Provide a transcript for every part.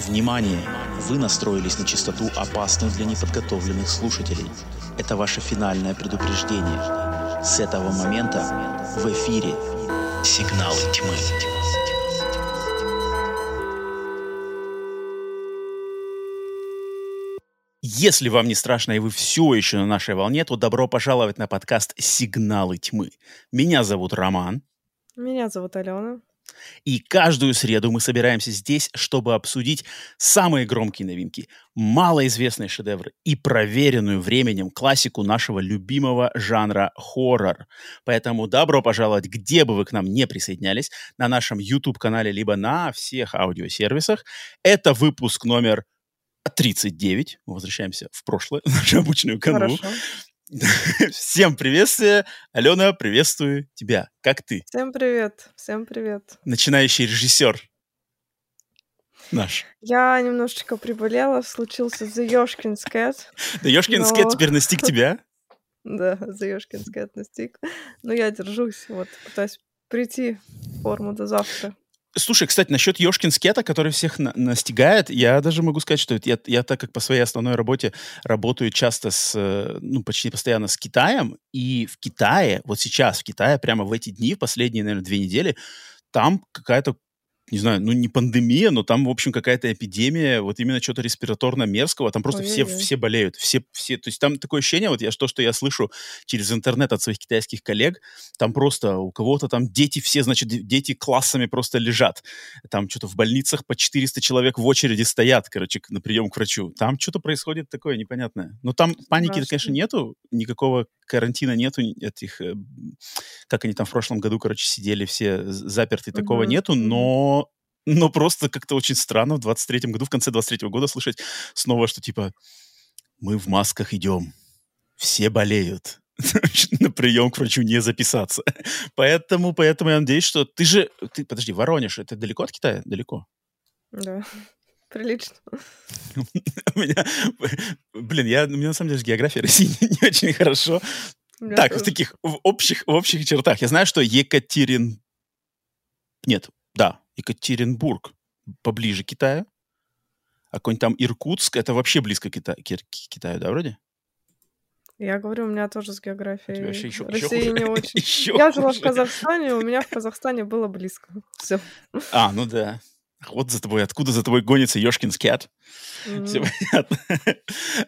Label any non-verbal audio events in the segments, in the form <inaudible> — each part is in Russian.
Внимание! Вы настроились на частоту, опасную для неподготовленных слушателей. Это ваше финальное предупреждение. С этого момента в эфире «Сигналы тьмы». Если вам не страшно и вы все еще на нашей волне, то добро пожаловать на подкаст «Сигналы тьмы». Меня зовут Роман. Меня зовут Алена. И каждую среду мы собираемся здесь, чтобы обсудить самые громкие новинки, малоизвестные шедевры и проверенную временем классику нашего любимого жанра хоррор. Поэтому добро пожаловать, где бы вы к нам не присоединялись, на нашем YouTube-канале, либо на всех аудиосервисах. Это выпуск номер 39. Мы возвращаемся в прошлое, <laughs> нашу обычную канву. Хорошо. <laughs> Всем приветствие. Алена, приветствую тебя. Как ты? Всем привет. Всем привет. Начинающий режиссер наш. Я немножечко приболела, случился The Ёшкин скет. Да Ёшкин Но- скет теперь настиг <laughs> тебя. Да, The Ёшкин скет настиг. Но я держусь, вот, пытаюсь прийти в форму до завтра. Слушай, кстати, насчет Ёшкин скета, который всех на- настигает, я даже могу сказать, что я, я так как по своей основной работе работаю часто с, э, ну, почти постоянно с Китаем, и в Китае, вот сейчас в Китае, прямо в эти дни, последние, наверное, две недели, там какая-то не знаю, ну не пандемия, но там, в общем, какая-то эпидемия, вот именно что-то респираторно-мерзкого, там просто все, Ой-ой-ой. все болеют, все, все, то есть там такое ощущение, вот я, то, что я слышу через интернет от своих китайских коллег, там просто у кого-то там дети все, значит, де- дети классами просто лежат. Там что-то в больницах по 400 человек в очереди стоят, короче, на прием к врачу. Там что-то происходит такое непонятное. Но там паники, конечно, нету, никакого карантина нету, этих, э, как они там в прошлом году, короче, сидели все заперты, такого Мгм, нету, но но просто как-то очень странно в 23-м году, в конце 23-го года слышать снова, что типа мы в масках идем, все болеют. <laughs> На прием к врачу не записаться. Поэтому, поэтому я надеюсь, что ты же... Ты, подожди, Воронеж, это далеко от Китая? Далеко. Да, прилично. <laughs> У меня, блин, я, у меня на самом деле с географией России <laughs> не очень хорошо. У Так, в таких в общих, в общих чертах. Я знаю, что Екатерин... Нет, да, Екатеринбург поближе к Китаю. А какой-нибудь там Иркутск, это вообще близко к, Кита- к Китаю, да, вроде? Я говорю, у меня тоже с У географией вообще еще, России не <laughs> очень. Еще Я жила в хуже. Казахстане, у меня в Казахстане было близко. Все. А, ну да. Вот за тобой, откуда за тобой гонится Ёшкин скет. Все понятно. <laughs>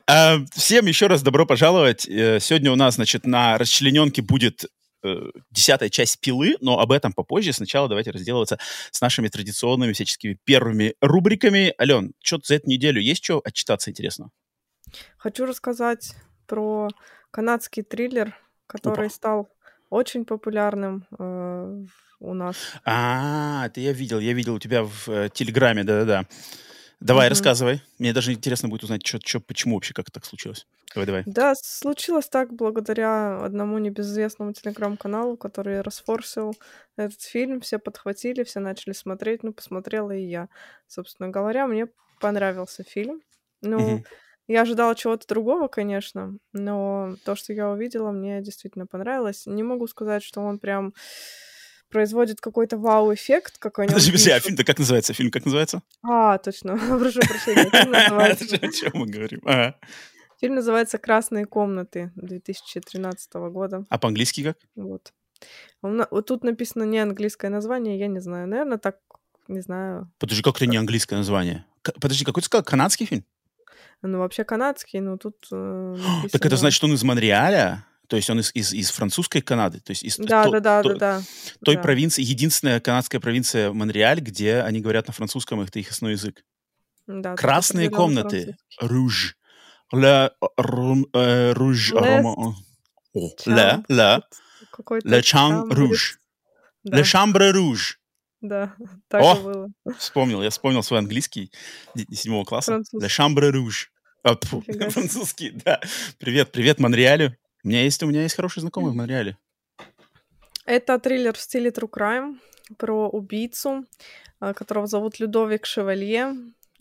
А, Всем еще раз добро пожаловать. Э, Сегодня у нас, значит, на расчлененке будет э, десятая часть пилы, но об этом попозже. Сначала давайте разделываться с нашими традиционными всяческими первыми рубриками. Ален, что за эту неделю есть что отчитаться интересно? Хочу рассказать про канадский триллер, который Опа. стал очень популярным э, у нас. А, это я видел, я видел у тебя в э, Телеграме, да-да-да. Давай, Мгм. рассказывай. Мне даже интересно будет узнать, чё, чё, почему вообще, как так случилось. Давай, давай. Да, случилось так благодаря одному небезызвестному телеграм-каналу, который расфорсил этот фильм. Все подхватили, все начали смотреть. Ну, посмотрела и я. Собственно говоря, мне понравился фильм. Ну, Мгм. я ожидала чего-то другого, конечно, но то, что я увидела, мне действительно понравилось. Не могу сказать, что он прям производит какой-то вау-эффект, как они Подожди, подожди, а фильм-то как называется? Фильм как называется? А, точно, <laughs> прошу прощения. Фильм называется, <laughs> О чем мы говорим? Ага. фильм называется «Красные комнаты» 2013 года. А по-английски как? Вот. Вот тут написано не английское название, я не знаю. Наверное, так, не знаю. Подожди, как это не английское название? Подожди, какой ты сказал? Канадский фильм? Ну, вообще канадский, но тут э, написано... <gasps> Так это значит, он из Монреаля? То есть он из, из, из французской Канады? То есть из Да, то- да, да, то- да, да. той да. провинции, единственная канадская провинция Монреаль, где они говорят на французском, это их основной язык. Да, Красные комнаты. Руж. Ля, э, руж, О, ля, ля, Какой-то le cham чам будет. rouge. Да, <laughs> так О! было. Вспомнил, я вспомнил свой английский седьмого класса. Тьфу, Нифига себе. французский, <laughs> да. Привет, привет, Монреалю. У меня есть, у меня есть хороший знакомый в Монреале. Это триллер в стиле True Crime про убийцу, э, которого зовут Людовик Шевалье.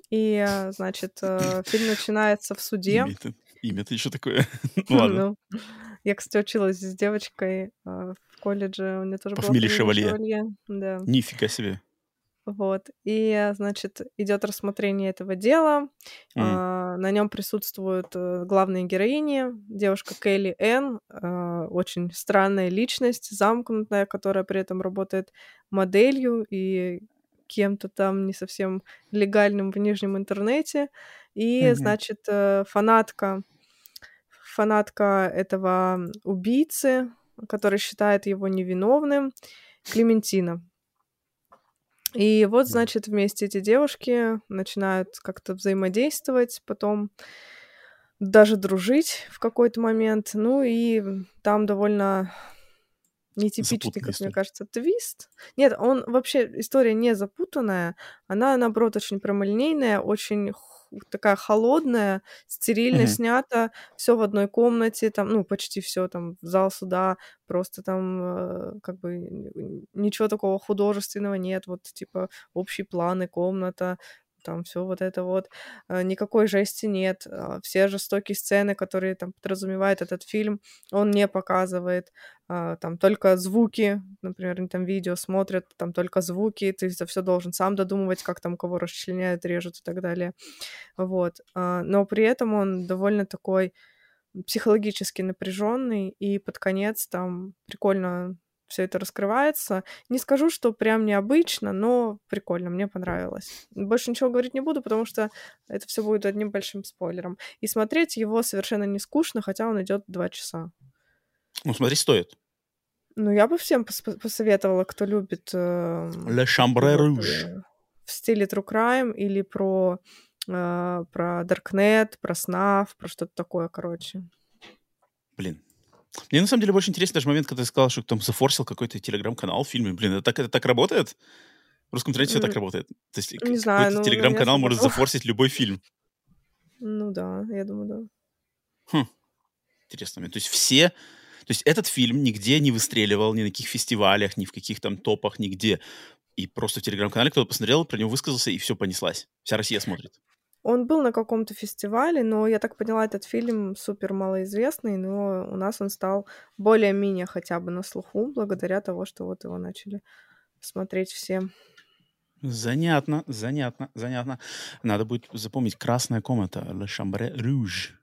И, э, значит, э, фильм начинается в суде. Имя-то, имя-то еще такое. <laughs> Ну ладно. Ну, Я, кстати, училась с девочкой в колледже. У нее тоже По фамилии фамилия Шевалье. Да. Нифига себе. Вот. И, значит, идет рассмотрение этого дела. М. А, на нем присутствуют э, главные героини. Девушка Келли Энн, а, очень странная личность, замкнутая, которая при этом работает моделью и кем-то там не совсем легальным в нижнем интернете. И, Мгм. значит, э, фанатка, фанатка этого убийцы, который считает его невиновным, Клементина. И вот, значит, вместе эти девушки начинают как-то взаимодействовать, потом даже дружить в какой-то момент. Ну и там довольно нетипичный, как мне кажется, твист. Нет, он вообще история не запутанная, она наоборот очень прямолинейная, очень такая холодная, стерильно Мгм. снята, все в одной комнате, там, ну почти все там зал суда, просто там э, как бы ничего такого художественного нет, вот типа общие планы, комната, там все вот это вот, э, никакой жести нет, а, все жестокие сцены, которые там подразумевает этот фильм, он не показывает а, там только звуки, например, они там видео смотрят, там только звуки, ты это все должен сам додумывать, как там кого расчленяют, режут и так далее. Вот. А, но при этом он довольно такой психологически напряженный, и под конец там прикольно все это раскрывается. Не скажу, что прям необычно, но прикольно, мне понравилось. Больше ничего говорить не буду, потому что это все будет одним большим спойлером. И смотреть его совершенно не скучно, хотя он идет два часа. Ну, смотри, стоит. Ну, я бы всем пос- посоветовала, кто любит эм, Le Chambre Rouge. э, в стиле True Crime или про, э, про Darknet, про СНАФ, про что-то такое, короче. Блин. Мне на самом деле больше интересен даже момент, когда ты сказал, что там зафорсил какой-то телеграм-канал в фильме. Блин, это так, это так работает? В русском интернете все так работает. То есть Не знаю, ну, телеграм-канал может зафорсить любой фильм. Ну да, я думаю, да. Хм, интересный момент. То есть все... То есть этот фильм нигде не выстреливал, ни на каких фестивалях, ни в каких там топах, нигде. И просто в телеграм-канале кто-то посмотрел, про него высказался, и все понеслась. Вся Россия смотрит. Он был на каком-то фестивале, но я так поняла, этот фильм супер малоизвестный, но у нас он стал более-менее хотя бы на слуху, благодаря того, что вот его начали смотреть все. Занятно, занятно, занятно. Надо будет запомнить «Красная комната» «Le Chambre Rouge».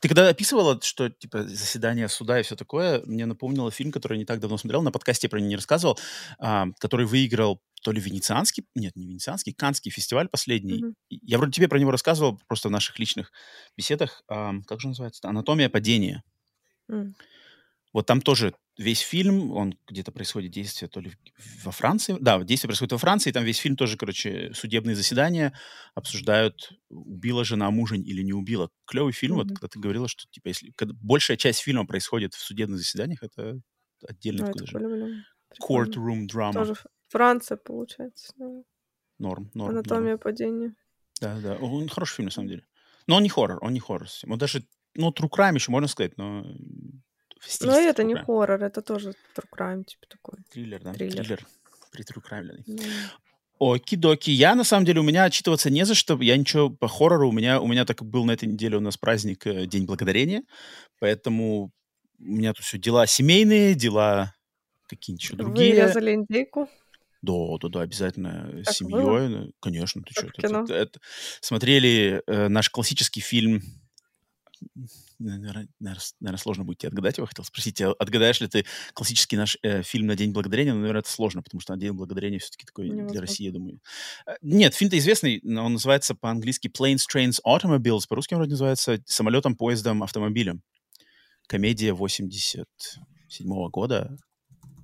Ты когда описывала, что, типа, заседание суда и все такое, мне напомнило фильм, который я не так давно смотрел, на подкасте я про него не рассказывал, а, который выиграл то ли венецианский, нет, не венецианский, канский фестиваль последний. И Я вроде тебе про него рассказывал просто в наших личных беседах. А, как же называется? «Анатомия падения». М. Вот там тоже весь фильм, он где-то происходит действие то ли во Франции. Да, действие происходит во Франции, и там весь фильм тоже, короче, судебные заседания обсуждают, убила жена мужа или не убила. Клевый фильм, вот Мгм. когда ты говорила, что типа если когда большая часть фильма происходит в судебных заседаниях, это даже люблю. Прикольно. courtroom drama. Тоже Франция, получается. да. Норм, норм, норм. Анатомия падения. Да, да. Он хороший фильм, на самом деле. Но он не хоррор, он не хоррор. Он даже, ну, true crime еще можно сказать, но Но стилистике это не хоррор, это тоже true crime, типа такой. Триллер, да? Триллер. Триллер. При. Да. Оки-доки. Я, на самом деле, у меня отчитываться не за что. Я ничего по хоррору. У меня, у меня так был на этой неделе у нас праздник э, День Благодарения. Поэтому у меня тут все дела семейные, дела какие-нибудь еще другие. Вы резали индейку? Да, да, да, обязательно э, с Так семьей. было? Конечно, ты Как что? в кино? смотрели э, наш классический фильм. Наверное, сложно будет тебе отгадать его. Хотел спросить, тебя, отгадаешь ли ты классический наш э, фильм на День Благодарения? Но, наверное, это сложно, потому что на День Благодарения все-таки такой для Невозможно. России, я думаю. Э, Нет, фильм-то известный, но он называется по-английски Planes, Trains, Automobiles. По-русски он вроде называется самолетом, поездом, автомобилем. Комедия 87 года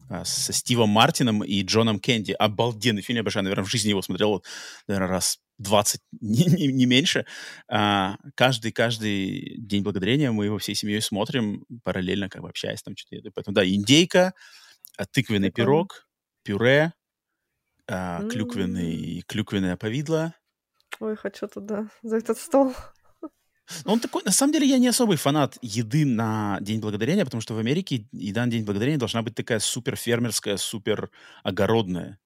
а, со Стивом Мартином и Джоном Кенди. Обалденный фильм, я обожаю. Наверное, в жизни его смотрел, наверное, раз 20, <laughs> не, не- не меньше. А, каждый, каждый День Благодарения мы его всей семьей смотрим, параллельно как бы общаясь там что-то. Поэтому, да, индейка, тыквенный Прикольно. пирог, пюре, а, клюквенный, клюквенное повидло. Ой, хочу туда, за этот стол. Ну, Он такой, на самом деле, я не особый фанат еды на День Благодарения, потому что в Америке еда на День Благодарения должна быть такая супер фермерская, супер огородная,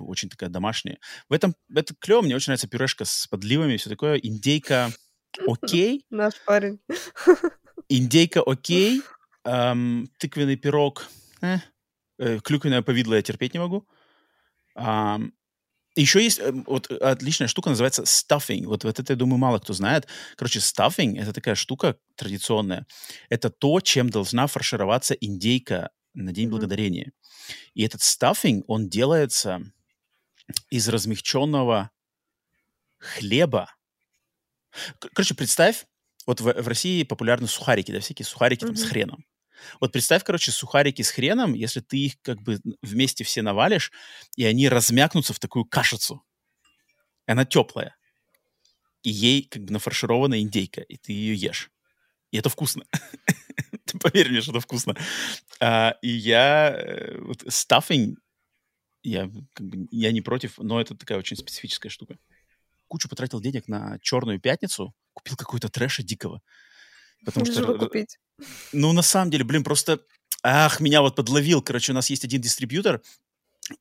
очень такая домашняя. В этом это клево, мне очень нравится пюрешка с подливами и все такое. Индейка окей, Наш парень. индейка окей, <laughs> ам, тыквенный пирог, э, э, клюквенное повидло я терпеть не могу. Ам, Еще есть э, вот отличная штука, называется stuffing. Вот, вот это, я думаю, мало кто знает. Короче, stuffing — это такая штука традиционная. Это то, чем должна фаршироваться индейка на День mm-hmm. Благодарения. И этот stuffing, он делается из размягченного хлеба. Короче, представь, вот в, в России популярны сухарики, да, всякие сухарики mm-hmm. там с хреном. Вот представь, короче, сухарики с хреном, если ты их как бы вместе все навалишь, и они размякнутся в такую кашицу. Она теплая. И ей как бы нафарширована индейка, и ты ее ешь. И это вкусно. <laughs> поверь мне, что это вкусно. А, и я... Э, вот stuffing, я, как бы, я не против, но это такая очень специфическая штука. Кучу потратил денег на Черную пятницу, купил какой-то трэша дикого. Потому что... купить. Ну, на самом деле, блин, просто... Ах, меня вот подловил. Короче, у нас есть один дистрибьютор,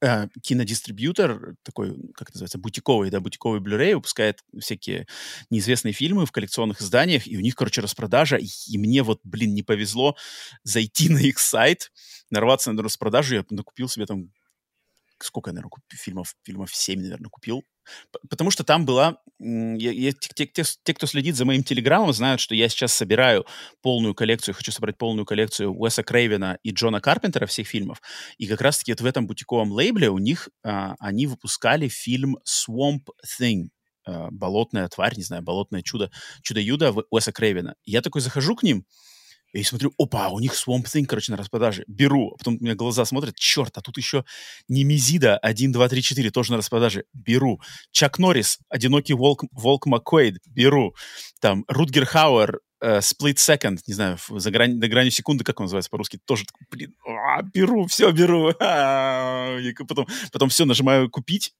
э, кинодистрибьютор, такой, как это называется, бутиковый, да, бутиковый Blu-ray, выпускает всякие неизвестные фильмы в коллекционных изданиях, и у них, короче, распродажа, и, и мне вот, блин, не повезло зайти <laughs> на их сайт, нарваться на распродажу, я накупил себе там сколько я, наверное, купил, фильмов, фильмов 7, наверное, купил. Потому что там была... Я, я, те, те, те, кто следит за моим телеграммом, знают, что я сейчас собираю полную коллекцию, хочу собрать полную коллекцию Уэса Крейвена и Джона Карпентера всех фильмов. И как раз-таки вот в этом бутиковом лейбле у них а, они выпускали фильм Swamp Thing. А, болотная тварь, не знаю, болотное чудо, чудо-юдо Уэса Крейвена. Я такой захожу к ним, и смотрю, опа, у них Swamp Thing, короче, на распродаже. Беру. Потом у меня глаза смотрят, черт, а тут еще Немезида 1, 2, 3, 4 тоже на распродаже. Беру. Чак Норрис, Одинокий волк, волк Маккуэйд. Беру. Там Рутгер Хауэр, uh, Split Second, не знаю, за грань, на грани секунды, как он называется по-русски, тоже, блин, а, беру, все беру. <laughs> А, и потом, потом все нажимаю купить,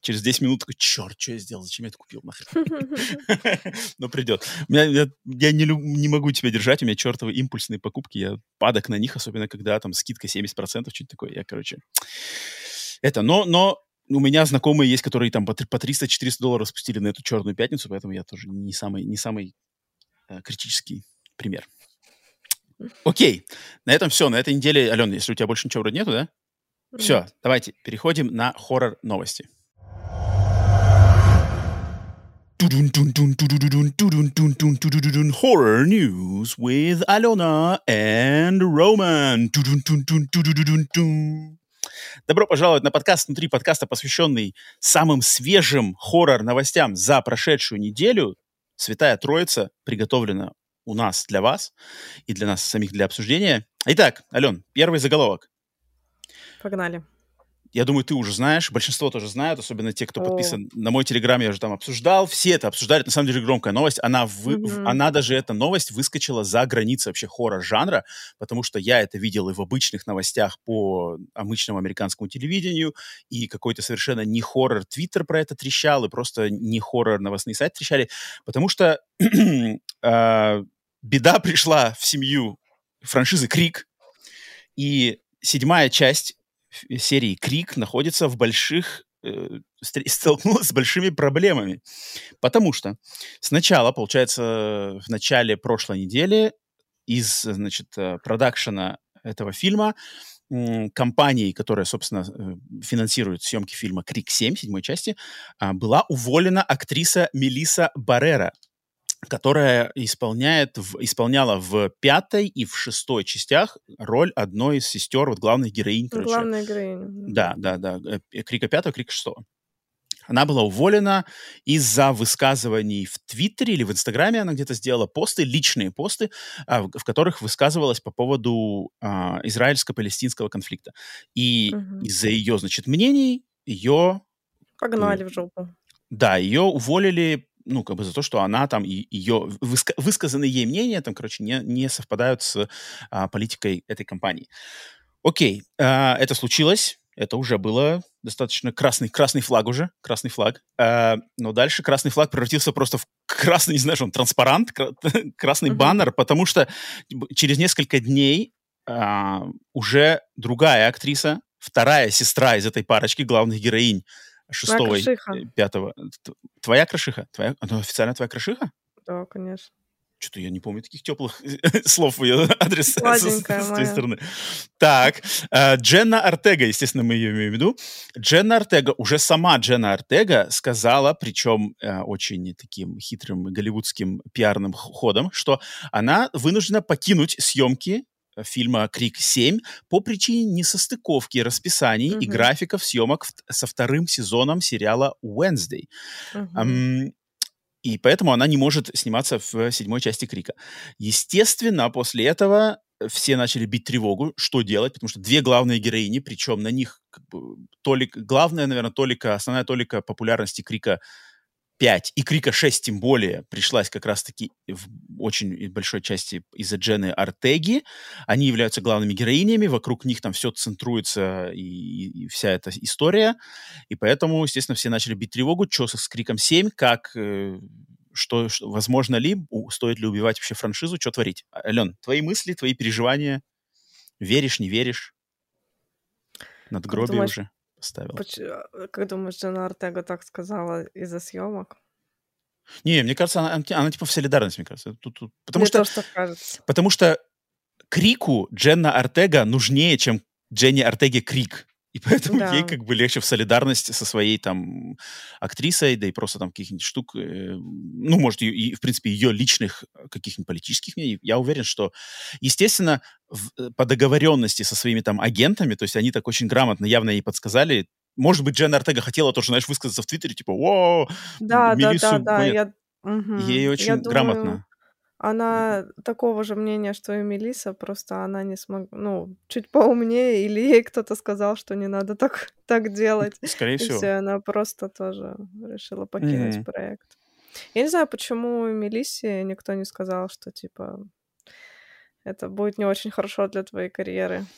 через 10 минут такой, черт, что я сделал, зачем я это купил нахрен? <laughs> <laughs> Но придет. Я, не, могу тебя держать, у меня чертовы импульсные покупки, я падок на них, особенно когда там скидка 70%, что-нибудь такое. Я, короче, это, но, но у меня знакомые есть, которые там по 300-400 долларов спустили на эту черную пятницу, поэтому я тоже не самый, не самый э, критический пример. Окей, на этом все. На этой неделе, Алена, если у тебя больше ничего вроде нету, да? Все, давайте переходим на хоррор новости. Horror news with Alena and Roman. Добро пожаловать на подкаст внутри подкаста, посвященный самым свежим хоррор-новостям за прошедшую неделю. Святая Троица приготовлена у нас для вас и для нас самих для обсуждения. Итак, Ален, первый заголовок. Погнали. Я думаю, ты уже знаешь, большинство тоже знают, особенно те, кто О. подписан на мой телеграм, я уже там обсуждал. Все это обсуждали, это на самом деле громкая новость. Она, вы, mm-hmm. она даже, эта новость выскочила за границы вообще хоррор-жанра, потому что я это видел и в обычных новостях по обычному американскому телевидению, и какой-то совершенно не хоррор Твиттер про это трещал, и просто не хоррор новостные сайты трещали, потому что э, <clears throat> беда пришла в семью франшизы Крик, и седьмая часть серии Крик находится в больших э, <laughs> столкнулась с большими проблемами. Потому что сначала, получается, в начале прошлой недели из, значит, э, продакшена этого фильма компанией, которая, собственно, э, финансирует съемки фильма «Крик 7», седьмой части, а, была уволена актриса Мелиса Баррера, которая исполняет, в, исполняла в пятой и в шестой частях роль одной из сестер, вот главных героинь. Короче. Главная героиня. Да, да, да. Э, Крика пятого, Крика шестого. Она была уволена из-за высказываний в Твиттере или в Инстаграме. Она где-то сделала посты, личные посты, а, в, в которых высказывалась по поводу а, израильско-палестинского конфликта. И угу. из-за ее, значит, мнений ее... Погнали в жопу. Да, ее уволили ну, как бы за то, что она там, и ее выска- высказанные ей мнения там, короче, не, не совпадают с а, политикой этой компании. Окей, а, это случилось, это уже было достаточно красный, красный флаг уже, красный флаг. А, но дальше красный флаг превратился просто в красный, не знаю, что он, транспарант, <laughs> красный mm-hmm. баннер, потому что через несколько дней а, уже другая актриса, вторая сестра из этой парочки главных героинь, шестого и пятого. Твоя крышиха? Твоя, она официально твоя крышиха? Да, конечно. Что-то я не помню таких теплых <laughs> слов в ее адрес с, той стороны. Так, э, Дженна Артега, естественно, мы ее имеем в виду. Дженна Артега, уже сама Дженна Артега сказала, причем э, очень таким хитрым голливудским пиарным ходом, что она вынуждена покинуть съемки фильма «Крик 7» по причине несостыковки расписаний и Мгм. графиков съемок со вторым сезоном сериала «Wednesday». Мгм. Ам, и поэтому она не может сниматься в седьмой части Крика. Естественно, после этого все начали бить тревогу, что делать, потому что две главные героини, причем на них как бы, толик, главная, наверное, толика, основная толика популярности Крика 5 и Крика 6 тем более пришлась как раз-таки в очень большой части из-за Джены Артеги. Они являются главными героинями, вокруг них там все центруется и, и- и вся эта история. И поэтому, естественно, все начали бить тревогу, что с Криком 7, как, э, что, что- возможно ли, стоит ли убивать вообще франшизу, что творить. А, Ален, твои мысли, твои переживания, веришь, не веришь? Надгробие думаешь, уже поставил. Поч- а, Как думаешь, Джена Артега так сказала из-за съемок? Не, мне кажется, она, она- она типа в солидарность, мне кажется. Тут- тут- потому Мне что тоже так кажется. Потому что Крику Дженна Артега нужнее, чем Дженни Артеге Крик. И поэтому ей Да. как бы легче в солидарности со своей там актрисой, да и просто там каких-нибудь штук, э, ну, может, и, и, в принципе, ее личных э, каких-нибудь политических мнений. Я уверен, что, естественно, в- э, по договоренности со своими там агентами, то есть они так очень грамотно, явно ей подсказали, может быть, Дженна Артега хотела тоже, знаешь, высказаться в Твиттере, типа, «О, Да, да, да, Мелиссу да. гонят». Я, мгм. Ей я очень думаю, грамотно. Она такого же мнения, что и Мелиса, просто она не смогла, ну, чуть поумнее, или ей кто-то сказал, что не надо так, <laughs> так делать. Скорее И всего. все, она просто тоже решила покинуть Мгм. проект. Я не знаю, почему Мелиссе никто не сказал, что, типа, это будет не очень хорошо для твоей карьеры.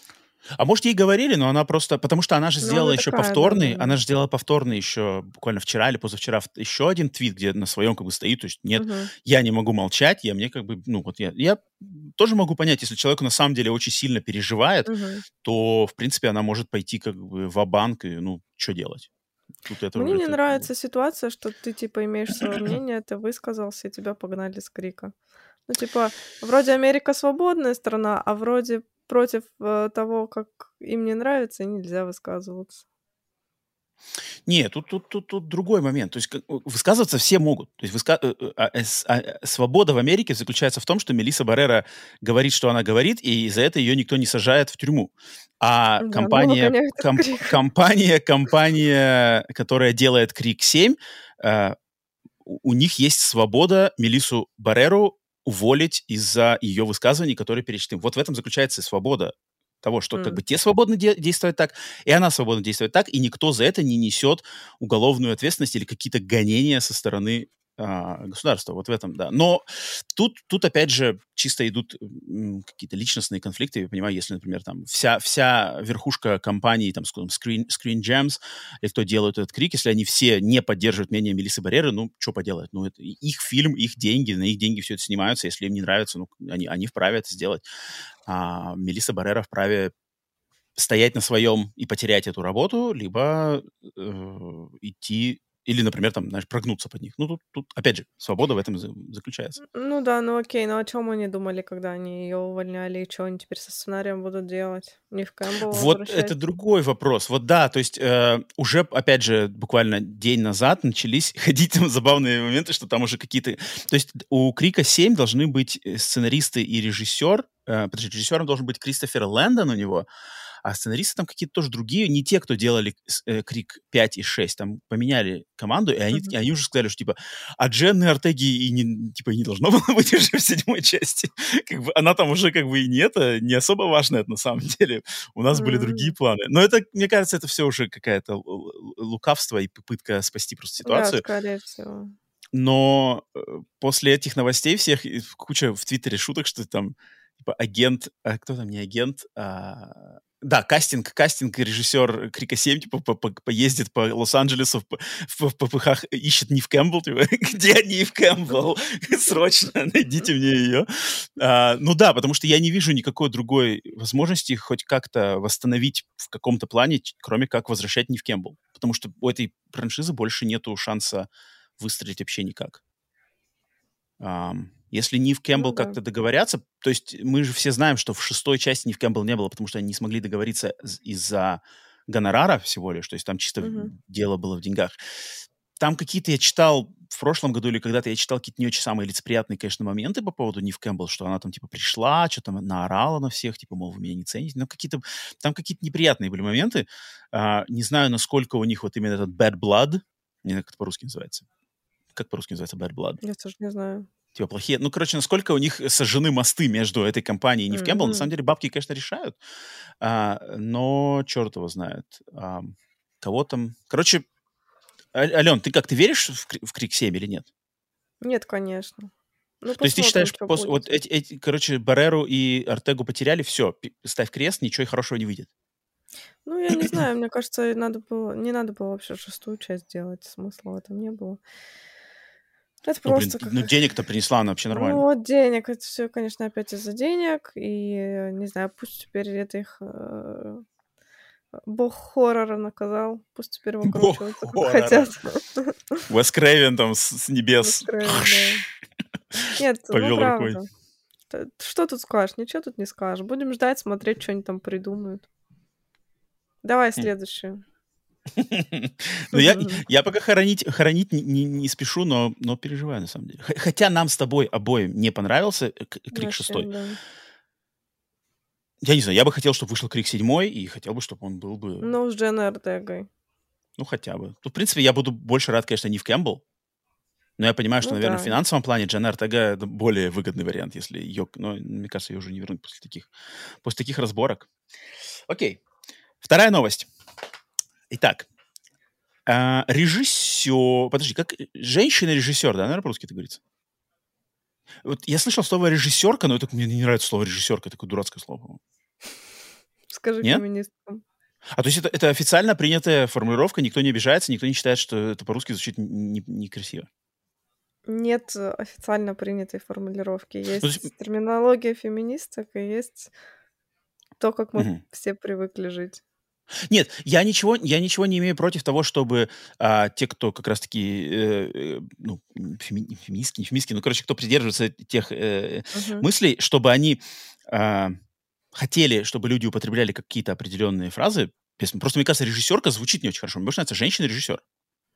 А может, ей говорили, но она просто... Потому что она же Ну, сделала она еще такая, повторный, да, она же сделала повторный еще буквально вчера или позавчера еще один твит, где на своем как бы стоит, то есть нет, Мгм. я не могу молчать, я мне как бы, ну вот я, я тоже могу понять, если человек на самом деле очень сильно переживает, Мгм. то, в принципе, она может пойти как бы в банк и, ну, что делать? Тут это Мне не это нравится ситуация, что ты, типа, имеешь свое мнение, ты высказался, и тебя погнали с крика. Ну, типа, вроде Америка свободная страна, а вроде против э, того, как им не нравится, нельзя высказываться. Не, тут, тут, тут, тут другой момент. То есть как- высказываться все могут. То есть выска- э, э, а, э, а, э, свобода в Америке заключается в том, что Мелисса Баррера говорит, что она говорит, и за это ее никто не сажает в тюрьму. А Да, ну, компания, от комп- крика. компания, компания, которая делает Крик 7, э, у них есть свобода Мелиссу Барреру уволить из-за ее высказываний, которые перечтем. Вот в этом заключается и свобода того, что как М. бы те свободно де- действуют так, и она свободно действует так, и никто за это не несет уголовную ответственность или какие-то гонения со стороны а, государства. Вот в этом, да. Но тут, тут опять же, чисто идут какие-то личностные конфликты. Я понимаю, если, например, там вся, вся верхушка компании, там, скажем, Screen, Screen Gems, или кто делает этот крик, если они все не поддерживают мнение Мелисы Барреры, ну, что поделать? Ну, это их фильм, их деньги, на их деньги все это снимаются. Если им не нравится, ну, они, они вправе это сделать. А Мелисса Баррера вправе стоять на своем и потерять эту работу, либо э, идти или, например, там, знаешь, прогнуться под них. Ну, тут, тут опять же, свобода в этом за- заключается. Ну да, ну окей, ну о чем они думали, когда они ее увольняли, и что они теперь со сценарием будут делать? Не в Кэмпбелл Вот это другой вопрос. Вот да, то есть э, уже, опять же, буквально день назад начались <laughs> ходить там забавные моменты, что там уже какие-то... То есть у Крика 7 должны быть э, сценаристы и режиссер. Э, подожди, режиссером должен быть Кристофер Лэндон у него, а сценаристы там какие-то тоже другие, не те, кто делали э, Крик 5 и 6. Там поменяли команду, и они, и они уже сказали, что типа, а Дженны Артеги и не, типа, и не должно <laughs> было быть уже в седьмой части. <laughs> Как бы она там уже как бы и не это, не особо важно это на самом <laughs> деле. У нас были другие планы. Но это, мне кажется, это все уже какая-то лукавство и попытка спасти просто Да, ситуацию. скорее всего. Но э, после этих новостей всех куча в Твиттере шуток, что там типа агент, а кто там не агент, а, да, кастинг, кастинг режиссер Крика 7, типа, по- по- поездит по Лос-Анджелесу в, в, в попыхах, ищет Нив Кэмпбелл, типа, <laughs> где Нив Кэмпбелл? <laughs> Срочно найдите мне ее. А, ну да, потому что я не вижу никакой другой возможности хоть как-то восстановить в каком-то плане, кроме как возвращать Нив Кэмпбелл. Потому что у этой франшизы больше нету шанса выстрелить вообще никак. Ам, Если Нив Кэмпбелл Ну да. как-то договорятся, то есть мы же все знаем, что в шестой части Нив Кэмпбелл не было, потому что они не смогли договориться из-за гонорара всего лишь, то есть там чисто Мгм. дело было в деньгах. Там какие-то я читал в прошлом году или когда-то я читал какие-то не очень самые лицеприятные, конечно, моменты по поводу Нив Кэмпбелл, что она там типа пришла, что-то наорала на всех, типа, мол, вы меня не цените. Ну, какие-то, там какие-то неприятные были моменты. А, не знаю, насколько у них вот именно этот bad blood, не знаю, как это по-русски называется. Как по-русски называется bad blood? Я тоже не знаю. Типа плохие. Ну, короче, насколько у них сожжены мосты между этой компанией и Нив Кэмпбелл. На самом деле бабки, конечно, решают. А, но черт его знает. А, кого там... Короче, Ален, ты как, ты веришь в, в Крик 7 или нет? Нет, конечно. Ну, То есть ты считаешь, чё пос- вот эти, эти, короче, Бареру и Артегу потеряли, все, ставь крест, ничего хорошего не выйдет. Ну, я не знаю, мне кажется, надо было, не надо было вообще шестую часть делать, смысла в этом не было. Это Ну, блин, просто ну как... денег-то принесла она вообще нормально. Ну, вот денег, это все, конечно, опять из-за денег, и, не знаю, пусть теперь это их э, бог хоррора наказал, пусть теперь Бог выкручиваются <laughs> как хотят. Уэс Крейвен там с, с небес. Устроили, да. <laughs> Нет, Повёл ну рукой. правда. Т- Что тут скажешь? Ничего тут не скажешь. Будем ждать, смотреть, что они там придумают. Давай Хм. Ну, я, я пока хоронить, хоронить не, не- не спешу, но, но переживаю, на самом деле. Хотя нам с тобой обоим не понравился э, Крик Вообще, 6. да. Я не знаю, я бы хотел, чтобы вышел Крик 7, и хотел бы, чтобы он был бы, Ну, с Дженой Ортегой. ну, хотя бы. Ну, в принципе, я буду больше рад, конечно, не в Кэмпбелл. Но я понимаю, что, Ну наверное, в да. финансовом плане Джана Артега это более выгодный вариант, если ее... Но, мне кажется, ее уже не вернуть после таких, после таких разборок. Окей. Вторая новость. Итак, а, режиссер... Подожди, как... Женщина-режиссер, да, наверное, по-русски это говорится? Вот я слышал слово режиссерка, но это мне не нравится слово режиссерка, такое дурацкое слово. Скажи Нет? феминисткам. А то есть это, это официально принятая формулировка, никто не обижается, никто не считает, что это по-русски звучит н- не- некрасиво. Нет официально принятой формулировки. Есть Ну, есть- терминология феминисток и есть то, как мы Мгм. все привыкли жить. Нет, я ничего, я ничего не имею против того, чтобы а, те, кто как раз-таки, э, э, ну, феми- не феминистки, не феминистки, ну, короче, кто придерживается тех э, Мгм. мыслей, чтобы они а, хотели, чтобы люди употребляли какие-то определенные фразы. Просто, мне кажется, режиссерка звучит не очень хорошо. Мне больше нравится женщина-режиссер.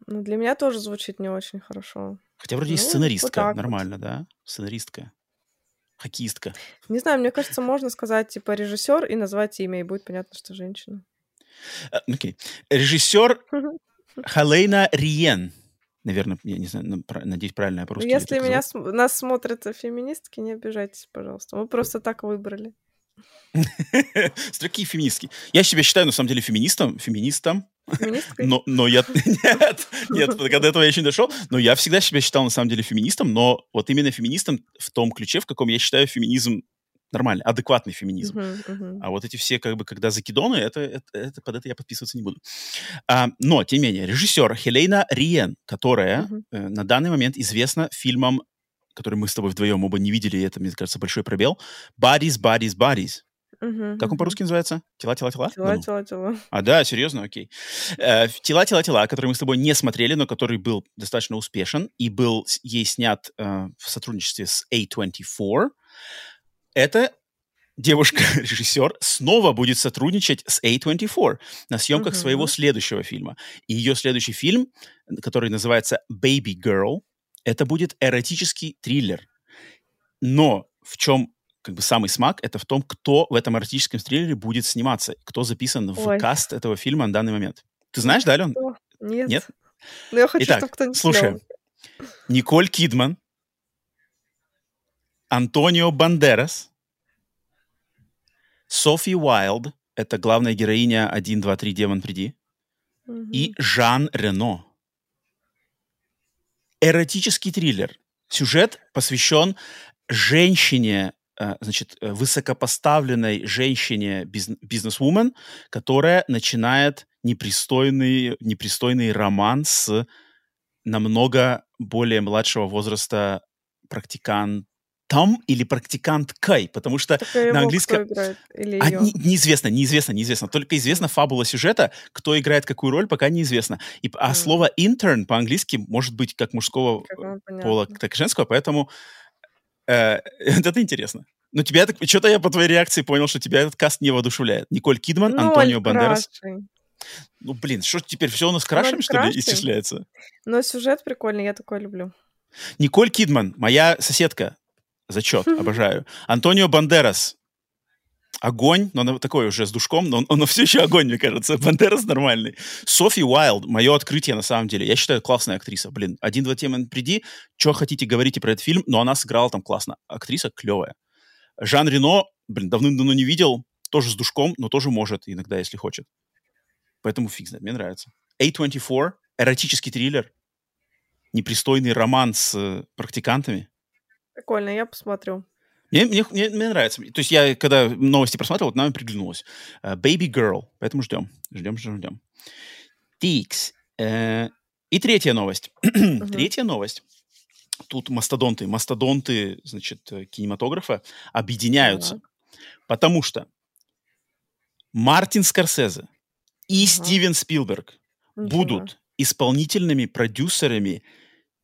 Ну, для меня тоже звучит не очень хорошо. Хотя вроде есть Ну, вот сценаристка, вот. нормально, да? Сценаристка. Хоккеистка. Не знаю, мне кажется, можно сказать типа режиссер и назвать имя, и будет понятно, что женщина. А, Окей. Режиссер Халейна Риен. Наверное, я не знаю, ну, надеюсь, правильно я по-русски Если меня зовут. нас смотрят феминистки, не обижайтесь, пожалуйста. Мы просто так выбрали. <laughs> Какие феминистки. Я себя считаю, на самом деле, феминистом, феминистом, Феминисткой? но, но я... <laughs> Нет, нет, до этого я еще не дошел. Но я всегда себя считал, на самом деле, феминистом, но вот именно феминистом в том ключе, в каком я считаю феминизм нормальный, адекватный феминизм. Мгм, мгм. А вот эти все, как бы, когда закидоны, это, это, это- под это я подписываться не буду. А, но, тем не менее, режиссер Хелейна Риен, которая Мгм. э, на данный момент известна фильмом, который мы с тобой вдвоем оба не видели, и это, мне кажется, большой пробел, «Bodies, Bodies, Bodies». Мгм, Как он по-русски называется? «Тела, тела, тела»? Тела, Да ну. тела, тела. А, да, серьезно, окей. Э, «Тела, тела, тела», который мы с тобой не смотрели, но который был достаточно успешен и был ей снят э, в сотрудничестве с A24. Это девушка-режиссер <laughs> снова будет сотрудничать с A24 на съемках Мгм. своего следующего фильма. И ее следующий фильм, который называется «Baby Girl», это будет эротический триллер. Но в чем как бы самый смак, это в том, кто в этом эротическом триллере будет сниматься, кто записан в Ой. каст этого фильма на данный момент. Ты знаешь, да, Ален? Нет. Нет? Но я хочу, Итак, чтобы кто-нибудь слушаем. снял. Николь Кидман, Антонио Бандерас, Софи Уайлд, это главная героиня 1, 2, 3, Демон, приди, и Жан Рено. Эротический триллер. Сюжет посвящен женщине, э, значит, э, высокопоставленной женщине, бизн- бизнес-вумен, которая начинает непристойный, непристойный роман с намного более младшего возраста практикантом или практиканткой, потому что Так на английском... А, не- неизвестно, неизвестно, неизвестно. Только известна фабула сюжета, кто играет какую роль, пока неизвестно. И, а М. слово intern по-английски может быть как мужского Как вам пола, так и женского, поэтому Э, <laughs> это интересно. Но тебя так... Что-то я по твоей реакции понял, что тебя этот каст не воодушевляет. Николь Кидман, Ноль Антонио Бандерас. Ну, блин, что теперь, все у нас крашем, что ли, исчисляется? Но сюжет прикольный, я такое люблю. Николь Кидман, моя соседка. Зачет, обожаю. Антонио Бандерас. Огонь, но она такой уже с душком, но он, он все еще огонь, мне кажется. <laughs> Бандерас нормальный. Софи Уайлд, мое открытие на самом деле. Я считаю, классная актриса. Блин, один-два темы приди, что хотите, говорите про этот фильм, но она сыграла там классно. Актриса клевая. Жан Рено, блин, давным-давно не видел, тоже с душком, но тоже может иногда, если хочет. Поэтому фиг знает, мне нравится. A24, эротический триллер, непристойный роман с э, практикантами. Прикольно, я посмотрю. Мне, мне, мне, мне нравится. То есть я, когда новости просматривал, вот нам приглянулось. Э, Baby Girl. Поэтому ждем. Ждем, ждем, ждем. Тикс. Э, И третья новость. <clears throat> Третья новость. Тут мастодонты, мастодонты, значит, э, кинематографа объединяются. Потому что Мартин Скорсезе и Ага. Стивен Спилберг Ничего. будут исполнительными продюсерами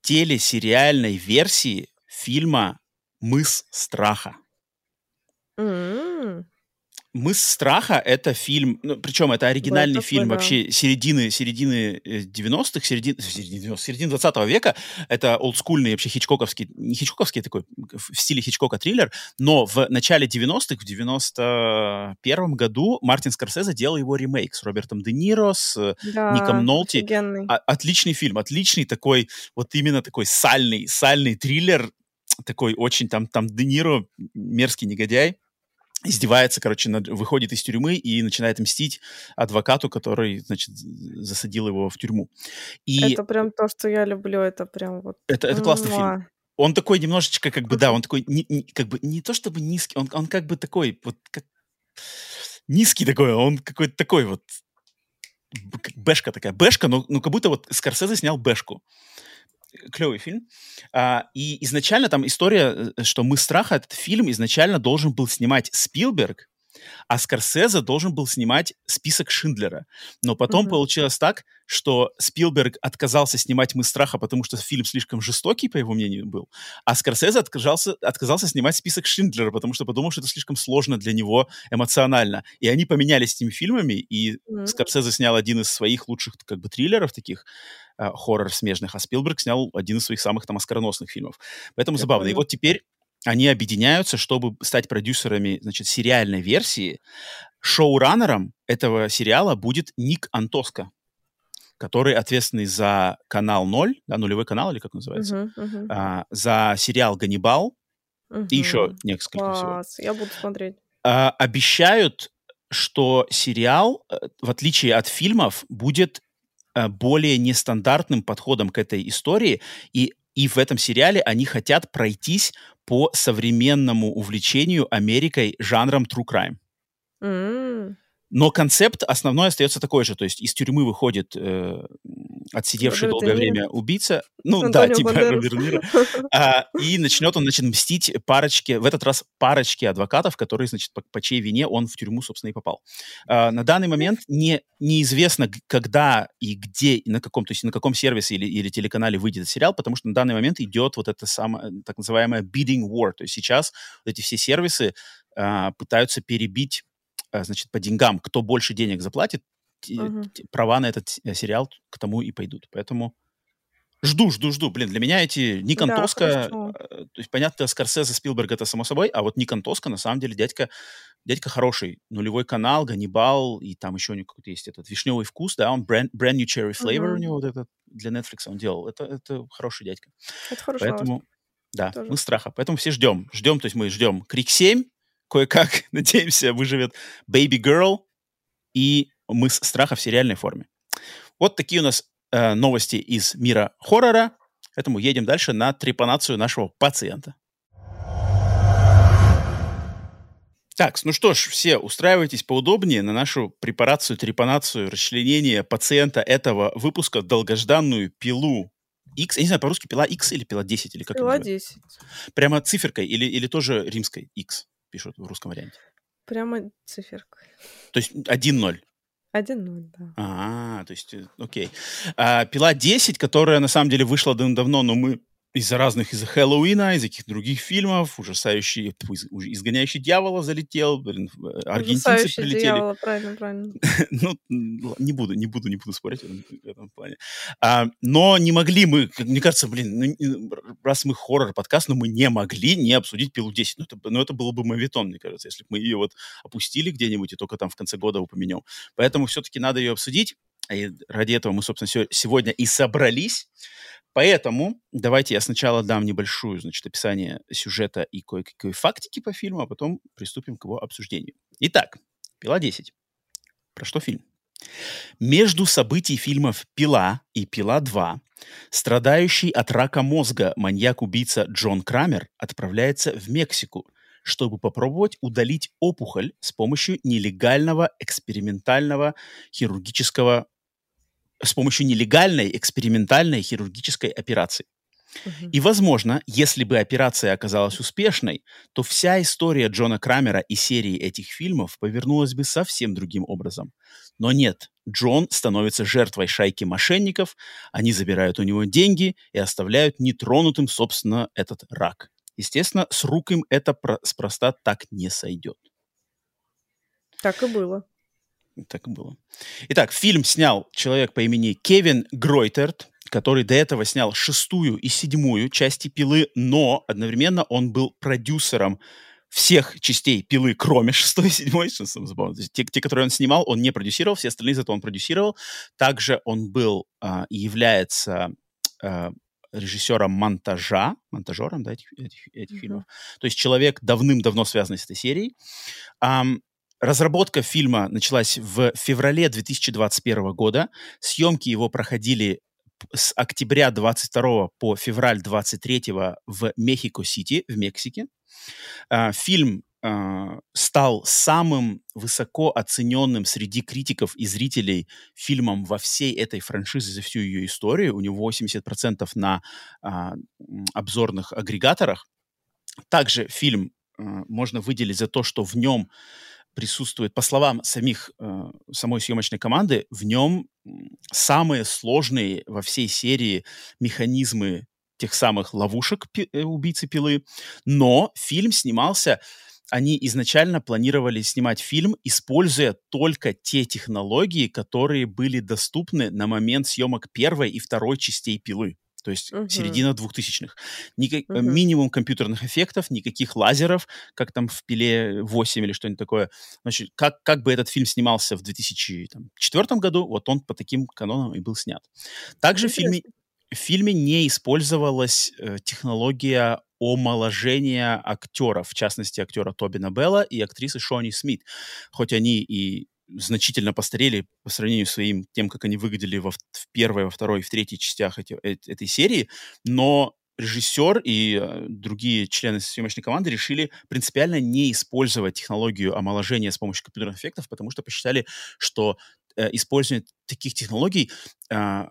телесериальной версии фильма «Мыс страха». «Мыс страха» — это фильм, ну, причем это оригинальный такой, фильм да. вообще середины, середины э, 90-х, середины, середины, 90-х, середины 20 века. Это олдскульный вообще хичкоковский, не хичкоковский такой, в стиле Хичкока триллер, но в начале 90-х, в 91 году Мартин Скорсезе делал его ремейк с Робертом Де Ниро, с э, Да, Ником Нолти. офигенный. А- отличный фильм, отличный такой, вот именно такой сальный, сальный триллер, такой очень, там, там Де Ниро, мерзкий негодяй, издевается, короче, над- выходит из тюрьмы и начинает мстить адвокату, который, значит, засадил его в тюрьму. И Это прям то, что я люблю, это прям вот... это, это классный фильм. муа. Он такой немножечко, как бы, да, он такой, не, не- как бы, не то чтобы низкий, он, он как бы такой, вот, как низкий такой, он какой-то такой вот, бэшка такая, бэшка, но, ну, как будто вот Скорсезе снял бэшку. Клевый фильм. А, и изначально там история, э, что «Мы страха» этот фильм изначально должен был снимать Спилберг, а Скорсезе должен был снимать список Шиндлера. Но потом Мгм. получилось так, что Спилберг отказался снимать «Мы страха», потому что фильм слишком жестокий, по его мнению, был, а Скорсезе отказался, отказался снимать список Шиндлера, потому что подумал, что это слишком сложно для него эмоционально. И они поменялись этими фильмами, и М. Скорсезе снял один из своих лучших как бы триллеров таких, э, хоррор смежных, а Спилберг снял один из своих самых там оскароносных фильмов. Поэтому забавно. И Прикольно. вот теперь они объединяются, чтобы стать продюсерами, значит, сериальной версии. Шоураннером этого сериала будет Ник Антоско, который ответственный за канал 0, да, нулевой канал или как называется, Мгм, мгм, а, за сериал «Ганнибал» и еще несколько всего. Класс, я буду смотреть. А, обещают, что сериал, э, в отличие от фильмов, будет э, более нестандартным подходом к этой истории, и, и в этом сериале они хотят пройтись по современному увлечению Америкой жанром true crime. М, Но концепт основной остается такой же, то есть из тюрьмы выходит э, отсидевший Роберт долгое время убийца, ну Антонио да, типа. Роберт Ниро, <laughs> а, и начнет он, значит, мстить парочке, в этот раз парочке адвокатов, которые, значит, по, по чьей вине он в тюрьму, собственно, и попал. А, на данный момент не, неизвестно, когда и где, и на каком, то есть на каком сервисе или, или телеканале выйдет сериал, потому что на данный момент идет вот это самое, так называемое bidding war, то есть сейчас вот эти все сервисы а, пытаются перебить, значит, по деньгам, кто больше денег заплатит, те- права на этот э, сериал к тому и пойдут. Поэтому жду, жду, жду. Блин, для меня эти Никон Да, Тоска, хорошо. э, то есть, понятно, Скорсезе, Спилберг это само собой, а вот Никон Тоска, на самом деле, дядька, дядька хороший. Нулевой канал, Ганнибал, и там еще у него какой-то есть этот вишневый вкус, да, он brand, brand New Cherry Flavor Мгм. у него вот этот для Netflix он делал. Это, это хороший дядька. Это новость. Поэтому, да, Тоже. мы страха. Поэтому все ждем. Ждем, то есть мы ждем Крик 7, кое-как, <laughs> надеемся, выживет Baby Girl и мы с страха в сериальной форме. Вот такие у нас э, новости из мира хоррора. Поэтому едем дальше на трепанацию нашего пациента. Так, ну что ж, все устраивайтесь поудобнее на нашу препарацию, трепанацию, расчленение пациента этого выпуска, долгожданную пилу X. Я не знаю, по-русски пила X или пила 10, или как Пила это называется? 10. Прямо циферкой или, или тоже римской X пишут в русском варианте. Прямо циферкой. То есть 1-0. 1-0, да. А, то есть, э, окей. А, пила 10, которая на самом деле вышла дав- давно, но мы из-за разных, из-за Хэллоуина, из-за каких-то других фильмов, ужасающий, из- уж- изгоняющий дьявола залетел, блин, э, аргентинцы Ужасающий прилетели. дьявола, правильно, правильно. <laughs> Ну, не буду, не буду, не буду спорить в этом, в этом плане. А, но не могли мы, мне кажется, блин, ну, раз мы хоррор-подкаст, но мы не могли не обсудить «Пилу 10». Ну, это, ну, это было бы мавитон, мне кажется, если бы мы ее вот опустили где-нибудь и только там в конце года упомянем. Поэтому все-таки надо ее обсудить. И ради этого мы, собственно, сегодня и собрались. Поэтому давайте я сначала дам небольшую, значит, описание сюжета и кое-какие фактики по фильму, а потом приступим к его обсуждению. Итак, «Пила 10». Про что фильм? Между событий фильмов «Пила» и «Пила 2» страдающий от рака мозга маньяк-убийца Джон Крамер отправляется в Мексику, чтобы попробовать удалить опухоль с помощью нелегального экспериментального хирургического с помощью нелегальной экспериментальной хирургической операции. И, возможно, если бы операция оказалась успешной, то вся история Джона Крамера и серии этих фильмов повернулась бы совсем другим образом. Но нет, Джон становится жертвой шайки мошенников, они забирают у него деньги и оставляют нетронутым, собственно, этот рак. Естественно, с рук им это про- спроста так не сойдет. Так и было. Так и было. Итак, фильм снял человек по имени Кевин Гройтерт, который до этого снял шестую и седьмую части «Пилы», но одновременно он был продюсером всех частей «Пилы», кроме <laughs> шестой и седьмой, что есть те, те, которые он снимал, он не продюсировал, все остальные зато он продюсировал. Также он был а, и является а, режиссером монтажа, монтажером, да, этих, этих, этих Мгм. фильмов. То есть человек давным-давно связанный с этой серией. Ам, Разработка фильма началась в феврале 2021 года. Съемки его проходили с октября 22 по февраль 23 в Мехико-Сити, в Мексике. А, Фильм а, стал самым высоко оцененным среди критиков и зрителей фильмом во всей этой франшизе за всю ее историю. У него 80% на а, обзорных агрегаторах. Также фильм а, можно выделить за то, что в нем присутствует, по словам самих, э, самой съемочной команды, в нем самые сложные во всей серии механизмы тех самых ловушек пи- э, убийцы пилы. Но фильм снимался, они изначально планировали снимать фильм, используя только те технологии, которые были доступны на момент съемок первой и второй частей пилы. То есть Мгм. середина двухтысячных. Ника- э, Мгм. Минимум компьютерных эффектов, никаких лазеров, как там в «Пиле 8» или что-нибудь такое. Значит, как, как бы этот фильм снимался в 2004 году, вот он по таким канонам и был снят. Также в фильме, в фильме не использовалась э, технология омоложения актеров, в частности, актера Тобина Белла и актрисы Шони Смит. Хоть они и значительно постарели по сравнению с своим тем, как они выглядели во, в первой, во второй в третьей частях эти- э- этой серии, но режиссер и э, другие члены съемочной команды решили принципиально не использовать технологию омоложения с помощью компьютерных эффектов, потому что посчитали, что э, использование таких технологий а,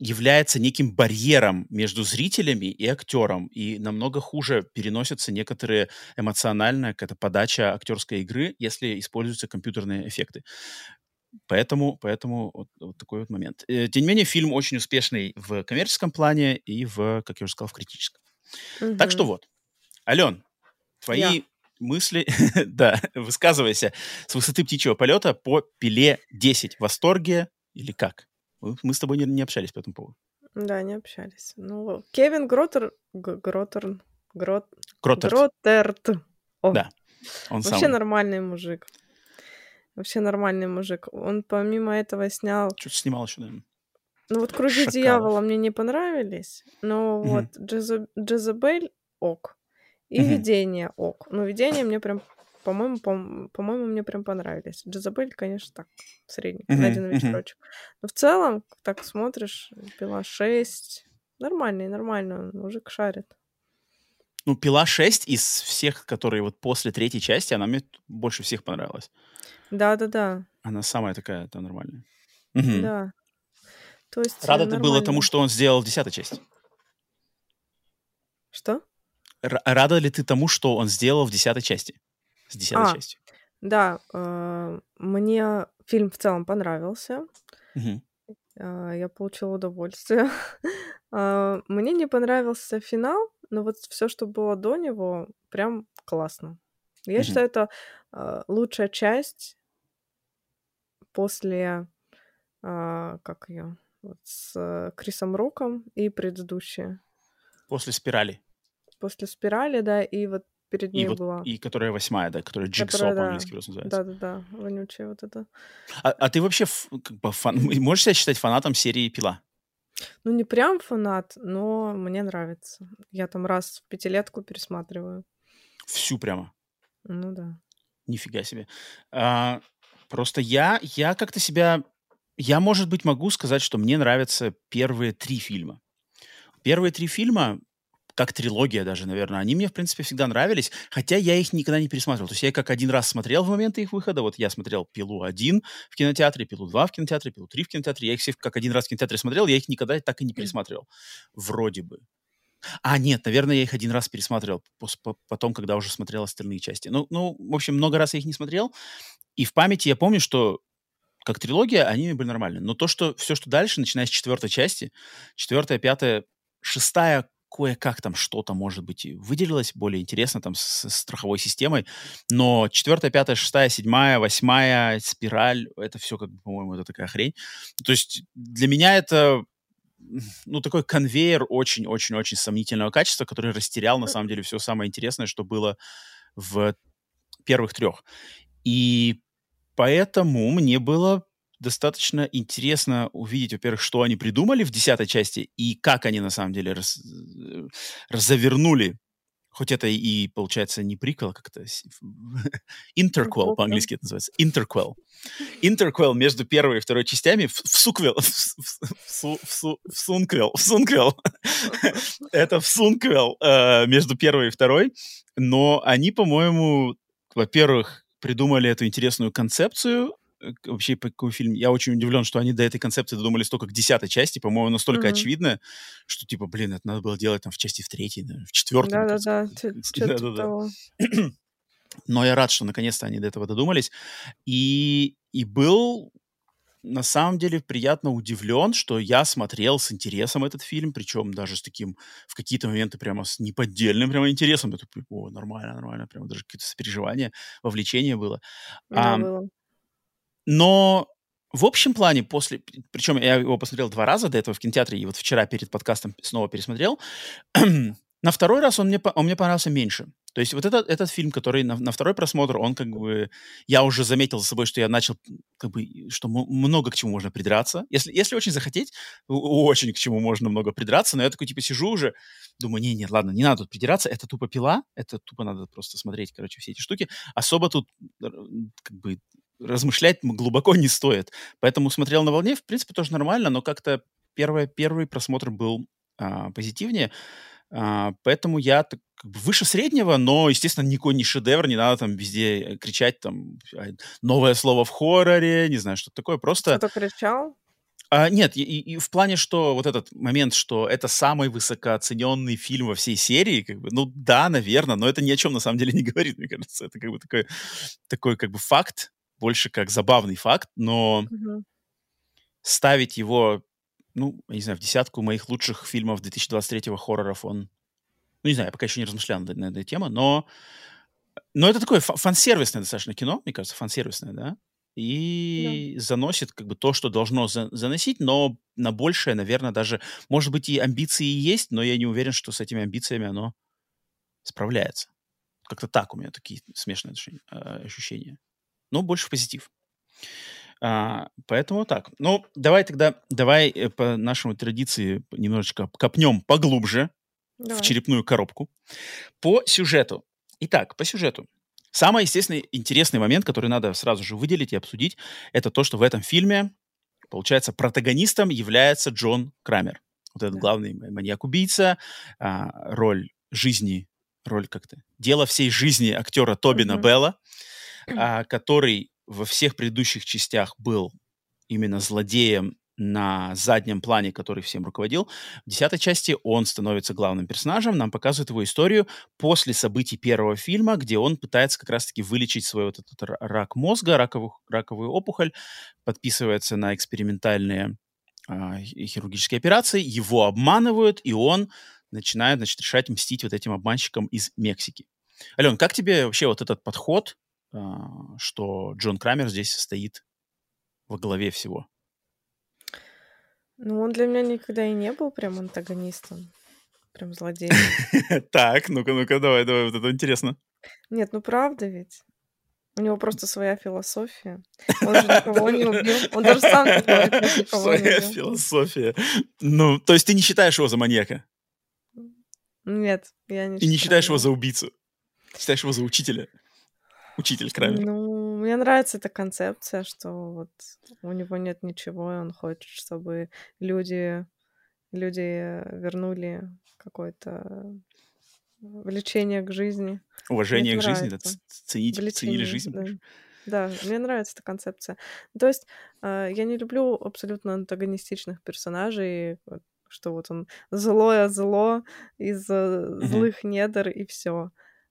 является неким барьером между зрителями и актером, и намного хуже переносятся некоторые эмоциональная какая-то подача актерской игры, если используются компьютерные эффекты. Поэтому, поэтому вот, вот такой вот момент. Э, Тем не менее, фильм очень успешный в коммерческом плане и в, как я уже сказал, в критическом. Так что вот, Ален, твои Я. мысли, <laughs> да, высказывайся с высоты птичьего полета по пиле 10. В восторге или как? Мы с тобой не, не общались по этому поводу. Да, не общались. Ну, Кевин Гротер... Гротерн... Грот... Кроттерт, Гротерт. О, да, он вообще самый. нормальный мужик. Вообще нормальный мужик. Он помимо этого снял... Что-то снимал еще, наверное. Ну вот «Кружи Шакалов. дьявола» мне не понравились, но Мгм. вот Джеза- Джезабель ок. И Мгм. «Видение» ок. Но «Видение» мне прям, по-моему, по- по-моему, мне прям понравились. Джезабель, конечно, так, средний, на Мгм, один вечерочек. Но в целом, так смотришь, «Пила 6», нормальный, нормально, мужик шарит. Ну, «Пила 6» из всех, которые вот после третьей части, она мне больше всех понравилась. Да-да-да, Она самая такая, это нормальная. Мгм. да. То есть Рада ты была тому, что он сделал в десятой части? Что? Р- рада ли ты тому, что он сделал в десятой части? С десятой А. частью. Да, э, мне фильм в целом понравился. А, я получила удовольствие. А, <laughs> мне не понравился финал, но вот все, что было до него, прям классно. Я считаю, это а, лучшая часть после, как ее, вот с э, Крисом Роком и предыдущая. После «Спирали». После «Спирали», да, и вот перед И ней вот, была, и которая восьмая, да, которая «Джигсо» да, по-английски просто называется. да-да-да, вонючая вот это. А, а ты вообще как бы фан- <laughs> можешь себя считать фанатом серии «Пила»? Ну, не прям фанат, но мне нравится. Я там раз в пятилетку пересматриваю. Всю прямо. Ну да. Нифига себе. А, просто я, я как-то себя... Я, может быть, могу сказать, что мне нравятся первые три фильма. Первые три фильма, как трилогия даже, наверное, они мне, в принципе, всегда нравились, хотя я их никогда не пересматривал. То есть я их как один раз смотрел в моменты их выхода. Вот я смотрел «Пилу-1» в кинотеатре, «Пилу-2» в кинотеатре, «Пилу-3» в кинотеатре. Я их все как один раз в кинотеатре смотрел, я их никогда так и не пересматривал. Вроде бы. А, нет, наверное, я их один раз пересматривал, потом, когда уже смотрел остальные части. Ну, ну, в общем, много раз я их не смотрел, и в памяти я помню, что как трилогия они были нормальны. Но то, что все, что дальше, начиная с четвертой части, четвертая, пятая, шестая, кое-как там что-то, может быть, и выделилось более интересно там с, с страховой системой, но четвертая, пятая, шестая, седьмая, восьмая, спираль, это все, как бы, по-моему, это такая хрень. То есть для меня это ну, такой конвейер очень-очень-очень сомнительного качества, который растерял, на самом деле, все самое интересное, что было в первых трех. И поэтому мне было достаточно интересно увидеть, во-первых, что они придумали в десятой части и как они на самом деле раз, э, разовернули, хоть это и получается не приквел, как-то <laughs> интерквел по-английски это называется, интерквел. Интерквел между первой и второй частями в, в суквел, <laughs> в, в, в, су- в, су- в сунквел, в сунквел. <laughs> это в сунквел э, между первой и второй, но они, по-моему, во-первых, придумали эту интересную концепцию, вообще по какой фильм. Я очень удивлен, что они до этой концепции додумались только к десятой части, по-моему, настолько Мгм. очевидно, что типа, блин, это надо было делать там в части в третьей, в четвертой. Да-да-да, <laughs> типа Да-да-да. <clears throat> Но я рад, что наконец-то они до этого додумались. И, и был на самом деле приятно удивлен, что я смотрел с интересом этот фильм, причем даже с таким, в какие-то моменты прямо с неподдельным прямо интересом. Такой, о, нормально, нормально, прямо даже какие-то сопереживания, вовлечение было. Да, Ам, было. Но в общем плане после... Причем я его посмотрел два раза до этого в кинотеатре, и вот вчера перед подкастом снова пересмотрел. <clears throat> на второй раз он мне, он мне понравился меньше. То есть вот этот, этот фильм, который на, на второй просмотр, он как бы... Я уже заметил за собой, что я начал, как бы, что много к чему можно придраться. Если, если очень захотеть, очень к чему можно много придраться, но я такой, типа, сижу уже, думаю, не, нет, ладно, не надо тут придираться, это тупо пила, это тупо надо просто смотреть, короче, все эти штуки. Особо тут, как бы, размышлять глубоко не стоит. Поэтому смотрел на волне, в принципе, тоже нормально, но как-то первое, первый просмотр был а, позитивнее. А, поэтому я так, как бы выше среднего, но, естественно, никакой не шедевр, не надо там везде э, кричать там а, новое слово в хорроре, не знаю, что такое. Просто Кто-то кричал? а, нет, и- и в плане, что вот этот момент, что это самый высокооцененный фильм во всей серии, как бы, ну да, наверное, но это ни о чем на самом деле не говорит, мне кажется. Это как бы такой, такой как бы факт, больше как забавный факт, но Мгм. ставить его, ну, я не знаю, в десятку моих лучших фильмов 2023 хорроров, он, ну, не знаю, я пока еще не размышлял над, над этой темой, но, но это такое фа- фан-сервисное достаточно кино, мне кажется, фан-сервисное, да, и заносит как бы то, что должно за- заносить, но на большее, наверное, даже, может быть, и амбиции есть, но я не уверен, что с этими амбициями оно справляется. Как-то так у меня такие смешанные э, ощущения. Но больше в позитив. А, поэтому так. Ну, давай тогда, давай э, по нашему традиции немножечко копнем поглубже в Давай. черепную коробку. По сюжету. Итак, по сюжету. Самый, естественно, интересный момент, который надо сразу же выделить и обсудить, это то, что в этом фильме, получается, протагонистом является Джон Крамер. Вот этот Да. главный маньяк-убийца, а, роль жизни, роль как-то, дело всей жизни актера Тобина Мгм. Белла, который во всех предыдущих частях был именно злодеем на заднем плане, который всем руководил. В десятой части он становится главным персонажем, нам показывают его историю после событий первого фильма, где он пытается как раз-таки вылечить свой вот этот ра- рак мозга, раковую, раковую опухоль, подписывается на экспериментальные а, хирургической операции, его обманывают, и он начинает, значит, решать мстить вот этим обманщикам из Мексики. Ален, как тебе вообще вот этот подход, а, что Джон Крамер здесь стоит во главе всего? Ну, он для меня никогда и не был прям антагонистом, прям злодеем. <laughs> Так, ну-ка, ну-ка, давай, давай, вот это интересно. Нет, ну правда ведь. У него просто своя философия. Он же никого не убил. Он даже сам говорит, никого не Своя философия. Ну, то есть ты не считаешь его за маньяка? Нет, я не И не считаешь его за убийцу? Считаешь его за учителя? Учитель Крамер. Ну, мне нравится эта концепция, что вот у него нет ничего, и он хочет, чтобы люди, люди вернули какое-то влечение к жизни. Уважение Мне к жизни, да, ценить, ценили Влечение, жизнь. да. Да, мне нравится эта концепция. То есть э, я не люблю абсолютно антагонистичных персонажей, что вот он злое зло из Мгм. злых недр и все.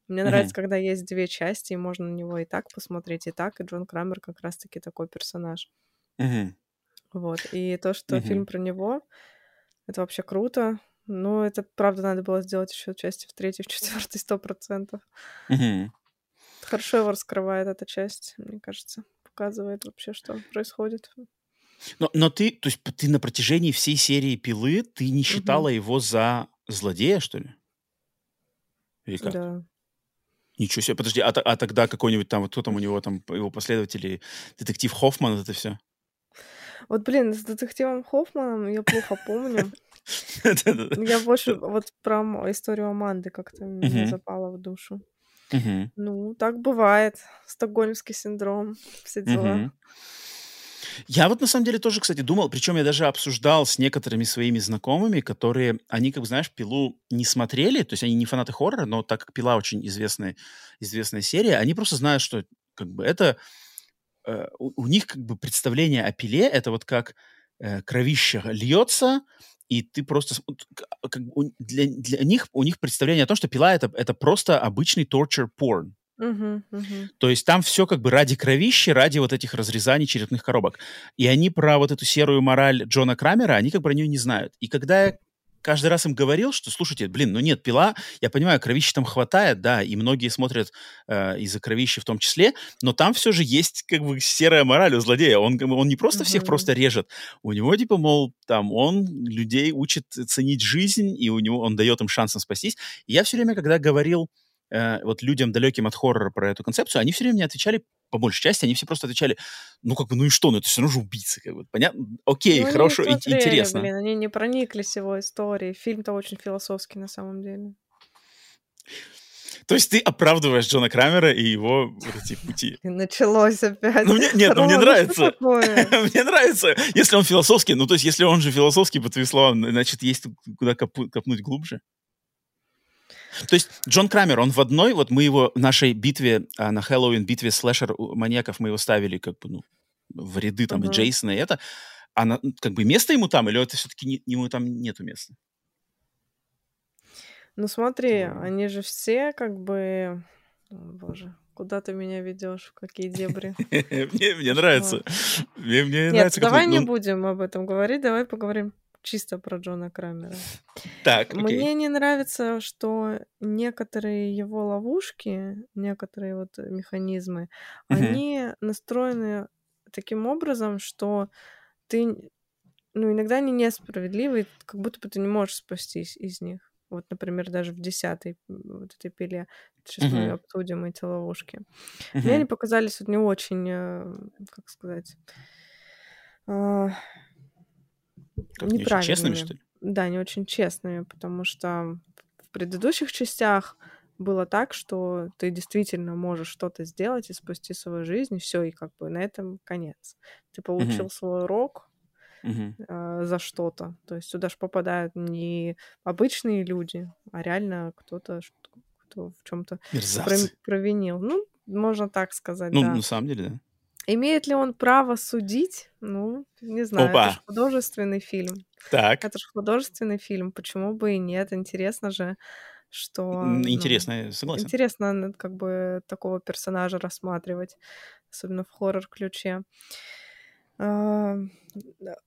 Мне Мгм. нравится, когда есть две части, и можно на него и так посмотреть, и так. И Джон Крамер как раз-таки такой персонаж. Мгм. Вот. И то, что Мгм. фильм про него, это вообще круто. Но это, правда, надо было сделать еще части в третьей, в четвертой, сто процентов. Хорошо его раскрывает эта часть, мне кажется. Показывает вообще, что происходит. Но, но ты, то есть ты на протяжении всей серии «Пилы» ты не считала его за злодея, что ли? Или как? Да. Ничего себе. Подожди, а, а тогда какой-нибудь там, вот кто там у него, там, его последователи, детектив Хоффман, это все? Вот, блин, с детективом Хоффманом я плохо помню. <laughs> Я больше вот про историю Аманды как-то мне запала в душу. Ну, так бывает. Стокгольмский синдром, все дела. Я вот на самом деле тоже, кстати, думал, причем я даже обсуждал с некоторыми своими знакомыми, которые, они, как бы, знаешь, «Пилу» не смотрели, то есть они не фанаты хоррора, но так как «Пила» очень известная, известная серия, они просто знают, что как бы это... э, у, у них как бы представление о «Пиле» — это вот как э, кровище льется, и ты просто... а, как для, для них, у них представление о том, что «Пила» — это, это просто обычный torture porn. Мгм, мгм. То есть там все как бы ради кровищи, ради вот этих разрезаний черепных коробок. И они про вот эту серую мораль Джона Крамера, они как бы про нее не знают. И когда я каждый раз им говорил, что, слушайте, блин, ну нет, пила, я понимаю, кровищи там хватает, да, и многие смотрят э, из-за кровищи в том числе, но там все же есть как бы серая мораль у злодея. Он, он не просто всех Мгм. просто режет, у него типа, мол, там он людей учит ценить жизнь, и у него он дает им шансом спастись. И я все время, когда говорил э, вот людям, далеким от хоррора, про эту концепцию, они все время мне отвечали, по большей части, они все просто отвечали, ну, как бы, ну и что, ну, это все равно же убийцы, как бы, понятно? Окей, Ну, хорошо, смотрели, интересно. Блин, они не прониклись его историей. Фильм-то очень философский на самом деле. То есть ты оправдываешь Джона Крамера и его вот эти пути. <laughs> И началось опять. Ну, мне- <laughs> нет, ну, мне Ром, нравится. <laughs> Мне нравится, если он философский, ну, то есть если он же философский, по твоим словам, значит, есть куда копнуть глубже. То есть Джон Крамер, он в одной, вот мы его в нашей битве а, на Хэллоуин, битве слэшер у- маньяков, мы его ставили как бы, ну, в ряды там и Мгм. Джейсона, и это. А на- как бы место ему там, или это все-таки не, ему там нету места? Ну смотри, они же все как бы... О, боже, куда ты меня ведешь? В какие дебри? <laughs> Мне нравится. Мне Нет, нравится, как давай не ну, будем об этом говорить, давай поговорим чисто про Джона Крамера. Так, окей. Мне не нравится, что некоторые его ловушки, некоторые вот механизмы, Мгм. они настроены таким образом, что ты, ну, иногда они несправедливы, как будто бы ты не можешь спастись из них. Вот, например, даже в десятой вот этой пиле. Сейчас мы Мгм. обсудим эти ловушки. Мне они показались вот не очень, э, как сказать, Как, не очень честными, неправильными. что ли? Да, не очень честными, потому что в предыдущих частях было так, что ты действительно можешь что-то сделать и спасти свою жизнь, и все, и как бы на этом конец. Ты получил Мгм. свой урок Мгм. э, за что-то. То есть сюда же попадают не обычные люди, а реально кто-то, кто в чем-то провинил. Ну, можно так сказать, Ну, да. на самом деле, да. Имеет ли он право судить? Ну, не знаю. Опа. Это же художественный фильм. Так, Это же художественный фильм. Почему бы и нет? Интересно же, что... ну, интересно, я согласен. Интересно как бы такого персонажа рассматривать, особенно в хоррор-ключе. А,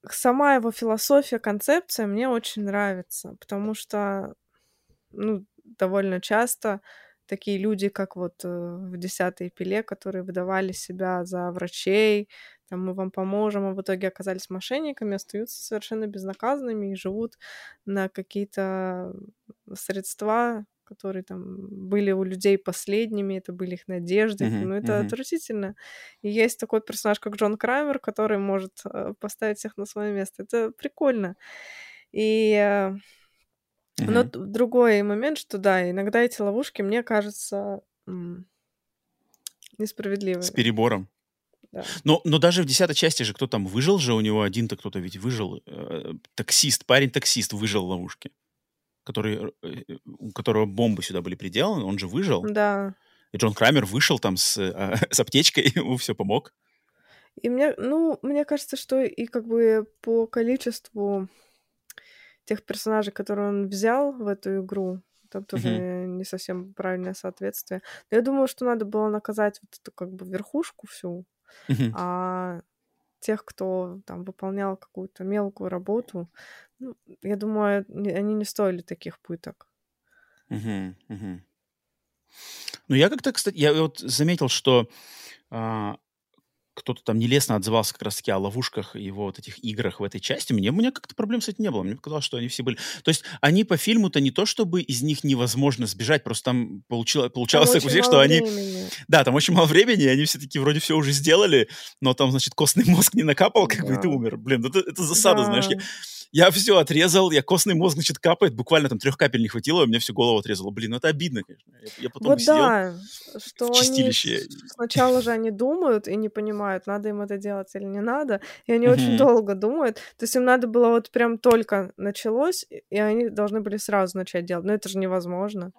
сама его философия, концепция мне очень нравится, потому что, ну, довольно часто такие люди, как вот э, в «Десятой пиле», которые выдавали себя за врачей, там, мы вам поможем, а в итоге оказались мошенниками, остаются совершенно безнаказанными и живут на какие-то средства, которые там были у людей последними, это были их надежды, Мгм, ну это мгм. отвратительно. И есть такой персонаж, как Джон Краймер, который может э, поставить всех на свое место. Это прикольно. И э, но другой момент, что да, иногда эти ловушки, мне кажется, м, С несправедливыми. перебором. Да. Но, но даже в десятой части же кто там выжил же, у него один-то кто-то ведь выжил. э, таксист, парень-таксист выжил в ловушке. Который, э, э, у которого бомбы сюда были приделаны, он же выжил. Да. И Джон Крамер вышел там с, э, <laughs> с аптечкой, ему все помог. И мне, ну, мне кажется, что и как бы по количеству тех персонажей, которые он взял в эту игру, там тоже не совсем правильное соответствие. Но я думаю, что надо было наказать вот эту как бы верхушку всю, Мгм. а тех, кто там выполнял какую-то мелкую работу, ну, я думаю, они не стоили таких пыток. Мгм, мгм. Ну, я как-то, кстати, я вот заметил, что а, кто-то там нелестно отзывался как раз-таки о ловушках и его вот этих играх в этой части. Мне, у меня как-то проблем с этим не было. Мне показалось, что они все были... То есть они по фильму-то не то, чтобы из них невозможно сбежать, просто там получило, Там получалось так у всех, что мало они... времени. Да, там очень мало времени, и они все-таки вроде все уже сделали, но там, значит, костный мозг не накапал, как бы, и ты Да. умер. Блин, это, это засада, знаешь. Да. Я, я все отрезал, я костный мозг, значит, капает, буквально там трех капель не хватило, и мне всю голову отрезало. Блин, ну это обидно, конечно. Я, я потом Вот сидел да, что в они чистилище. с- сначала же они думают и не понимают, надо им это делать или не надо, и они очень Мгм. долго думают. То есть им надо было вот прям только началось, и- они должны были сразу начать делать. Но это же невозможно.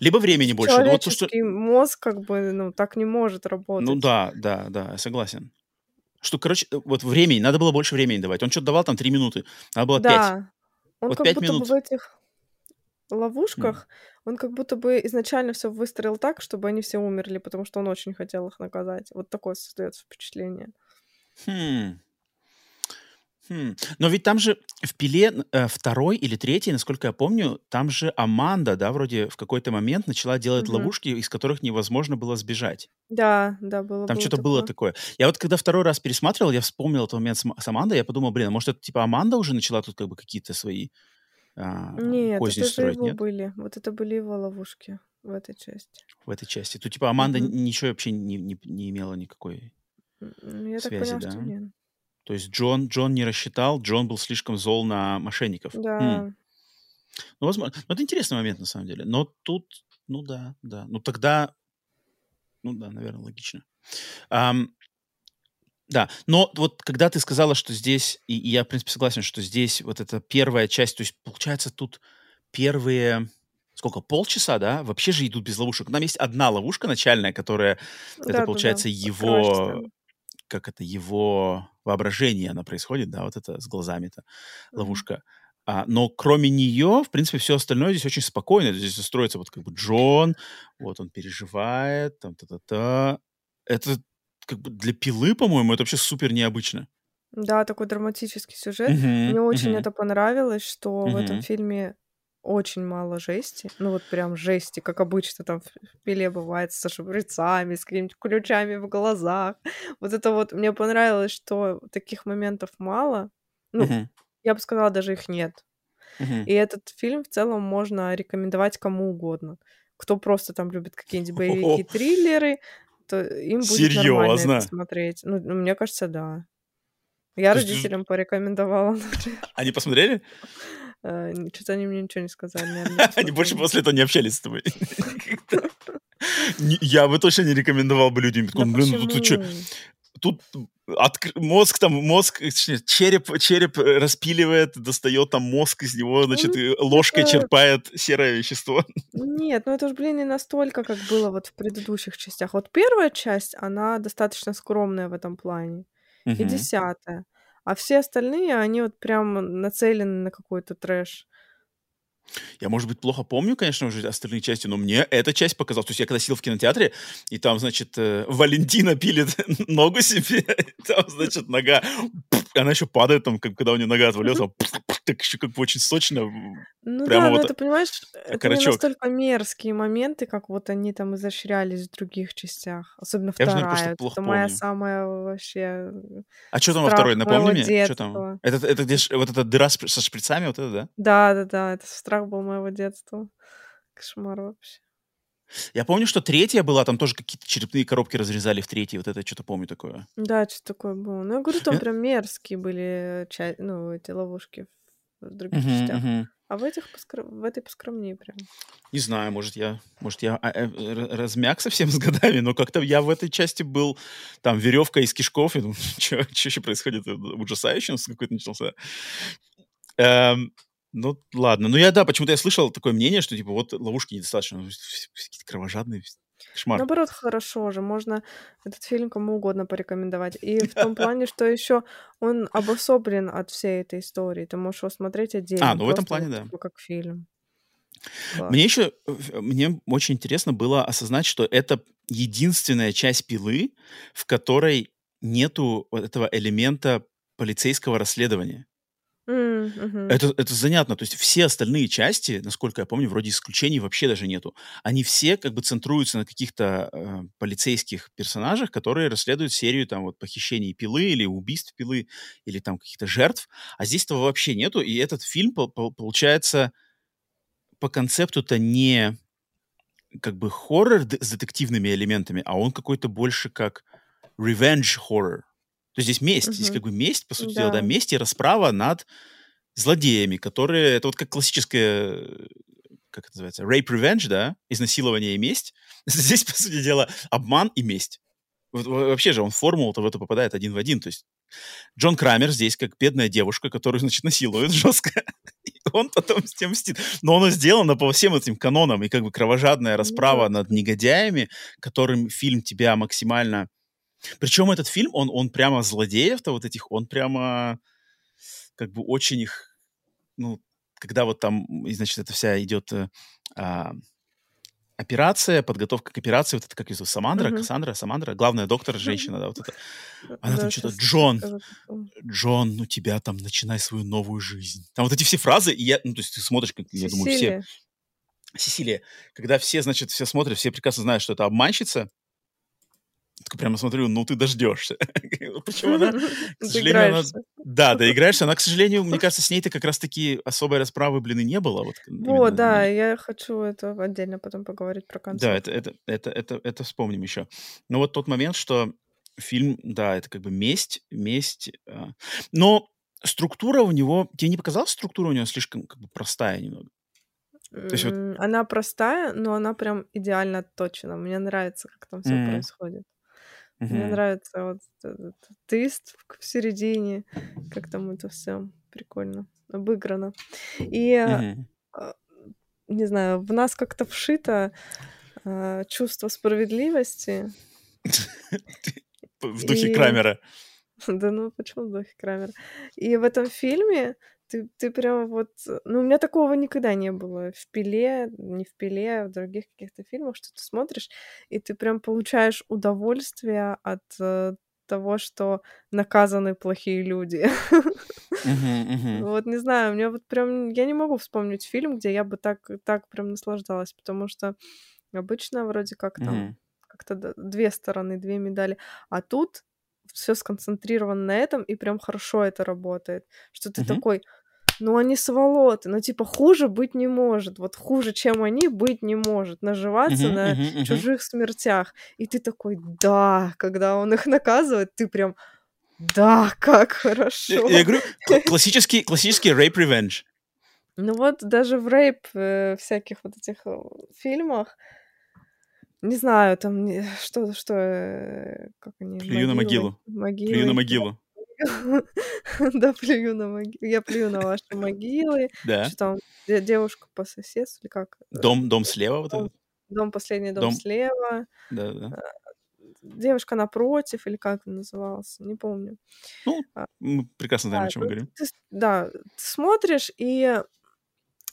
Либо времени больше. Ну, вот то, что... Человеческий мозг как бы, ну, так не может Ну работать. да, да, да, я согласен. Что, короче, э, вот времени, надо было больше времени давать. Он что-то давал там три минуты, надо было пять. Да, он Вот как пять будто бы минут. в этих ловушках, он как будто бы изначально все выстроил так, чтобы они все умерли, потому что он очень хотел их наказать. Вот такое создается впечатление. Хм. Хм. Но ведь там же в пиле э, второй или третий, насколько я помню, там же Аманда, да, вроде в какой-то момент начала делать Мгм. ловушки, из которых невозможно было сбежать. Да, да, было Там было что-то было такое. такое. Я вот когда второй раз пересматривал, я вспомнил этот момент с, с Амандой, я подумал, блин, а может это типа Аманда уже начала тут как бы какие-то свои а, Нет, козни это же строить, его нет? были. Вот это были его ловушки в этой части. В этой части. Тут типа Аманда н- ничего вообще не, не, не имела никакой я так связи, поняла, да? что нет. То есть Джон, Джон не рассчитал, Джон был слишком зол на мошенников. Хм. Да. Ну, возможно. Ну, это интересный момент, на самом деле. Но тут, ну да, да. Ну, тогда, ну да, наверное, логично. Ам, да, но вот когда ты сказала, что здесь, и, и я, в принципе, согласен, что здесь вот эта первая часть, то есть, получается, тут первые, сколько, полчаса, да, вообще же идут без ловушек. Там есть одна ловушка начальная, которая, это, Да-да-да. получается, Открываешь его, как это, его воображение, она происходит, да, вот это с глазами-то ловушка. А, но кроме нее, в принципе, все остальное здесь очень спокойно. Здесь строится вот как бы Джон, вот он переживает, там та-та-та. Это как бы для пилы, по-моему, это вообще супер необычно. Да, такой драматический сюжет. Мгм, Мне очень мгм, это понравилось, что в этом фильме очень мало жести. Ну вот прям жести, как обычно там в «Пиле» бывает со шприцами, с какими-нибудь ключами в глазах. Вот это вот мне понравилось, что таких моментов мало. Ну, Мгм, я бы сказала, даже их нет. мгм. И этот фильм в целом можно рекомендовать кому угодно. Кто просто там любит какие-нибудь боевики, триллеры, то им будет нормально это серьезно? смотреть. Ну, ну, мне кажется, да. Я То есть родителям порекомендовала, <laughs> например. они посмотрели? Что-то они мне ничего не сказали, наверное, <laughs> Они больше после этого не общались с тобой. <laughs> Я бы точно не рекомендовал бы людям. Блин, ну тут что? Тут откр- мозг там, мозг, э, череп, череп э, распиливает, достает там мозг из него, значит, Ну, и ложкой это... черпает серое вещество. <laughs> Нет, ну это же, блин, не настолько, как было вот в предыдущих частях. Вот первая часть, она достаточно скромная в этом плане. И Мгм. десятая. А все остальные, они вот прям нацелены на какой-то трэш. Я, может быть, плохо помню, конечно, уже остальные части, но мне эта часть показалась. То есть я когда сидел в кинотеатре, и там, значит, э, Валентина пилит <laughs> ногу себе, <laughs> там, значит, нога, она еще падает, там, когда у нее нога отвалилась, так еще как бы очень сочно. Ну Прямо да, но вот это, понимаешь, это не окорочок. настолько мерзкие моменты, как вот они там изощрялись в других частях. Особенно Я же, наверное, вторая. Вот плохо Это моя помню. самая вообще А что там во второй, напомни мне? Что там? детства. Это, это где вот эта дыра со шприцами, вот это, да? Да-да-да, это страх был моего детства. Кошмар вообще. Я помню, что третья была, там тоже какие-то черепные коробки разрезали в третьей, вот это что-то помню такое. Да, что такое было. Ну, я говорю, там Э, прям мерзкие были ча- ну, эти ловушки в других мгм, частях. мгм. А в этих поскро- в этой поскромнее прям. Не знаю, может, я, может, я а, э, размяк совсем с годами, но как-то я в этой части был, там, веревка из кишков, и думаю, <laughs> что еще происходит? Ужасающе у нас какой-то начался. Эм, ну, ладно. Ну, я, да, почему-то я слышал такое мнение, что, типа, вот ловушки недостаточно, ну, какие-то кровожадные, кошмар. Наоборот, хорошо же. Можно этот фильм кому угодно порекомендовать. И в том плане, что еще он обособлен от всей этой истории. Ты можешь его смотреть А, отдельно, ну, в этом плане, да. типа как фильм. Класс. Мне еще, э, мне очень интересно было осознать, что это единственная часть пилы, в которой нету вот этого элемента полицейского расследования. Это, это занятно. То есть все остальные части, насколько я помню, вроде исключений вообще даже нету. Они все как бы центруются на каких-то э, полицейских персонажах, которые расследуют серию там вот похищений пилы или убийств пилы или там каких-то жертв. А здесь этого вообще нету. И этот фильм пол- пол- получается по концепту-то не как бы хоррор с детективными элементами, а он какой-то больше как revenge horror. То есть здесь месть. Здесь Мгм. как бы месть, по сути дела, да, Да. месть и расправа над злодеями, которые... Это вот как классическая, э, как это называется, rape revenge, да, изнасилование и месть. <laughs> Здесь, по сути дела, обман и месть. Вообще же он формулу-то в это попадает один в один. То есть Джон Крамер здесь как бедная девушка, которую, значит, насилуют <laughs> жестко. И он потом с тем мстит. Но оно сделано по всем этим канонам. И как бы кровожадная расправа Вот. над негодяями, которым фильм тебя максимально... Причем этот фильм, он, он прямо злодеев-то вот этих, он прямо как бы очень их... Ну, когда вот там, значит, это вся идет э, а, операция, подготовка к операции, вот это как зовут, Самандра, Мгм. Кассандра, Самандра, главная доктор, женщина, да, вот это. Она Да, там что-то, Джон. Джон, ну тебя там, начинай свою новую жизнь. Там вот эти все фразы, и я, ну, то есть ты смотришь, как, я думаю, все... Сесилия, когда все, значит, все смотрят, все прекрасно знают, что это обманщица, так прямо смотрю, ну ты дождешься. <laughs> Причем она, <laughs> к сожалению, она... Доиграешься. Да, доиграешься. Она, к сожалению, мне кажется, с ней-то как раз-таки особой расправы, блин, и не было. Вот, Вот, да, на- я хочу это отдельно потом поговорить про Да, концовку. это, это, это, это, это вспомним еще. Но вот тот момент, что фильм, да, это как бы месть, месть. а. Но структура у него... Тебе не показалась структура у него слишком как бы простая немного? То есть вот... Она простая, но она прям идеально точена. Мне нравится, как там все М, происходит. Мне мгм. нравится вот этот твист в середине, как там это все прикольно обыграно. И а, не знаю, в нас как-то вшито а, чувство справедливости. <laughs> В духе Крамера. <laughs> да ну почему в духе Крамера? И в этом фильме ты, ты прям вот... Ну, у меня такого никогда не было. В «Пиле», не в «Пиле», а в других каких-то фильмах, что ты смотришь, и ты прям получаешь удовольствие от э, того, что наказаны плохие люди. <laughs> Вот не знаю, у меня вот прям... Я не могу вспомнить фильм, где я бы так, так прям наслаждалась, потому что обычно вроде как там как-то две стороны, две медали, а тут все сконцентрировано на этом, и прям хорошо это работает. Что ты Мгм. такой, ну они сволоты, ну типа хуже быть не может, вот хуже, чем они, быть не может, наживаться Мгм, на мгм. чужих смертях. И ты такой, да, когда он их наказывает, ты прям, да, как Я, хорошо. я говорю, кла- <laughs> классический, классический rape revenge. Ну вот даже в рейп э, всяких вот этих э, фильмах, не знаю, там <laughs> что, что, э, как они, Плюю на могилы, могилу. Плюю на могилу. <laughs> да, плюю на могилу, я плюю на ваши могилы, Да. что там де- девушка по соседству, или как, э, Дом, дом слева вот этот. дом последний дом слева, Да, да. девушка напротив, или как он назывался, не помню. Ну, А, мы прекрасно знаем, о чем мы говорим. да, ты смотришь, и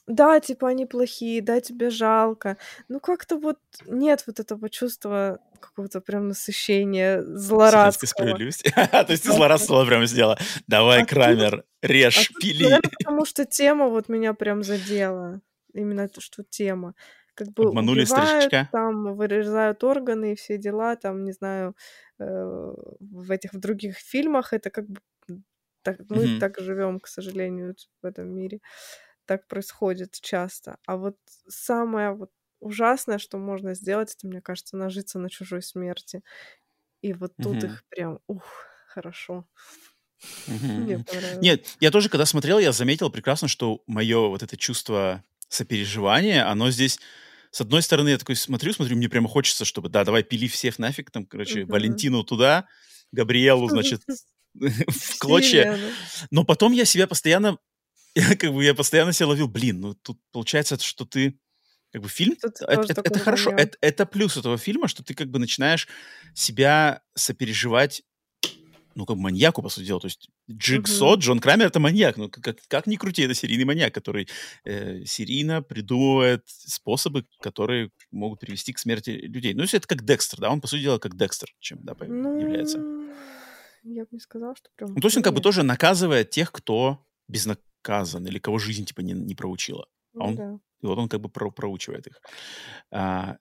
да, типа они плохие, да, тебе жалко. Ну как-то вот нет вот этого чувства какого-то прям насыщения злорадского. справедливости. <laughs> То есть ты злорадствовала прямо сделала. Давай, А Крамер, а режь, тут, пили. <laughs> потому что тема вот меня прям задела. Именно то, что тема. Как бы Обманули старичка. там вырезают органы и все дела, там, не знаю, э, в этих в других фильмах это как бы так, мы так живем, к сожалению, в этом мире. Так происходит часто. А вот самое вот ужасное, что можно сделать, это, мне кажется, нажиться на чужой смерти. И вот тут Мгм. их прям, ух, хорошо. <laughs> Мне. Нет, я тоже, когда смотрел, я заметил прекрасно, что мое вот это чувство сопереживания, оно здесь, с одной стороны, я такой смотрю, смотрю, мне прямо хочется, чтобы, да, давай пили всех нафиг, там, короче, Мгм. Валентину туда, Габриэлу, <laughs> значит, <laughs> в клочья. Но потом я себя постоянно, <laughs> я как бы, я постоянно себя ловил, блин, ну тут получается, что ты, как бы, фильм, ты это, это- это хорошо, это, это плюс этого фильма, что ты как бы начинаешь себя сопереживать ну, как бы маньяку, по сути дела. То есть Джигсо, Мгм. Джон Крамер — это маньяк. Ну, как, как ни крути, это серийный маньяк, который э, серийно придумывает способы, которые могут привести к смерти людей. Ну, если это как Декстер, да, он, по сути дела, как Декстер, чем да, по- является. Ну, я бы не сказала, что прям... Ну, то есть он как бы тоже наказывает тех, кто безнаказан или кого жизнь, типа, не, не проучила. А он, да. и вот он как бы про- проучивает их. А,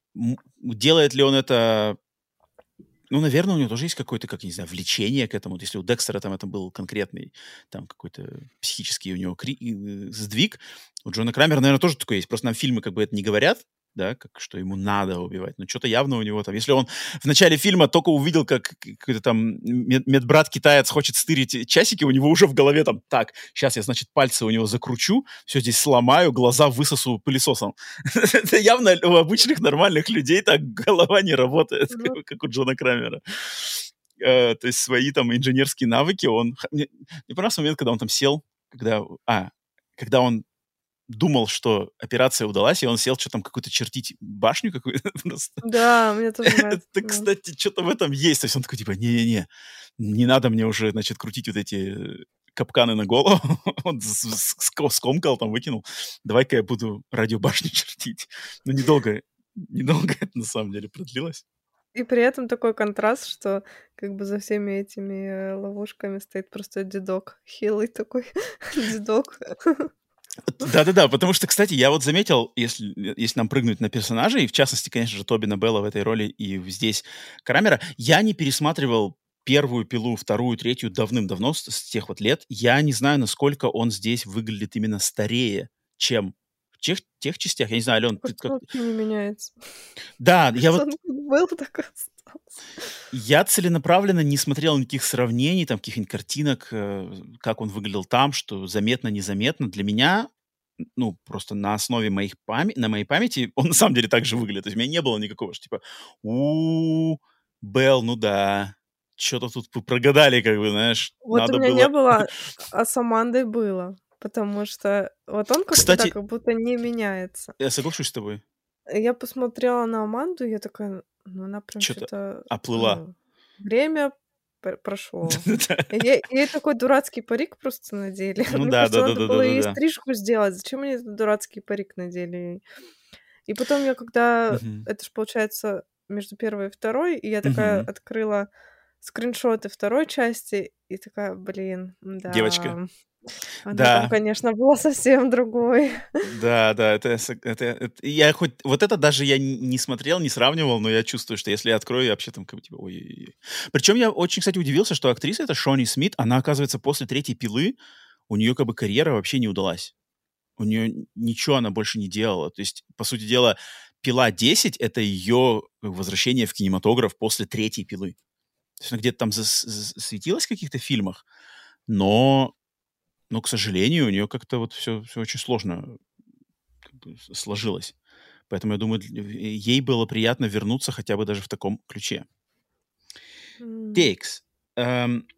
делает ли он это ну, наверное, у него тоже есть какое-то, как, не знаю, влечение к этому. Вот Если у Декстера там это был конкретный, там, какой-то психический у него кри- э, сдвиг, у Джона Крамера, наверное, тоже такое есть. Просто нам фильмы как бы это не говорят, да, как, что ему надо убивать. Но что-то явно у него там... Если он в начале фильма только увидел, как какой-то там мед- медбрат-китаец хочет стырить часики, у него уже в голове там, так, сейчас я, значит, пальцы у него закручу, все здесь сломаю, глаза высосу пылесосом. <laughs> Это явно у обычных нормальных людей так голова не работает, Ну. <laughs> как- у Джона Крамера. Э, То есть свои там инженерские навыки он... мне понравился момент, когда он там сел, когда... А, когда он думал, что операция удалась, и он сел что-то там какую-то чертить башню какую-то <laughs> просто. Да, мне тоже <laughs> нравится. Это, кстати, что-то в этом есть. То есть он такой, типа, не-не-не, не надо мне уже, значит, крутить вот эти капканы на голову. <laughs> Он скомкал, там, выкинул. Давай-ка я буду радиобашню чертить. Но недолго, недолго это на самом деле продлилось. И при этом такой контраст, что как бы за всеми этими э, ловушками стоит просто дедок. Хилый такой дедок. Да-да-да, потому что, кстати, я вот заметил, если, если нам прыгнуть на персонажей, в частности, конечно же, Тобина Белла в этой роли и здесь Крамера, я не пересматривал первую пилу, вторую, третью давным-давно, с, с тех вот лет. Я не знаю, насколько он здесь выглядит именно старее, чем в тех, тех частях. Я не знаю, Ален, ты как... не меняется. Да, я вот Он был, так и остался. Я целенаправленно не смотрел никаких сравнений, там, каких-нибудь картинок, э, как он выглядел там, что заметно, незаметно. Для меня, ну, просто на основе моих памя- на моей памяти, он на самом деле так же выглядит. То есть у меня не было никакого, что типа, у Белл, ну да, что-то тут прогадали, как бы, знаешь, Вот надо у меня было... не было, <laughs> а с Амандой было. Потому что вот он как-то Кстати- так, как будто не меняется. Я соглашусь с тобой. Я посмотрела на Аманду, и я такая, ну она прям Чё-то что-то... оплыла. ну, время пр- прошло. <laughs> Ей, ей такой дурацкий парик просто надели. Ну да, да, надо да, да, было ей стрижку сделать. Зачем мне этот дурацкий парик надели? И потом я когда... Это же получается между первой и второй, и я такая открыла скриншоты второй части, и такая, блин, да. Девочка. Она Да. там, конечно, была <laughs> совсем другой. Да, да, это, это, это- я хоть вот это даже я не смотрел, не сравнивал, но я чувствую, что если я открою, я вообще там как бы типа, ой Причем я очень, кстати, удивился, что актриса это Шони Смит, она оказывается после третьей пилы у нее как бы карьера вообще не удалась. У нее ничего она больше не делала. То есть, по сути дела, пила 10 это ее возвращение в кинематограф после третьей пилы. То есть она где-то там зас- зас- светилась в каких-то фильмах, но, но, к сожалению, у нее как-то вот все, все очень сложно как бы сложилось. Поэтому я думаю, для- ей было приятно вернуться хотя бы даже в таком ключе. Текс. Эм,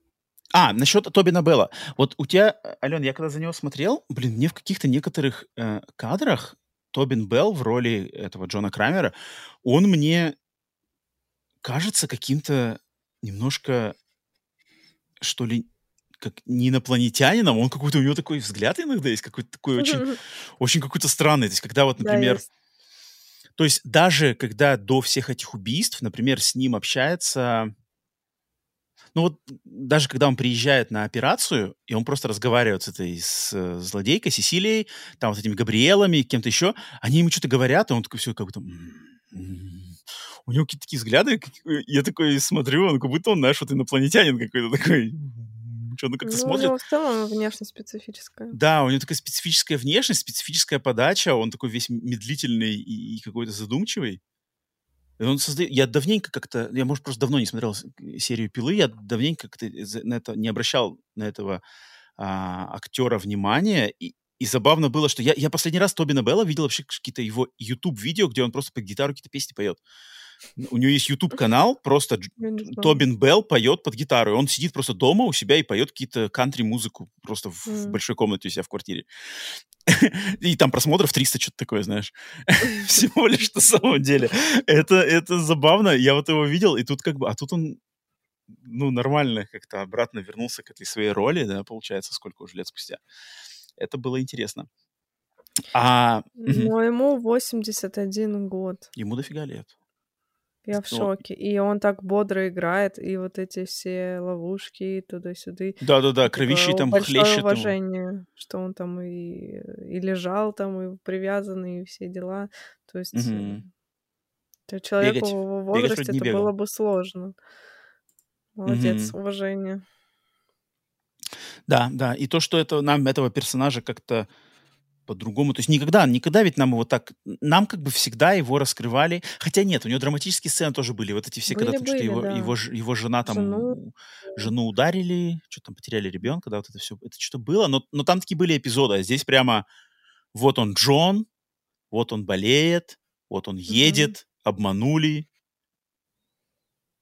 а, насчет Тобина Белла. Вот у тебя, Ален, я когда за него смотрел, блин, мне в каких-то некоторых э, кадрах Тобин Белл в роли этого Джона Крамера, он мне кажется каким-то немножко, что ли, как не инопланетянином, он какой-то, у него такой взгляд иногда есть, какой-то такой очень, <laughs> очень какой-то странный. То есть, когда вот, например, да, то есть даже когда до всех этих убийств, например, с ним общается ну вот даже когда он приезжает на операцию, и он просто разговаривает с этой с, э, злодейкой Сесилией, там вот этими Габриэлами, кем-то еще, они ему что-то говорят, и он такой все как будто... У него какие-то такие взгляды, э, я такой смотрю, он как будто он, знаешь, вот инопланетянин какой-то такой, что он как-то ну, смотрит. У него в целом внешность специфическая. Да, у него такая специфическая внешность, специфическая подача, он такой весь медлительный и, и какой-то задумчивый. Он создает... Я давненько как-то... Я, может, просто давно не смотрел серию «Пилы», я давненько как-то на это не обращал на этого а, актера внимания, и, и забавно было, что я, я последний раз Тобина Белла видел вообще какие-то его YouTube-видео, где он просто под гитару какие-то песни поет. У него есть YouTube-канал, просто Тобин Белл поет под гитару. Он сидит просто дома у себя и поет какие-то кантри-музыку просто в, mm. в большой комнате у себя в квартире. <laughs> И там просмотров 300, что-то такое, знаешь. <laughs> Всего лишь на самом деле. Это, это забавно. Я вот его видел, и тут как бы... А тут он ну, нормально как-то обратно вернулся к этой своей роли, да, получается, сколько уже лет спустя. Это было интересно. А... Но ему 81 год. Ему дофига лет. Я в шоке. И он так бодро играет, и вот эти все ловушки туда-сюда. Да-да-да, кровищи там большое хлещет уважение, ему. что он там и, и лежал там, и привязанный, и все дела. То есть угу. человеку бегать, в его возрасте это бегал. было бы сложно. Молодец, угу. уважение. Да, да. И то, что это нам этого персонажа как-то по-другому. То есть никогда, никогда ведь нам его так... Нам как бы всегда его раскрывали. Хотя нет, у него драматические сцены тоже были. Вот эти все, были, когда были, что его, да. его, его жена там... Жену. жену ударили, что там потеряли ребенка, да, вот это все. Это что было. Но, но там такие были эпизоды. А здесь прямо вот он Джон, вот он болеет, вот он едет, mm-hmm. обманули.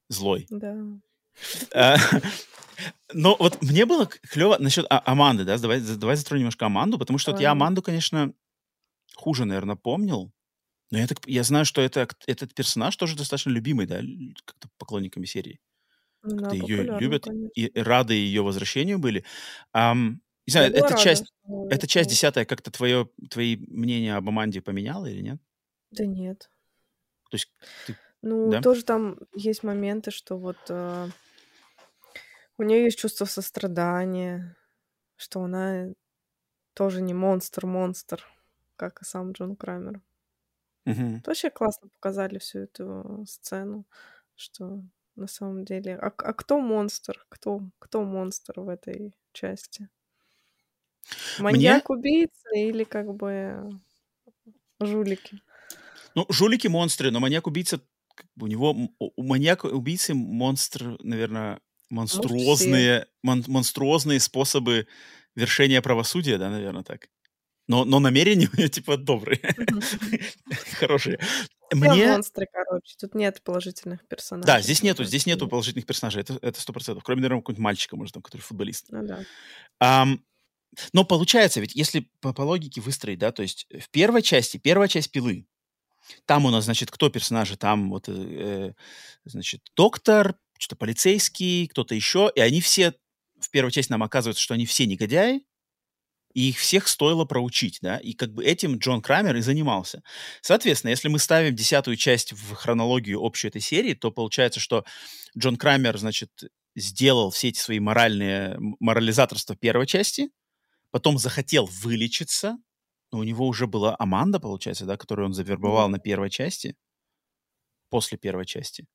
Злой. Да. Но вот мне было клево насчет а- Аманды, да, давай, давай затронем немножко Аманду, потому что вот я Аманду, конечно, хуже, наверное, помнил, но я, так, я знаю, что это, этот персонаж тоже достаточно любимый, да, как-то поклонниками серии. Да, ее любят конечно. и рады ее возвращению были. Um, не знаю, эта часть, эта часть десятая как-то твое, твои мнения об Аманде поменяла или нет? Да нет. То есть ты, Ну, да? тоже там есть моменты, что вот э, у нее есть чувство сострадания, что она тоже не монстр-монстр, как и сам Джон Крамер. Угу. Это вообще классно показали всю эту сцену, что на самом деле... А, а кто монстр? Кто, кто монстр в этой части? Маньяк-убийца или как бы жулики? Ну, жулики монстры, но маньяк-убийца у него у маньяка-убийцы монстр, наверное, монструозные, мон, монструозные способы вершения правосудия, да, наверное, так. Но, но намерения у нее, типа, добрые. <laughs> Хорошие. Мне... монстры, короче. Тут нет положительных персонажей. Да, здесь нету, здесь нету положительных персонажей. Это сто процентов. Кроме, наверное, какого-нибудь мальчика, может, там, который футболист. Ну да. Но получается, ведь если по, по логике выстроить, да, то есть в первой части, первая часть пилы, там у нас, значит, кто персонажи? Там вот, э, значит, доктор, что-то полицейский, кто-то еще, и они все, в первой части нам оказывается, что они все негодяи, и их всех стоило проучить, да, и как бы этим Джон Крамер и занимался. Соответственно, если мы ставим десятую часть в хронологию общей этой серии, то получается, что Джон Крамер, значит, сделал все эти свои моральные, морализаторства первой части, потом захотел вылечиться, но у него уже была Аманда, получается, да, которую он завербовал mm-hmm. на первой части, после первой части.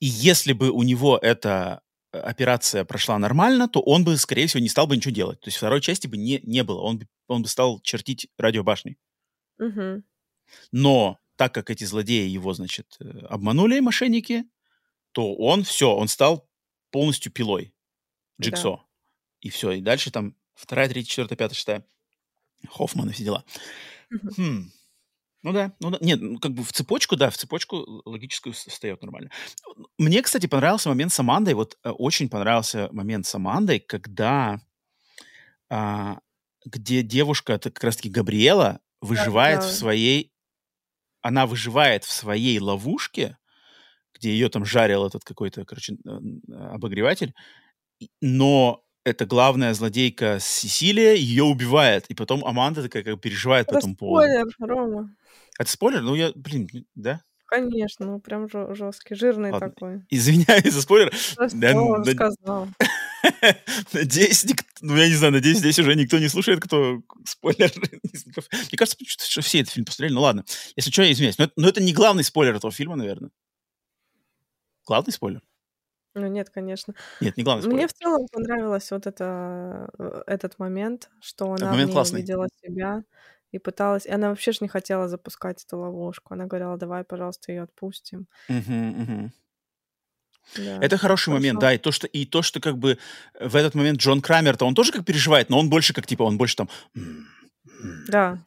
И если бы у него эта э, операция прошла нормально, то он бы, скорее всего, не стал бы ничего делать. То есть второй части бы не, не было. Он бы, он бы стал чертить радиобашни. Угу. Но так как эти злодеи его, значит, э, обманули, мошенники, то он все, он стал полностью пилой. Джиксо. Да. И все. И дальше там вторая, третья, четвертая, пятая, шестая. Хоффман и все дела. Угу. Хм. Ну да, ну да. Нет, ну как бы в цепочку, да, в цепочку логическую встает нормально. Мне, кстати, понравился момент с Амандой. Вот э, очень понравился момент с Амандой, когда а, где девушка, это как раз-таки Габриэла, выживает да, да. в своей... Она выживает в своей ловушке, где ее там жарил этот какой-то, короче, обогреватель, но эта главная злодейка Сесилия ее убивает, и потом Аманда такая как переживает Это по этому поводу. Рома. Это спойлер? Ну, я, блин, да? Конечно, ну прям жесткий, жирный Ладно. такой. <laughs> Извиняюсь за спойлер. Да Да, что, да. сказал. <laughs> Надеюсь, ник- ну, я не знаю, надеюсь, здесь уже никто не слушает, кто <laughs> спойлер. Мне кажется, что все этот фильм посмотрели. Ну ладно, если что, я извиняюсь. Но это, но это не главный спойлер этого фильма, наверное. Главный спойлер? Ну нет, конечно. Нет, не главный спойлер. Мне в целом понравилось вот это, э, этот момент, что она в момент классный. увидела себя и пыталась... И она вообще же не хотела запускать эту ловушку. Она говорила, давай, пожалуйста, ее отпустим. Да, Это хороший момент, хорошо. да, и то, что, и то, что как бы в этот момент Джон Крамер-то, он тоже как переживает, но он больше как, типа, он больше там... Да.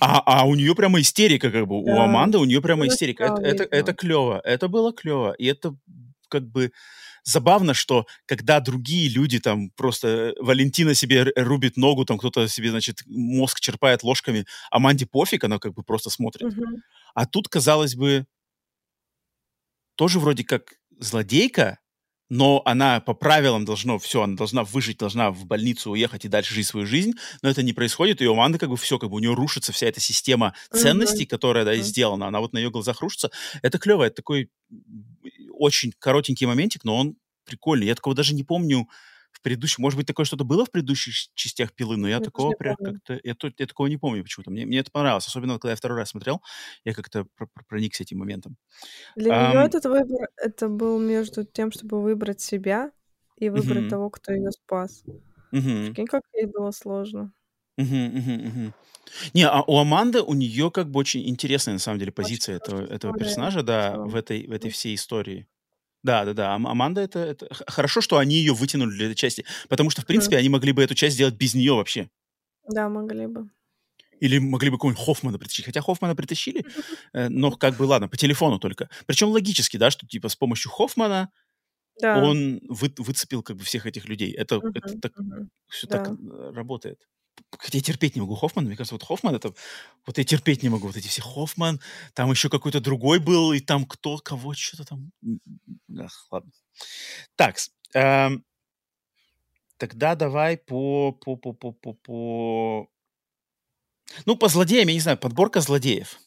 А, а у нее прямо истерика, как бы, у Да. Аманды у нее прямо истерика. Это, это, это клево, это было клево, и это как бы забавно, что когда другие люди там просто э, Валентина себе р- рубит ногу, там кто-то себе, значит, мозг черпает ложками, Аманде пофиг, она как бы просто смотрит. Мгм. А тут, казалось бы, тоже вроде как злодейка, но она по правилам должна все, она должна выжить, должна в больницу уехать и дальше жить свою жизнь, но это не происходит, и у Аманды как бы все, как бы у нее рушится вся эта система ценностей, которая, да, Мгм. сделана, она вот на ее глазах рушится. Это клево, это такой очень коротенький моментик, но он прикольный. Я такого даже не помню в предыдущем, может быть, такое что-то было в предыдущих частях «Пилы», но я, Я такого прям как-то, я, я такого не помню почему-то. Мне, мне это понравилось, особенно когда я второй раз смотрел, я как-то про- про- проникся этим моментом. Для нее Ам, этот выбор, это был между тем, чтобы выбрать себя и выбрать мгм, того, кто ее спас. мгм. Прикинь, как ей было сложно. Мгм, мгм, мгм. Не, а у Аманды, у нее как бы очень интересная, на самом деле, Очень позиция этого, хорошая этого история. персонажа, да, в этой, в этой всей истории. Да, да, да. Ам- Аманда это, это хорошо, что они ее вытянули для этой части, потому что, в принципе, они могли бы эту часть сделать без нее вообще. Да, могли бы. Или могли бы какого-нибудь Хоффмана притащить. Хотя Хоффмана притащили, <laughs> э, но как бы ладно, по телефону только. Причем логически, да, что типа с помощью Хоффмана Да. он вы- выцепил как бы всех этих людей. Это, это Мгм, так мгм. все так Да. э, работает. Хотя я терпеть не могу Хоффмана. Мне кажется, вот Хоффман это... Вот я терпеть не могу. Вот эти все Хоффман. Там еще какой-то другой был. И там кто, кого, что-то там... Ах, ладно. Так, тогда давай по, по, по, по, по, по... Ну, по злодеям, я не знаю, подборка злодеев.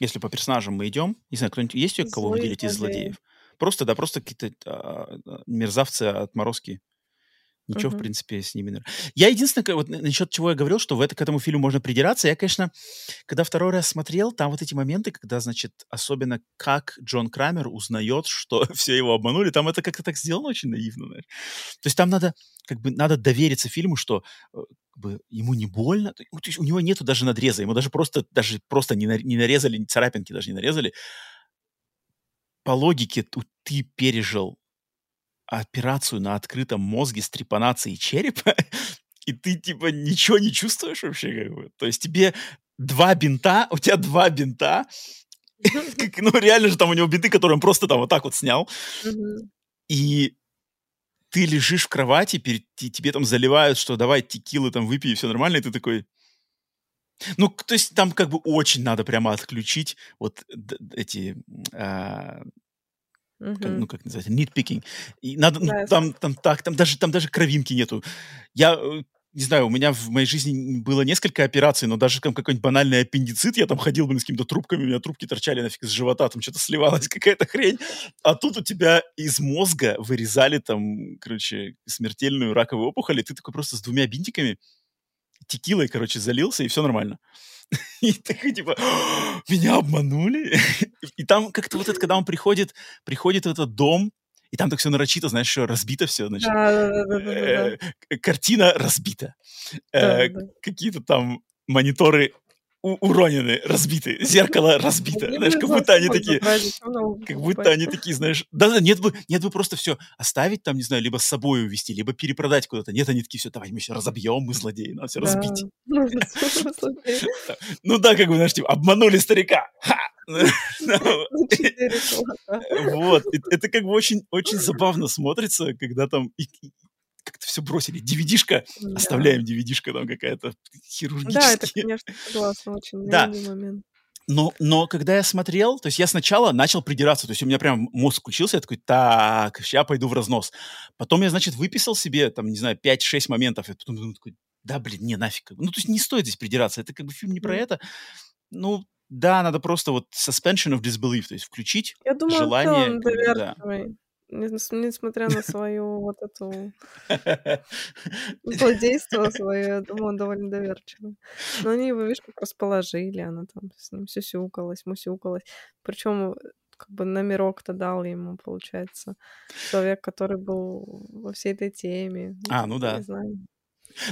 Если по персонажам мы идем. Не знаю, кто-нибудь есть, кого Злые выделить из злодеев? Просто, да, просто какие-то а, а, мерзавцы, отморозки. Ничего, в Мгм. принципе, с ними... Я единственное, вот на- насчет чего я говорил, что в это, к этому фильму можно придираться. Я, конечно, когда второй раз смотрел, там вот эти моменты, когда, значит, особенно как Джон Крамер узнает, что <laughs> все его обманули, там это как-то так сделано очень наивно, знаешь. То есть там надо, как бы, надо довериться фильму, что э, как бы, ему не больно. То есть у него нету даже надреза, ему даже просто, даже просто не, на- не нарезали, царапинки даже не нарезали. По логике ты пережил операцию на открытом мозге с трепанацией черепа, <laughs> и ты, типа, ничего не чувствуешь вообще, как бы. То есть тебе два бинта, у тебя два бинта, <laughs> <laughs> ну, реально же там у него бинты, которые он просто там вот так вот снял, и ты лежишь в кровати, перед, те- тебе там заливают, что давай текилы там выпей, и все нормально, и ты такой... Ну, то есть там как бы очень надо прямо отключить вот эти Мгм. ну, как называется. И надо, ну, Да, я там, там так, там даже, там даже кровинки нету. Я, э, не знаю, у меня в моей жизни было несколько операций, но даже там какой-нибудь банальный аппендицит, я там ходил, блин, с какими-то трубками, у меня трубки торчали нафиг из живота, там что-то сливалось, <laughs> какая-то хрень. А тут у тебя из мозга вырезали там, короче, смертельную раковую опухоль, и ты такой просто с двумя бинтиками текилой, короче, залился, и все нормально. <laughs> И такой, типа, меня обманули. <laughs> И там как-то вот это, когда он приходит, приходит в этот дом, и там так все нарочито, знаешь, еще разбито все, значит, Да-да-да-да-да-да. э, к- картина разбита. Э, Да-да-да. Какие-то там мониторы уронены, разбиты, зеркало <laughs> разбито. Знаешь, как будто они такие, как будто они такие, знаешь, да-да, нет бы, нет бы просто все оставить там, не знаю, либо с собой увезти, либо перепродать куда-то. Нет, они такие, все, давай, мы все разобьем, мы злодеи, надо все Да. разбить. <laughs> <laughs> Ну, да, как бы, знаешь, типа, обманули старика. Ну. Вот, это как бы очень, очень забавно смотрится, когда там как-то все бросили. DVD-шка, Да. оставляем DVD-шка там какая-то Да, это, хирургическая. конечно, согласна, очень Да. момент. Но, но когда я смотрел, то есть я сначала начал придираться, то есть у меня прям мозг включился, я такой, так, сейчас пойду в разнос. Потом я, значит, выписал себе, там, не знаю, 5-6 моментов, и потом думаю, такой, да, блин, не, нафиг. Ну, то есть не стоит здесь придираться, это как бы фильм не про это. Ну, да, надо просто вот suspension of disbelief, то есть включить Я думаю, желание. он да. Несмотря на свою вот эту <laughs> злодейство свое, я думаю, он довольно доверчивый. Но они его, видишь, как расположили, она там с ним сюсюкалась, мусюкалась. Причем как бы номерок-то дал ему, получается, человек, который был во всей этой теме. А, ну да. Не знаю.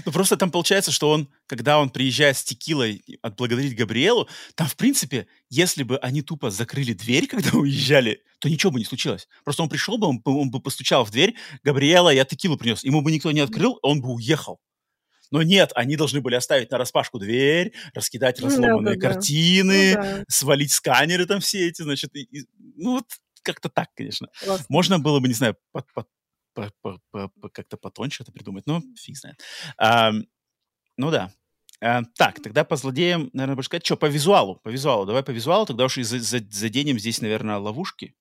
Ну, просто там получается, что он, когда он приезжает с текилой отблагодарить Габриэлу, там, в принципе, если бы они тупо закрыли дверь, <laughs> когда уезжали, то ничего бы не случилось. Просто он пришел бы, он, бы- он бы постучал в дверь, Габриэла, я текилу принес. Ему бы никто не открыл, он бы уехал. Но нет, они должны были оставить на распашку дверь, раскидать Ну, разломанные да-да-да. картины, Ну да, свалить сканеры там все эти, значит, и- и- ну вот как-то так, конечно. классно. Можно было бы, не знаю, под- под- по- по- по- по- как-то потоньше это придумать, но фиг знает. Ам, ну да. А, так, тогда по злодеям, наверное, больше сказать. Что, по визуалу? По визуалу. Давай по визуалу, тогда уж и за- за- заденем здесь, наверное, ловушки.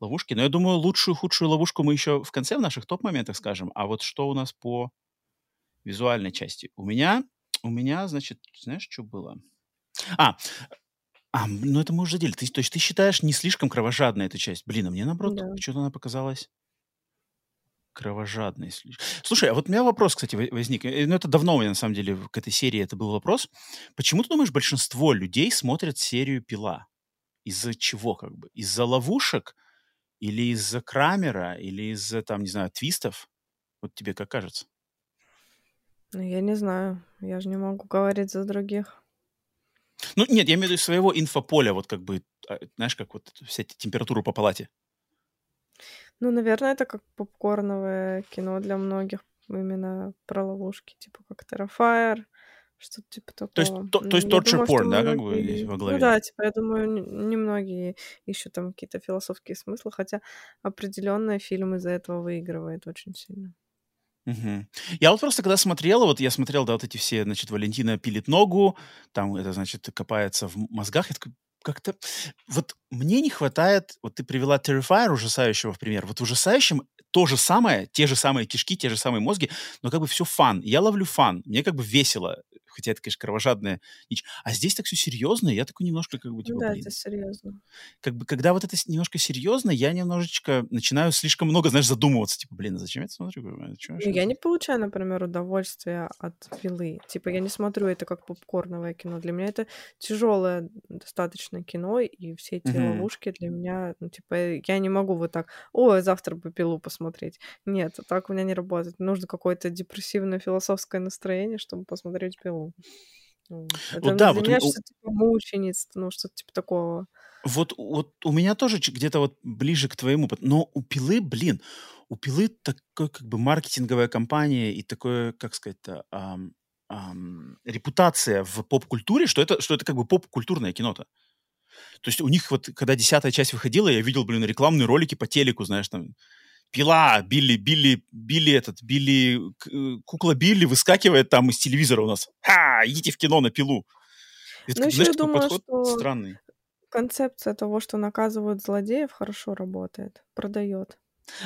Ловушки. Но я думаю, лучшую, худшую ловушку мы еще в конце в наших топ-моментах скажем. А вот что у нас по визуальной части? У меня, у меня, значит, знаешь, что было? А, а, ну это мы уже делили. Ты, то есть ты считаешь не слишком кровожадной эта часть? Блин, а мне наоборот Да. что-то она показалась кровожадной слишком. Слушай, а вот у меня вопрос, кстати, во- возник. Э, Ну, это давно у меня, на самом деле, к этой серии это был вопрос. Почему, ты думаешь, большинство людей смотрят серию «Пила»? Из-за чего, как бы? Из-за ловушек? Или из-за Крамера? Или из-за, там, не знаю, твистов? Вот тебе как кажется? Ну, я не знаю, я же не могу говорить за других. Ну, нет, я имею в виду своего инфополя, вот как бы, а, знаешь, как вот вся температура по палате. Ну, наверное, это как попкорновое кино для многих, именно про ловушки, типа как Terrifier, что-то типа То есть, такого. то, то есть torture что porn, да, как бы многие... здесь во Ну главе? да, типа, я думаю, немногие ищут там какие-то философские смыслы, хотя определенные фильмы из-за этого выигрывает очень сильно. Мгм. Я вот просто когда смотрел, вот я смотрел, да, вот эти все, значит, Валентина пилит ногу, там это, значит, копается в мозгах, я такой, как-то, вот мне не хватает, вот ты привела Terrifier ужасающего в пример, вот в ужасающем то же самое, те же самые кишки, те же самые мозги, но как бы все фан. Я ловлю фан, мне как бы весело, хотя это, конечно, кровожадная дичь. А здесь так все серьезно, я такой немножко как бы, типа, да, блин, это серьезно. как бы, когда вот это немножко серьезно, я немножечко начинаю слишком много, знаешь, задумываться, типа, блин, а зачем я это смотрю? Чё Ну, я это?» не получаю, например, удовольствия от пилы. Типа, я не смотрю это как попкорновое кино. Для меня это тяжелое достаточно кино, и все эти Мгм. ловушки для меня, ну, типа, я не могу вот так, ой, завтра бы пилу посмотреть. Нет, так у меня не работает. Нужно какое-то депрессивное философское настроение, чтобы посмотреть пилу. Вот. Это Вот да, для вот у- меня у- что-то типа мучениц, ну, что-то типа такого. Вот, вот у меня тоже где-то вот ближе к твоему, но у Пилы, блин, у Пилы такой как бы маркетинговая компания и такое, как сказать-то, ам, ам, репутация в поп-культуре, что это, что это как бы поп-культурное кино-то. То есть у них вот, когда десятая часть выходила, я видел, блин, рекламные ролики по телеку, знаешь, там, Пила, Билли, Билли, Билли этот, Билли, э, кукла Билли выскакивает там из телевизора у нас. Ха, идите в кино на Пилу. Это, Ну, знаешь, я думаю, подход что странный. концепция того, что наказывают злодеев, хорошо работает, продает.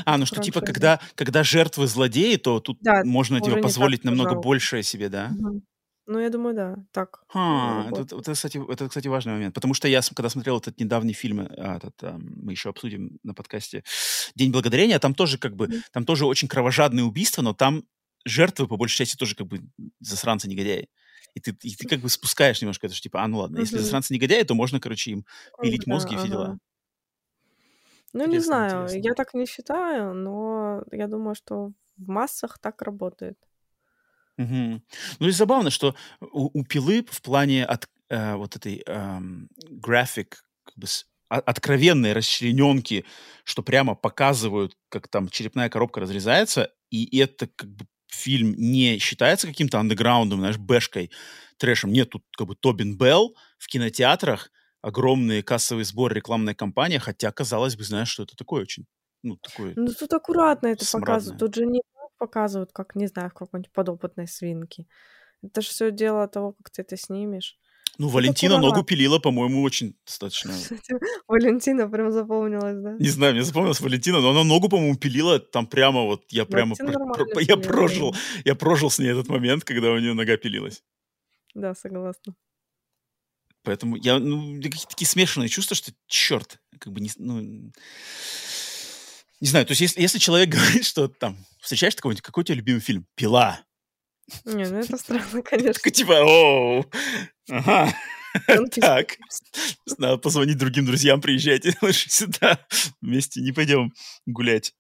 А, ну что, типа, хорошая идея. когда, когда жертвы злодеи, то тут Да, можно, типа, позволить намного жалко. большее себе, да? Мгм. Ну, я думаю, да, так Ха, это, вот это, кстати, это, кстати, важный момент. Потому что я, когда смотрел этот недавний фильм, а, этот, мы еще обсудим на подкасте «День благодарения», там тоже как бы, Мгм. там тоже очень кровожадные убийства, но там жертвы, по большей части, тоже как бы засранцы-негодяи. И ты, и ты как бы спускаешь немножко это, что типа, а, ну ладно, если Мгм. засранцы-негодяи, то можно, короче, им Ну пилить да, мозги и все дела. ага. Ну, не Интересно, знаю, интересно. я так не считаю, но я думаю, что в массах так работает. Мгм. Ну и забавно, что у, у пилы в плане от, э, вот этой эм, график, как бы о- откровенной расчлененки, что прямо показывают, как там черепная коробка разрезается, и это как бы фильм не считается каким-то андеграундом, знаешь, бэшкой, трэшем. Нет, тут как бы Тобин Белл в кинотеатрах, огромные кассовые сборы, рекламная кампания, хотя, казалось бы, знаешь, что это такое очень, ну, такое Ну, тут аккуратно это показывают. смрадное. Тут же не показывают, как, не знаю, в какой-нибудь подопытной свинке. Это же все дело того, как ты это снимешь. Ну, Это Валентина ногу туговато. пилила, по-моему, очень достаточно... Кстати, <laughs> Валентина прям запомнилась, да? Не знаю, мне запомнилась Валентина, но она ногу, по-моему, пилила там прямо вот... Я прямо... Про- про- <laughs> я прожил, я прожил с ней этот момент, когда у нее нога пилилась. Да, согласна. Поэтому я, ну, какие-то такие смешанные чувства, что черт, как бы не, ну, не знаю, то есть если, если человек <laughs> говорит, что там, встречаешь такого-нибудь, какой у тебя любимый фильм? Пила. Не, ну это странно, конечно. Такой типа, о, ага, пиздец. так, надо позвонить другим друзьям, приезжайте <laughs> лучше сюда, вместе не пойдем гулять.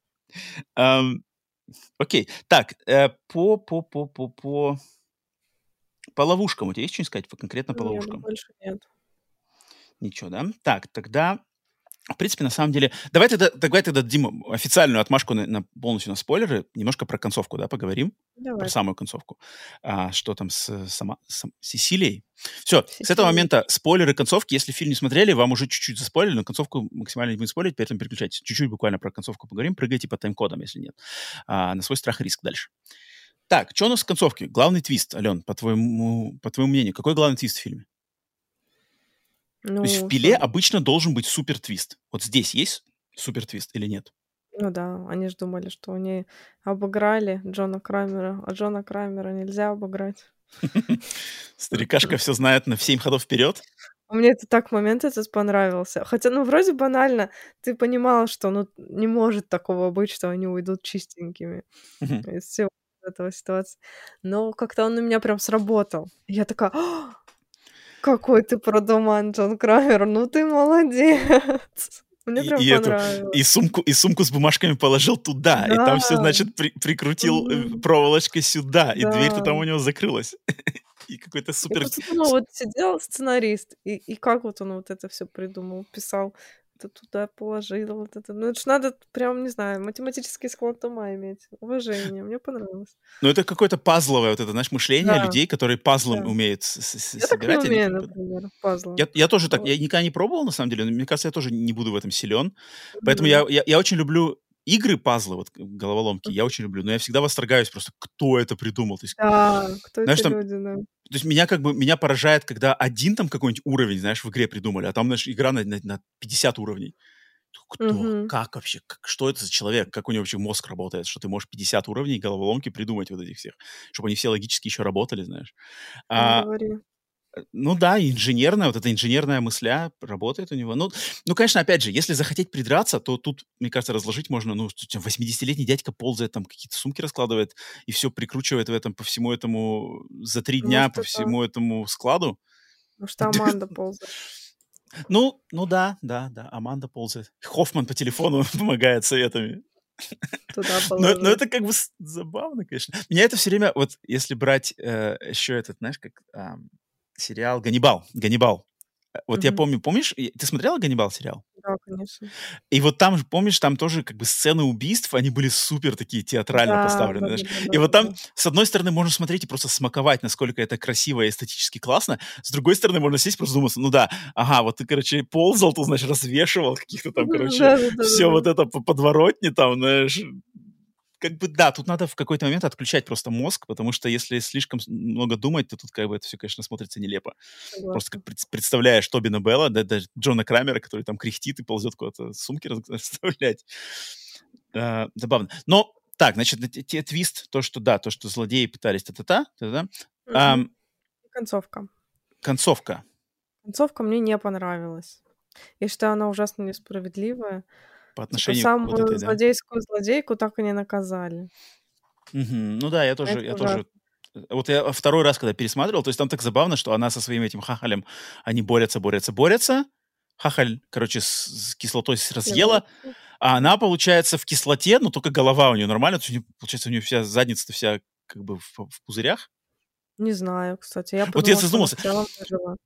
Окей, так, э, по, по, по, по, по, по ловушкам, у тебя есть что сказать конкретно по Нет, ловушкам? больше нет. Ничего, да? Так, тогда, в принципе, на самом деле... Давай тогда, давай тогда дадим официальную отмашку на, на- полностью на спойлеры. Немножко про концовку, да, поговорим? Про Давай. самую концовку. А, что там с, сама, сам- Сесилией? Все, с этого момента спойлеры концовки. Если фильм не смотрели, вам уже чуть-чуть заспойлили, но концовку максимально не будем спойлерить, поэтому переключайтесь. Чуть-чуть буквально про концовку поговорим. Прыгайте по тайм-кодам, если нет. А, на свой страх и риск дальше. Так, что у нас в концовке? Главный твист, Ален, по твоему, по твоему мнению, какой главный твист в фильме? Ну, То есть в пиле что- обычно должен быть супер твист. Вот здесь есть супер твист или нет? Ну да, они же думали, что они обыграли Джона Крамера, а Джона Крамера нельзя обыграть. <laughs> Старикашка все знает на 7 ходов вперед. А Мне это так момент этот понравился. Хотя, ну, вроде банально. Ты понимал, что ну не может такого быть, что они уйдут чистенькими из всего этого ситуации. Но как-то он на меня прям сработал. Я такая, «А, какой ты продуман, Джон Крамер, ну ты молодец. Мне И- прям и эту-. И сумку, и сумку с бумажками положил туда, и там все, Да. значит, при- прикрутил Мгм. проволочкой сюда, и дверь-то Да. там у него закрылась. <laughs> И какой-то супер... просто думала, вот сидел сценарист, и, и как вот он вот это все придумал, писал, это туда положил, вот это. Ну, это ж надо прям, не знаю, математический склад ума иметь. Уважение, мне понравилось. Ну, это какое-то пазловое вот это, знаешь, мышление Да. людей, которые пазлом Да. умеют с- с- Я так не собирать. они умею, бы- например, пазлы. Я, я тоже так, я никогда не пробовал, на самом деле, но мне кажется, я тоже не буду в этом силен. Поэтому Мгм. я, я, я очень люблю игры, пазлы, вот головоломки, я очень люблю, но я всегда восторгаюсь просто, кто это придумал. То есть, Да, кто Знаешь, там люди, да. то есть меня как бы, меня поражает, когда один там какой-нибудь уровень, знаешь, в игре придумали, а там, знаешь, игра на, на, на 50 уровней. Кто? Мгм. Как вообще? Как, что это за человек? Как у него вообще мозг работает? Что ты можешь 50 уровней головоломки придумать вот этих всех, чтобы они все логически еще работали, знаешь. Не А, говори. Ну да, инженерная, вот эта инженерная мысля работает у него. Ну, ну, конечно, опять же, если захотеть придраться, то тут, мне кажется, разложить можно, ну, тут 80-летний дядька ползает, там какие-то сумки раскладывает и все прикручивает в этом, по всему этому, за три дня Может, по это- всему этому складу. Потому что <laughs> Аманда ползает. Ну, ну да, да, да, Аманда ползает. Хоффман по телефону <laughs> помогает советами. Туда <laughs> Но, но это как бы забавно, конечно. Меня это все время, вот если брать э, еще этот, знаешь, как ам, сериал «Ганнибал», «Ганнибал». Э, Вот я Мгм. помню, помнишь, ты смотрела «Ганнибал» сериал? Да, конечно. И вот там, же, помнишь, там тоже как бы сцены убийств, они были супер такие театрально Да, поставлены, да, да, да, И вот да, там, да. с одной стороны, можно смотреть и просто смаковать, насколько это красиво и эстетически классно. С другой стороны, можно сесть и просто думать, ну да, ага, вот ты, короче, ползал, ты, значит, развешивал каких-то там, <laughs> короче, да-да-да-да-да. все вот это по подворотне там, знаешь. Как бы, да, тут надо в какой-то момент отключать просто мозг, потому что если слишком много думать, то тут как бы это все, конечно, смотрится нелепо. Просто Согласна. как пред- представляешь Тобина Белла, да, даже Джона Крамера, который там кряхтит и ползет куда-то сумки <laughs> расставлять. А, забавно. Но, так, значит, те- твист, то, что, да, то, что злодеи пытались та-та-та, та-та-та. Мгм. Ам, Концовка. концовка. Концовка мне не понравилась. Я считаю, она ужасно несправедливая. По Типа отношению к самую вот этой, да? злодейскую злодейку так и не наказали. Мгм. Ну да, я тоже, Это я ужасно. тоже. э, Вот я второй раз, когда пересматривал, то есть там так забавно, что она со своим этим хахалем, они борются, борются, борются. Хахаль, короче, с, с кислотой разъела, а она, получается, в кислоте, но только голова у нее нормально, то есть получается, у нее вся задница вся как бы в, в пузырях. Не знаю, кстати. Я Вот я подумала, что она задумался.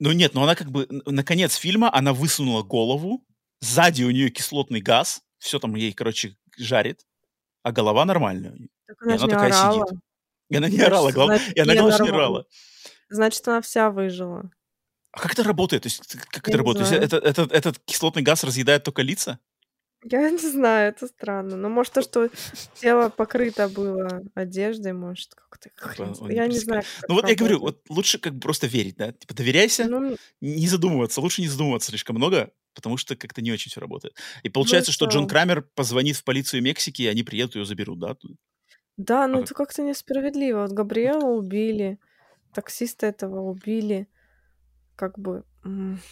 Ну нет, но она как бы, н- на конец фильма она высунула голову, сзади у нее кислотный газ, все там ей, короче, жарит, а голова нормальная. Так И она же она не такая орала. сидит. И она не Значит, орала, главное, значит, и она, главное, не орала. Значит, она вся выжила. А как это работает? То есть, как Я это не работает? То есть знаю. это, этот, кислотный газ разъедает только лица? Я не знаю, это странно. Но может то, что тело покрыто было одеждой, может как-то хрен он не Я не переска знаю, Ну это вот я говорю, вот лучше как бы просто верить, да. Типа доверяйся, Ну, не задумываться. Лучше не задумываться слишком много, потому что как-то не очень всё работает. И Ну, получается, что Джон Крамер позвонит в полицию Мексики, и они приедут, её заберут, да? Да, А ну как? это как-то несправедливо. Вот Габриэлу убили, таксиста этого убили. Как бы, м,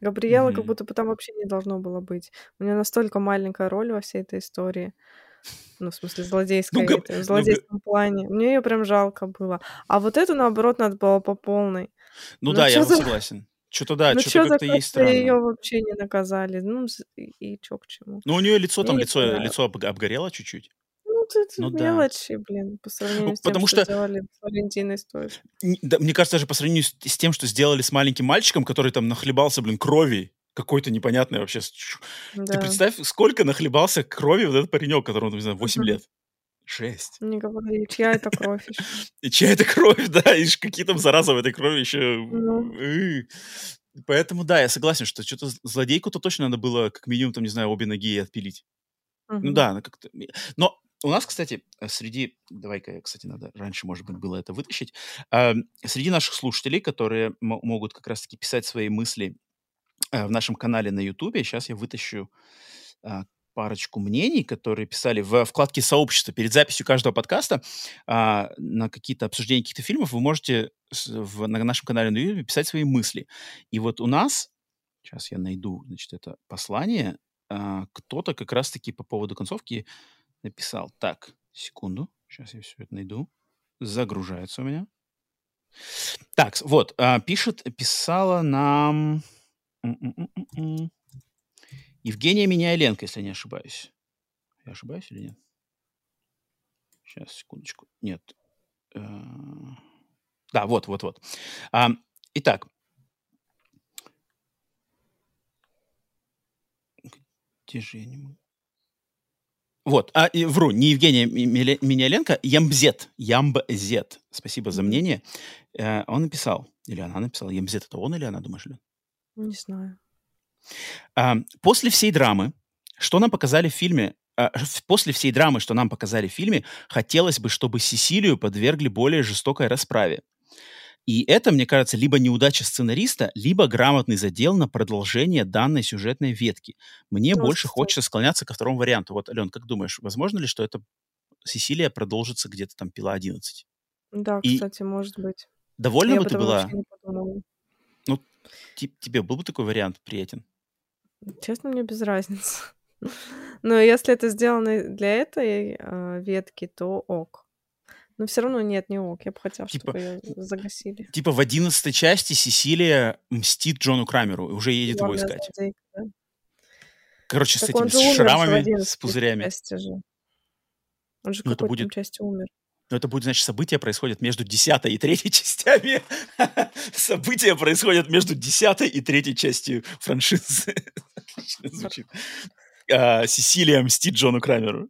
Габриэлы как будто бы там вообще не должно было быть. У неё настолько маленькая роль во всей этой истории. Ну, в смысле, Ну, злодейской Габ этой, в ну, злодейском плане. Мне её прям жалко было. А вот эту, наоборот, надо было по полной. Ну Ну да, я вот чё-то согласен. Чё-то да, ну чё-то как-то есть как-то странно. её вообще не наказали. Ну, и чё к чему? Ну, у неё лицо там, не лицо лицо обго обгорело чуть-чуть. Ну, это Ну да. мелочи, блин, по сравнению Ну, с тем, потому что что сделали с Валентиной Стойт. М, да, мне кажется, даже по сравнению с с тем, что сделали с маленьким мальчиком, который там нахлебался, блин, крови какой-то непонятной вообще чу Ты Да. представь, сколько нахлебался крови вот этот паренек, которому, не знаю, 8 Мгм. лет. Жесть. Не говори, чья это кровь? И чья это кровь, <laughs> да, и какие там заразы в этой крови еще. Ну. Поэтому да, я согласен, что з злодейку-то точно надо было как минимум, там, не знаю, обе ноги отпилить. Ну да, как-то Но у нас, кстати, среди давай-ка, кстати, надо раньше, может быть, было это вытащить. Ам, среди наших слушателей, которые мо могут как раз таки писать свои мысли, э, в нашем канале на "Ютубе", щас я вытащу, а, парочку мнений, которые писали во вкладке "Сообщество". Перед записью каждого подкаста, а, на какие-то обсуждения каких-то фильмов вы можете в на нашем канале на "Ютубе" писать свои мысли. И вот у нас, щас я найду, значит, это послание, а, кто-то как раз таки по поводу концовки написал. Так, секунду, щас я всё это найду. Загружается у меня. Такс, вот, а, пишет писала нам м м м Евгения Миняйленко, если я не ошибаюсь. Я ошибаюсь или нет? Щас, секундочку. Нет. Э, да, вот вот вот. Ам, итак Где же я не мо Вот, а, и вру, не Евгения Миняйленко, Ямбзет Ямбзет. Спасибо за мнение. Э, он написал или она написала. Ямбзет- это он или она, думаешь, Алён? Не знаю. После всей драмы, что нам показали в фильме, а, после всей драмы, что нам показали в фильме, хотелось бы, чтобы Сесилию подвергли более жестокой расправе. И это, мне кажется, либо неудача сценариста, либо грамотный задел на продолжение данной сюжетной ветки. Мне Вот, больше кстати. хочется склоняться ко второму варианту. Вот, Алён, как думаешь, возможно ли, что это Сесилия продолжится где-то там "Пила 11"? Да, И кстати, может быть. довольна Я бы ты была? Ну, те тебе был бы такой вариант приятен? Честно, мне без разницы. <laughs> Но если это сделано для этой, а, ветки, то ок. Но всё равно нет, не ок. Я бы хотела, Типа чтобы её загасили. типа в 11 части Сесилия мстит Джону Крамеру и уже едет его Главная искать. злодейка, да? Короче, с Так этими, с же в шрамами, с 11 пузырями. же. Он же в Ну, какой-то будет части умер. Ну, это будет, значит, события происходят между 10 и 3 частями. <laughs> События происходят между 10 и 3 частью франшизы. Звучит. А, Сесилия мстит Джону Крамеру.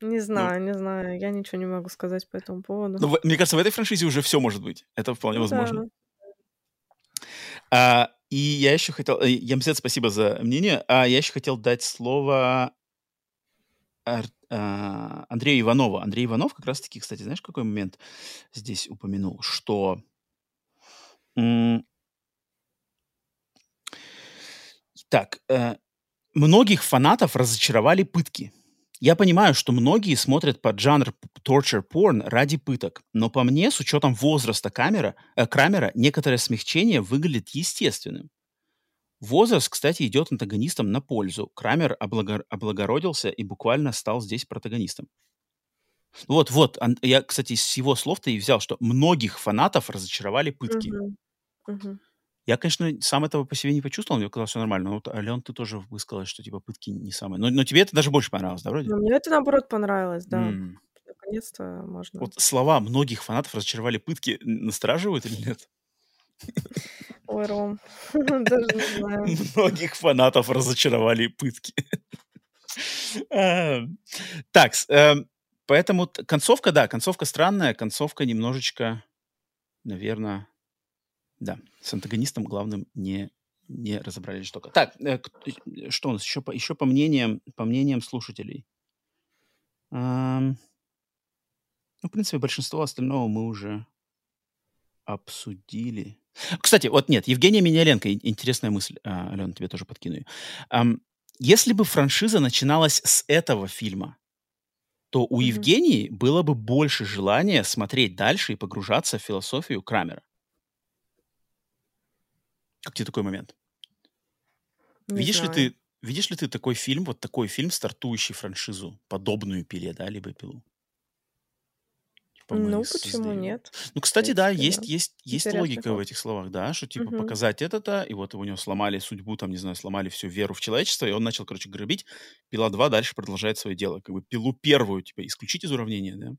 Не Ну знаю, не знаю. Я ничего не могу сказать по этому поводу. Ну, в мне кажется, в этой франшизе уже всё может быть. Это вполне Ну да. возможно. А, и я еще хотел э, Ямзет, спасибо за мнение. А я еще хотел дать слово ар а, Андрею Иванову. Андрей Иванов как раз таки, кстати, знаешь, какой момент здесь упомянул? Что Так, э, многих фанатов разочаровали пытки. Я понимаю, что многие смотрят поджанр п torture porn ради пыток, но по мне, с учетом возраста камера э, Крамера, некоторое смягчение выглядит естественным. Возраст, кстати, идет антагонистам на пользу. Крамер облагор облагородился и буквально стал здесь протагонистом. Вот вот, я, кстати, с его слов-то и взял, что многих фанатов разочаровали пытки. Я, конечно, сам этого по себе не почувствовал, мне казалось, всё нормально. Но вот, Алён, ты тоже высказалась, что типа пытки не самое. Но но тебе это даже больше понравилось, да, вроде? Ну, мне это, наоборот, понравилось, да. М. Наконец-то можно Вот слова "многих фанатов разочаровали пытки" настораживают или нет? <laughs> Ой, Ром, <laughs> даже не знаю. Многих фанатов разочаровали пытки. <laughs> А, такс, эм, поэтому концовка, да, концовка странная, концовка немножечко, наверно, да, с антагонистом главным не не разобрали жестоко. Так, э, что у нас еще по, еще по мнениям, по мнениям слушателей? ну, в принципе, большинство остального мы уже обсудили. Кстати, вот нет, Евгения Миняленко, интересная мысль, а, Алена, тебе тоже подкину. если бы франшиза начиналась с этого фильма, то у mm-hmm. Евгении было бы больше желания смотреть дальше и погружаться в философию Крамера. Как тебе такой момент? Не видишь знаю. ли ты, видишь ли ты такой фильм, вот такой фильм, стартующий франшизу, подобную пиле, да, либо пилу? Типа ну, почему создаем. нет? Ну, кстати, да, есть, да. есть, есть логика в этих словах, да, что типа угу. показать это-то, и вот у него сломали судьбу, там, не знаю, сломали всю веру в человечество, и он начал, короче, грабить. Пила 2 дальше продолжает свое дело. Как бы пилу первую, типа, исключить из уравнения, да?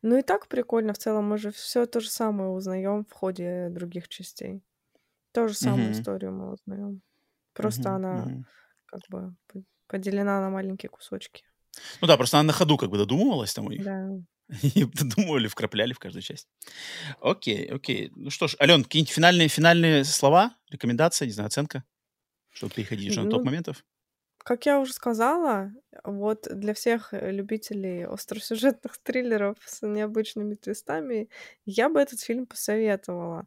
Ну и так прикольно в целом, мы же все то же самое узнаем в ходе других частей. То же самую угу. историю мы узнаем. Просто угу, она угу. как бы поделена на маленькие кусочки. Ну да, просто она на ходу как бы додумывалась там у них. Да. <laughs> И додумывали, вкрапляли в каждую часть. Окей, окей. Ну что ж, Ален, какие-нибудь финальные, финальные слова, рекомендация, не знаю, оценка, чтобы переходить уже на топ моментов? Как я уже сказала, вот для всех э, любителей остросюжетных триллеров с необычными твистами я бы этот фильм посоветовала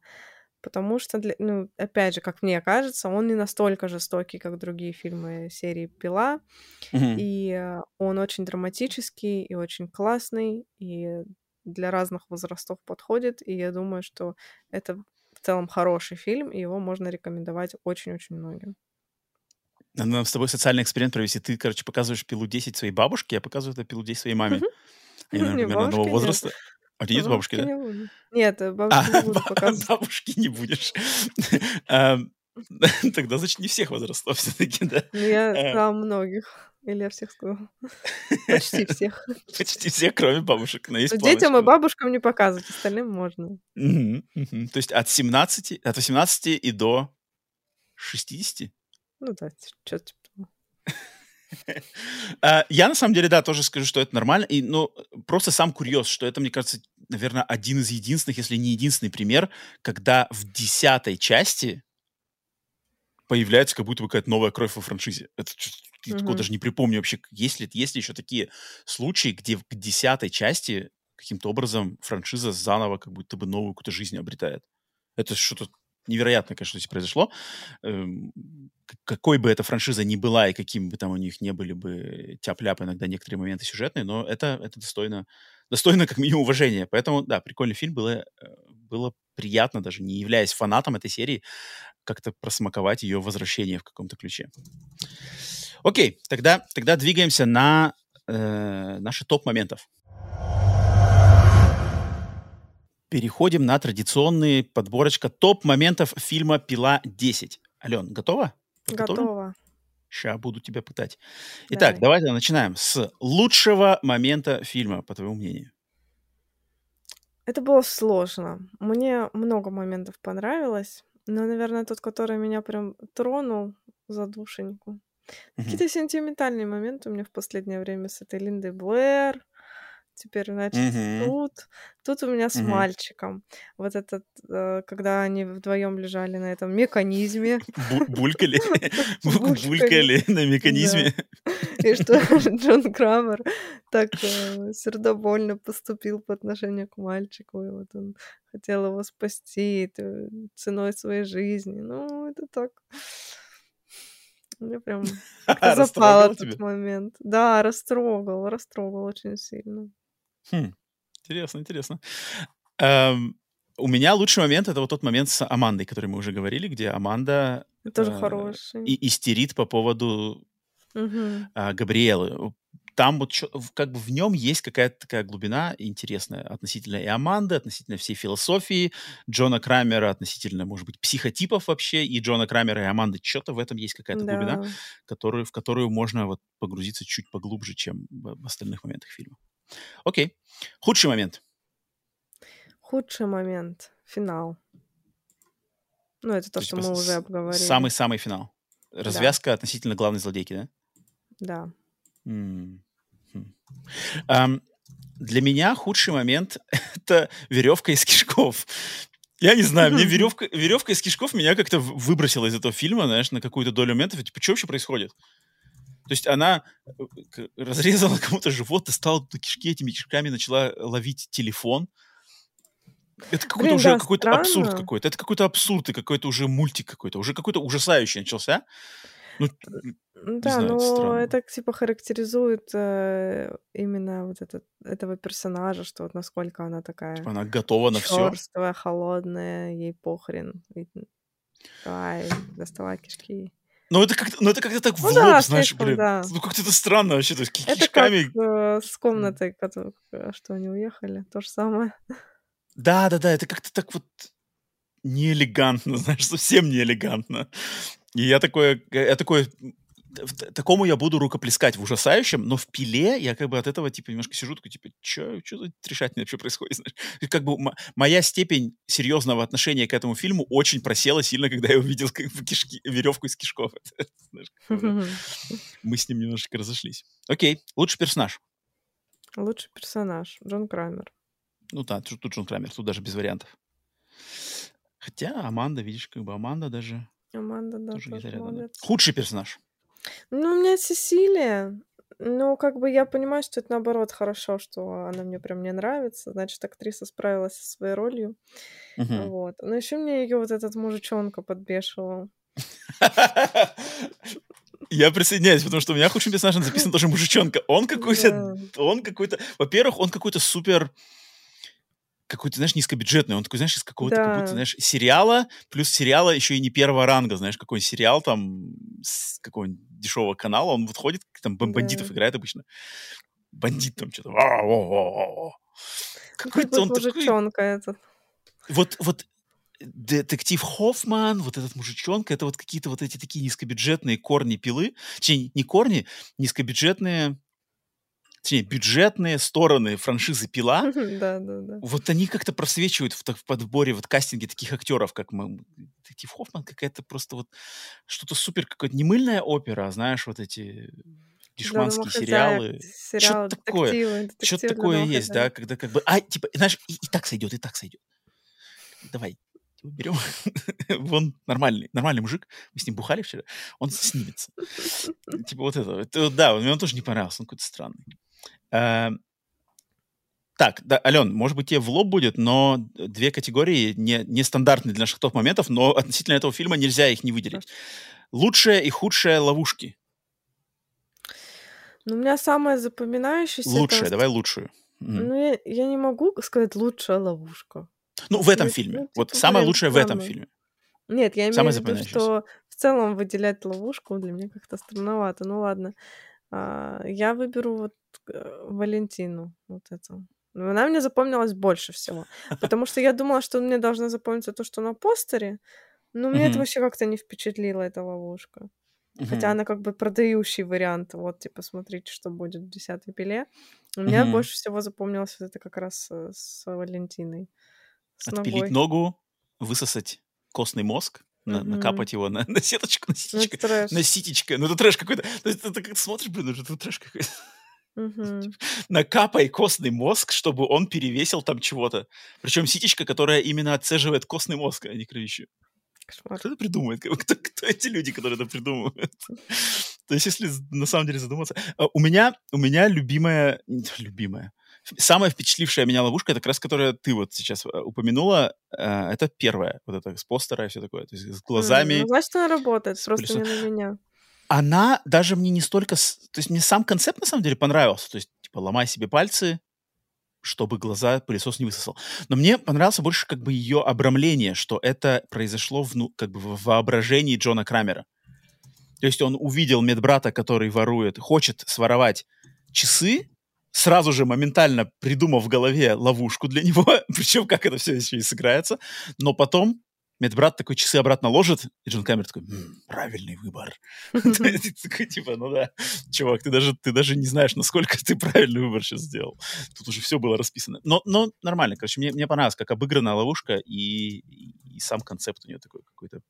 потому что, для, ну, опять же, как мне кажется, он не настолько жестокий, как другие фильмы серии «Пила», mm-hmm. и э, он очень драматический и очень классный, и для разных возрастов подходит, и я думаю, что это в целом хороший фильм, и его можно рекомендовать очень-очень многим. Надо нам с тобой социальный эксперимент провести. Ты, короче, показываешь пилу 10 своей бабушке, я показываю это пилу 10 своей маме. Они, например, одного возраста. А у тебя нет бабушки, да? Не Нет, э, бабушки а, не буду показывать. <laughs> Бабушки не будешь. <laughs> <laughs> Тогда, значит, не всех возрастов все-таки, да? Ну, я э. сказала многих. Или я всех сказала? Почти всех. Почти всех, кроме бабушек. Но есть детям и бабушкам не показывать, остальным можно. То есть от 17, от 18 и до 60? Ну да, что-то я, на самом деле, да, тоже скажу, что это нормально. И, ну, просто сам курьез, что это, мне кажется, наверное, один из единственных, если не единственный пример, когда в десятой части появляется как будто бы какая-то новая кровь во франшизе. Это я mm-hmm. даже не припомню вообще, есть ли, есть ли еще такие случаи, где в десятой части каким-то образом франшиза заново как будто бы новую какую-то жизнь обретает. Это что-то невероятно, конечно, здесь произошло. Эм, какой бы эта франшиза ни была и какими бы там у них не были бы тяп-ляп иногда некоторые моменты сюжетные, но это, это достойно, достойно как минимум уважения. Поэтому, да, прикольный фильм. Было, э, было приятно, даже не являясь фанатом этой серии, как-то просмаковать ее возвращение в каком-то ключе. Окей, тогда, тогда двигаемся на э, наши топ-моментов. Переходим на традиционные подборочка топ-моментов фильма «Пила 10». Ален, готова? Готова. Сейчас буду тебя пытать. Итак, Давай. давайте начинаем с лучшего момента фильма, по твоему мнению. Это было сложно. Мне много моментов понравилось, но, наверное, тот, который меня прям тронул за душеньку. Угу. Какие-то сентиментальные моменты у меня в последнее время с этой Линдой Блэр, теперь, значит, Мгм. тут. Тут у меня с Мгм. мальчиком. Вот этот, э, когда они вдвоем лежали на этом механизме. <laughs> булькали, <laughs> булькали на механизме. И что <laughs> Джон Крамер так э, сердобольно поступил по отношению к мальчику. И вот он хотел его спасти э, ценой своей жизни. Ну, это так. Мне прям запал этот момент. Да, растрогал, растрогал очень сильно. Хм, интересно, интересно. Эм, у меня лучший момент это вот тот момент с Амандой, который мы уже говорили, где Аманда тоже э, хороший. И истерит по поводу угу. э, Габриэлы. Там вот как бы в нем есть какая-то такая глубина интересная относительно и Аманды, относительно всей философии Джона Крамера, относительно, может быть, психотипов вообще и Джона Крамера и Аманды. Что-то в этом есть какая-то да. глубина, которую, в которую можно вот погрузиться чуть поглубже, чем в остальных моментах фильма. Окей. Худший момент. Худший момент. Финал. Ну, это то, то что мы уже обговорили. Самый-самый финал. Развязка да. относительно главной злодейки, да? Да. М -м Um, для меня худший момент — это веревка из кишков. Я не знаю, мне <laughs> веревка, веревка из кишков меня как-то выбросила из этого фильма, знаешь, на какую-то долю моментов. Типа, что вообще происходит? То есть она э, разрезала кому-то живот, достала кишки этими кишками, начала ловить телефон. Это какой-то Блин, уже да, какой-то абсурд какой-то. Это какой-то абсурд и какой-то уже мультик какой-то. Уже какой-то ужасающий начался. Ну, да, знаю, но это, это типа характеризует э, именно вот этот, этого персонажа, что вот насколько она такая типа она готова на все. Черствая, холодная, ей похрен. Давай, доставай кишки. Ну это как-то, ну это как-то так ну, в да, лоб, знаешь, слишком, блин. Да. Ну как-то это странно вообще, то есть это кишками. Как, э, с комнатой, который, что они уехали, то же самое. Да, да, да, это как-то так вот неэлегантно, <laughs> знаешь, совсем неэлегантно. И я такое, я такой, такому я буду рукоплескать в ужасающем, но в пиле я как бы от этого типа немножко сижу, такой типа, что за трешатина вообще происходит, <laughs> знаешь? И как бы моя степень серьезного отношения к этому фильму очень просела сильно, когда я увидел как бы кишки, веревку из кишков. <laughs> <laughs> Мы с ним немножечко разошлись. Окей, лучший персонаж. Лучший персонаж. Джон Крамер. Ну да, тут Джон Крамер, тут даже без вариантов. Хотя Аманда, видишь, как бы Аманда даже Аманда, да, тоже, тоже молодец. Худший персонаж. Ну, у меня Сесилия. Ну, как бы я понимаю, что это наоборот хорошо, что она мне прям не нравится. Значит, актриса справилась со своей ролью. Угу. Вот. Но еще мне ее вот этот мужичонка подбешивал. <laughs> Я присоединяюсь, потому что у меня худшим персонажем записан тоже мужичонка. Он какой-то, он какой-то, во-первых, он какой-то супер какой-то, знаешь, низкобюджетный. Он такой, знаешь, из какого-то, да. как будто, знаешь, сериала, плюс сериала еще и не первого ранга, знаешь, какой сериал там с какого-нибудь дешевого канала, он вот ходит, там бандитов да. играет обычно. Бандит там что-то. Какой-то он такой... этот. Вот, вот детектив Хоффман, вот этот мужичонка, это вот какие-то вот эти такие низкобюджетные корни пилы, точнее, не корни, низкобюджетные точнее, бюджетные стороны франшизы «Пила», да, да, да. вот они как-то просвечивают в, в подборе, вот кастинге таких актеров, как мы, детектив Хоффман, какая-то просто вот что-то супер, какая-то не мыльная опера, а знаешь, вот эти дешманские да, сериалы. Сериал, что-то такое. Что-то такое есть, да, когда как бы... А, типа, знаешь, и, и так сойдет, и так сойдет. Давай, берем. Вон <laughs> нормальный, нормальный мужик. Мы с ним бухали вчера. Он снимется. Типа вот это. это да, мне он тоже не понравился. Он какой-то странный. Эм, так, да, Ален, может быть, тебе в лоб будет, но две категории не, не стандартные для наших топ-моментов, но относительно этого фильма нельзя их не выделить. Лучшая и худшая ловушки. Ну, у меня самое запоминающееся... Лучшая, это... давай лучшую. Ну, я, я не могу сказать лучшая ловушка. Ну, в этом фильме. Ну, типа, вот самое лучшее в этом фильме. Нет, я имею в виду, что в целом выделять ловушку для меня как-то странновато. Ну, ладно. А, я выберу вот Валентину, вот эту. Она мне запомнилась больше всего. <laughs> Потому что я думала, что мне должно запомниться то, что на постере, но мне это вообще как-то не впечатлило, эта ловушка. Хотя она как бы продающий вариант. Вот, типа, смотрите, что будет в десятой пиле. У меня больше всего запомнилось вот это как раз э, с Валентиной. С Отпилить ногу, высосать костный мозг на, mm-hmm. накапать его на, <laughs> на сеточку, на ситечко, ну, на ситечко. Ну, это трэш какой-то. То есть ты как смотришь, блин, это трэш какой-то. <laughs> Накапай костный мозг, чтобы он перевесил там чего-то. Причем ситечка, которая именно отцеживает костный мозг, а не кровищу. Кошмар. Кто это придумывает? Кто, кто эти люди, которые это придумывают? То есть, если на самом деле задуматься... А, у меня, у меня любимая... <laughs> Любимая самая впечатлившая меня ловушка, это как раз, которая ты вот сейчас э, упомянула, э, это первая, вот это с постера и все такое, то есть с глазами. Mm, ну, значит, она работает, просто не на меня. Она даже мне не столько... То есть мне сам концепт на самом деле понравился, то есть типа ломай себе пальцы, чтобы глаза пылесос не высосал. Но мне понравился больше как бы ее обрамление, что это произошло в, ну, как бы в воображении Джона Крамера. То есть он увидел медбрата, который ворует, хочет своровать часы, сразу же моментально придумав в голове ловушку для него, <laughs> причем как это все еще и сыграется, но потом медбрат такой часы обратно ложит, и Джон Камер такой, правильный выбор. <laughs> <laughs> Такой, типа, ну да, чувак, ты даже, ты даже не знаешь, насколько ты правильный выбор сейчас сделал. Тут уже все было расписано. Но, но нормально, короче, мне, мне понравилось, как обыграна ловушка, и, и, сам концепт у нее такой какой-то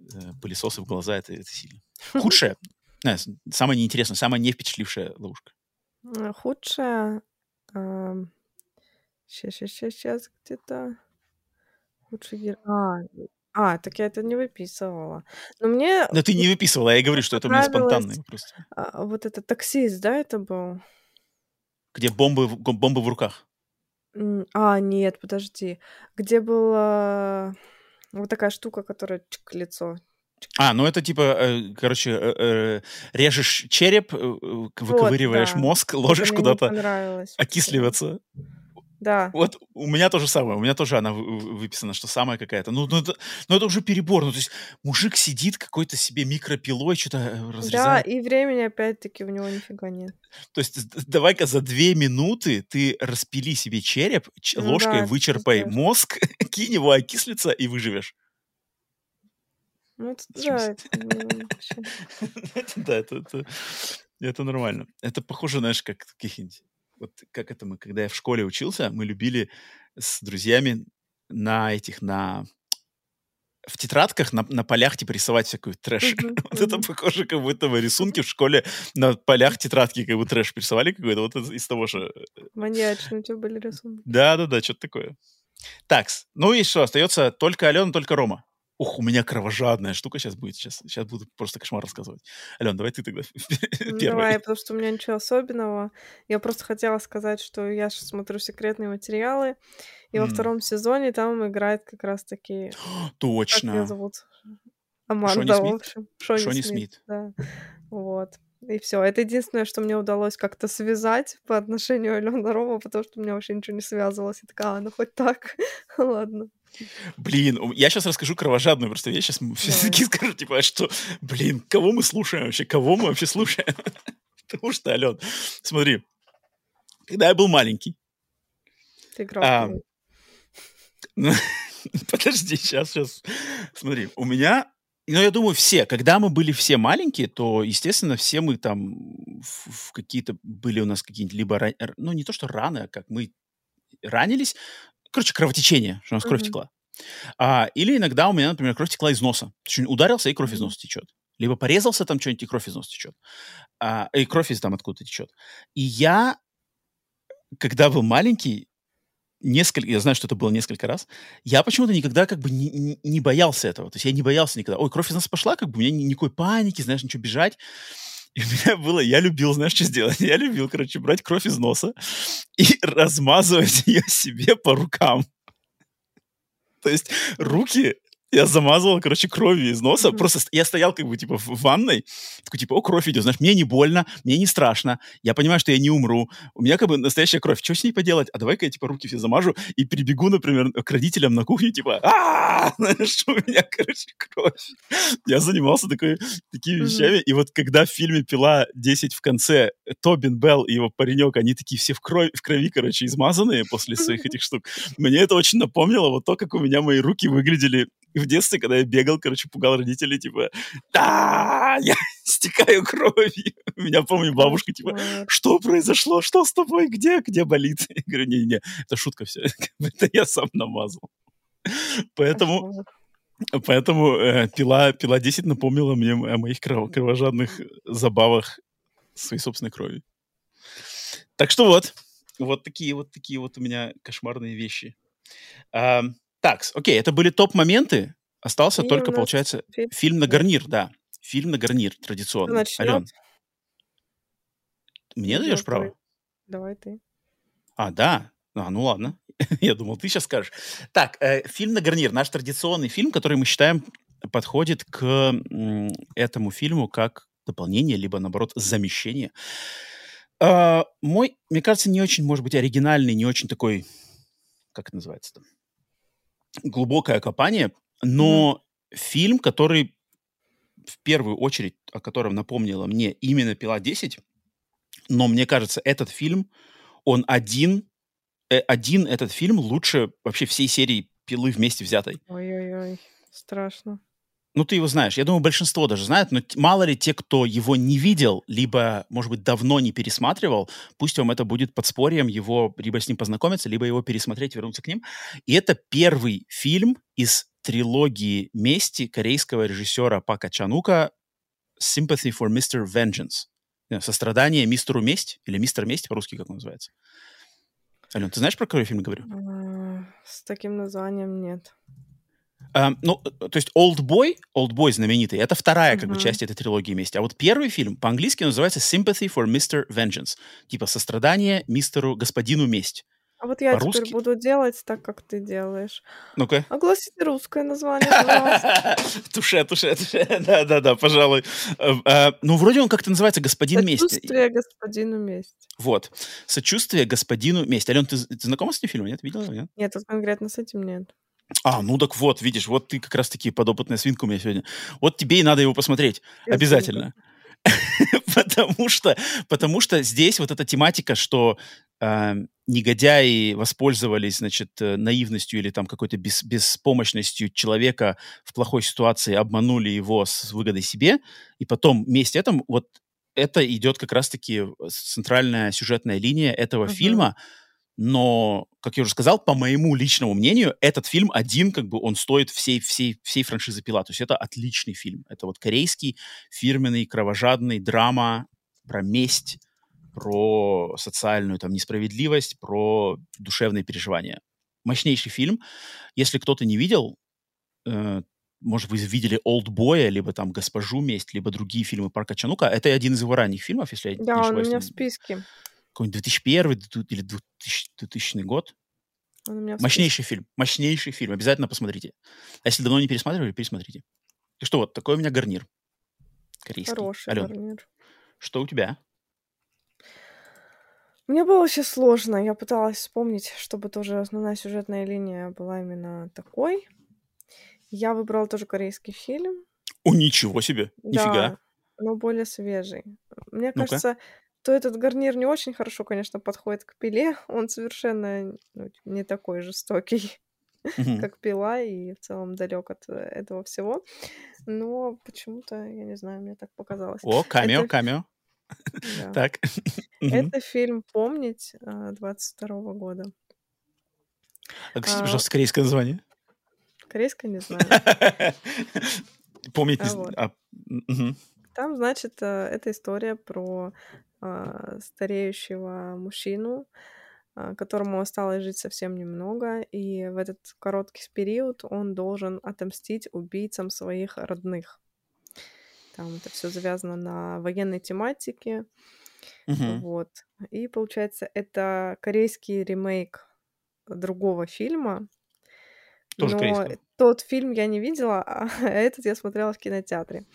э, пылесосы в глаза, это, это сильно. Худшее, э, самое неинтересное, самая не впечатлившая ловушка. Сейчас, сейчас, сейчас, сейчас где-то... Худший герой. А, а, так я это не выписывала. Но мне Да ты не выписывала, я и говорю, что это у меня спонтанный вопрос. а, вот это таксист, да, это был? Где бомбы, бомбы в руках. А, нет, подожди. Где была вот такая штука, которая чик, лицо. А, ну это типа, э, короче, э, э, режешь череп, выковыриваешь да. мозг, Вот ложишь не куда-то, вот окисливаться. Да. Вот у меня то же самое, у меня тоже она вы- вы- выписана, что самая какая-то. Ну, ну, это, ну, это уже перебор. Ну, то есть мужик сидит какой-то себе микропилой, что-то Да, разрезает. и времени опять-таки у него нифига нет. То есть давай-ка за две минуты ты распили себе череп, Ну ложкой да, вычерпай пиздец. мозг, <laughs> кинь его окислится и выживешь. Ну, это, да, это. <laughs> Это Да, это, это, это нормально. Это похоже, знаешь, как в каких-нибудь... Вот как это мы, когда я в школе учился, мы любили с друзьями на этих, на... В тетрадках на, на полях типа рисовать всякую трэш. Мгм, <laughs> Вот это похоже, как будто бы рисунки <laughs> в школе на полях тетрадки как бы трэш рисовали какой-то. Вот из из того же... Маньячные у тебя были рисунки. Да-да-да, что-то такое. Такс. Ну и что, остается только Алена, только Рома. Ух, у меня кровожадная штука сейчас будет. Сейчас, сейчас буду просто кошмар рассказывать. Ален, давай ты тогда <laughs> первый. давай, потому что у меня ничего особенного. Я просто хотела сказать, что я сейчас смотрю секретные материалы, и во втором сезоне там играет как раз-таки, <gasps> как ее Точно. зовут? Шони Аманда, в общем. Шони Шони Смит, Смит. да. Вот. И все. Это единственное, что мне удалось как-то связать по отношению Алены Рома, потому что у меня вообще ничего не связывалось. Я такая, а, ну хоть так. <laughs> Ладно. Блин, я сейчас расскажу кровожадную просто вещь. Сейчас все-таки скажу, типа, а что, блин, кого мы слушаем вообще? Кого мы вообще слушаем? <laughs> Потому что, Ален, смотри, когда я был маленький, Ты а, <laughs> подожди, сейчас, сейчас, смотри, у меня, ну, я думаю, все, когда мы были все маленькие, то, естественно, все мы там в, в какие-то, были у нас какие-нибудь либо, ну, не то, что раны, а как мы ранились, короче, кровотечение, что у нас кровь текла. А, или иногда у меня, например, кровь текла из носа. То есть ударился, и кровь из носа течет. Либо порезался там что-нибудь, и кровь из носа течет. А, и кровь из там откуда-то течет. И я, когда был маленький, несколько, я знаю, что это было несколько раз, я почему-то никогда как бы не, не- не боялся этого. То есть я не боялся никогда. Ой, кровь из носа пошла, как бы у меня ни- никакой паники, знаешь, ничего бежать. <laughs> И у меня было, я любил, знаешь, что сделать? Я любил, короче, брать кровь из носа и <laughs> размазывать ее себе по рукам. То есть руки я замазывал, короче, кровью из носа. Мгм. Просто ст- я стоял как бы типа в ванной, такой типа, о, кровь идет, знаешь, мне не больно, мне не страшно, я понимаю, что я не умру, у меня как бы настоящая кровь, что с ней поделать? А давай-ка я типа руки все замажу и перебегу, например, к родителям на кухню, типа, а <laughs> знаешь, у меня, короче, кровь. Я занимался такой, такими вещами, и вот когда в фильме «Пила 10» в конце Тобин Белл и его паренек, они такие все в крови, в крови, короче, измазанные после своих этих штук, мне это очень напомнило вот то, как у меня мои руки выглядели в детстве, когда я бегал, короче, пугал родителей, типа, да, я <laughs> стекаю кровью. <laughs> Меня, помню, бабушка, типа, что произошло, что с тобой, где, где болит? <laughs> Я говорю, не-не, это шутка все, это я сам намазал. Поэтому, поэтому э, пила, пила 10 напомнила мне о моих кров- кровожадных забавах своей собственной крови. Так что вот, вот такие вот такие вот у меня кошмарные вещи. А, так, окей, это были топ-моменты. Остался И только, получается, фильм, фильм на гарнир, да. Фильм на гарнир начнет? Ален, мне Или даешь право? давай ты. А, да? А, ну ладно. <laughs> Я думал, ты сейчас скажешь. Так, э, фильм на гарнир. Наш традиционный фильм, который мы считаем подходит к м, этому фильму как дополнение, либо, наоборот, замещение. А, мой, мне кажется, не очень, может быть, оригинальный, не очень такой, как это называется там, глубокое копание, но фильм, который в первую очередь, о котором напомнила мне именно «Пила 10», но мне кажется, этот фильм, он один, э, один этот фильм лучше вообще всей серии «Пилы» вместе взятой. Ой-ой-ой, страшно. Ну, ты его знаешь. Я думаю, большинство даже знает, но мало ли те, кто его не видел, либо, может быть, давно не пересматривал, пусть вам это будет подспорьем его либо с ним познакомиться, либо его пересмотреть, вернуться к ним. И это первый фильм из трилогии «Мести» корейского режиссера Пака Чанука «Sympathy for Mr. Vengeance». Э, «Сострадание мистеру месть» или «Мистер месть» по-русски, как он называется. Ален, ты знаешь, про какой фильм я говорю? А, с таким названием нет. А, ну, э, то есть Oldboy, Oldboy знаменитый, это вторая как бы Мгм. часть этой трилогии вместе. А вот первый фильм по-английски называется Sympathy for Mr. Vengeance. Типа сострадание мистеру господину месть. А вот я По-русски? теперь буду делать так, как ты делаешь. Ну-ка. Огласите русское название, пожалуйста. <laughs> Туше, туше, туше. <laughs> Да-да-да, пожалуй. Э, э, Ну, вроде он как-то называется «Господин месть». Сочувствие господину месть. Вот. «Сочувствие господину месть». Ален, ты, знакома с этим фильмом? Нет? Видела нет? Конкретно с этим нет. А, ну так вот, видишь, вот ты как раз-таки подопытная свинка у меня сегодня. Вот тебе и надо его посмотреть. Я Обязательно. <laughs> потому, что, потому что здесь вот эта тематика, что э, негодяи воспользовались, значит, э, наивностью или там какой-то бес, беспомощностью человека в плохой ситуации, обманули его с выгодой себе, и потом вместе этом вот это идет как раз-таки центральная сюжетная линия этого Мгм. фильма, но, как я уже сказал, по моему личному мнению, этот фильм один, как бы, он стоит всей, всей, всей франшизы «Пила». То есть это отличный фильм. Это вот корейский, фирменный, кровожадный драма про месть, про социальную там несправедливость, про душевные переживания. Мощнейший фильм. Если кто-то не видел, э, может, вы видели «Олдбоя», либо там «Госпожу месть», либо другие фильмы Парка Чанука. Это один из его ранних фильмов, если я не Да, он у ошибаюсь. меня в списке. Какой-нибудь 2001 ду- или 2000, 2000 год. Мощнейший фильм. Мощнейший фильм. Обязательно посмотрите. А если давно не пересматривали, пересмотрите. И что вот, такой у меня гарнир. Корейский. Хороший Ален, гарнир. что у тебя? Мне было сейчас сложно. Я пыталась вспомнить, чтобы тоже основная сюжетная линия была именно такой. Я выбрала тоже корейский фильм. О, ничего себе. Нифига. Да, но более свежий. Мне Ну-ка. кажется, то этот гарнир не очень хорошо, конечно, подходит к пиле. <laughs> Он совершенно ну, не такой жестокий, <laughs> как пила, и в целом далек от э, этого всего. Но почему-то, я не знаю, мне так показалось. О, камео, камео. Так. <laughs> Это фильм «Помнить» 22 года. Объясните, а, пожалуйста, корейское название. Корейское не знаю. А вот. а, мгм. Там, значит, э, это история про а, стареющего мужчину, а, которому осталось жить совсем немного, и в этот короткий период он должен отомстить убийцам своих родных. Там это все завязано на военной тематике, Мгм. вот. И получается, это корейский ремейк другого фильма. Тоже но корейского. тот фильм я не видела, а <laughs> этот я смотрела в кинотеатре.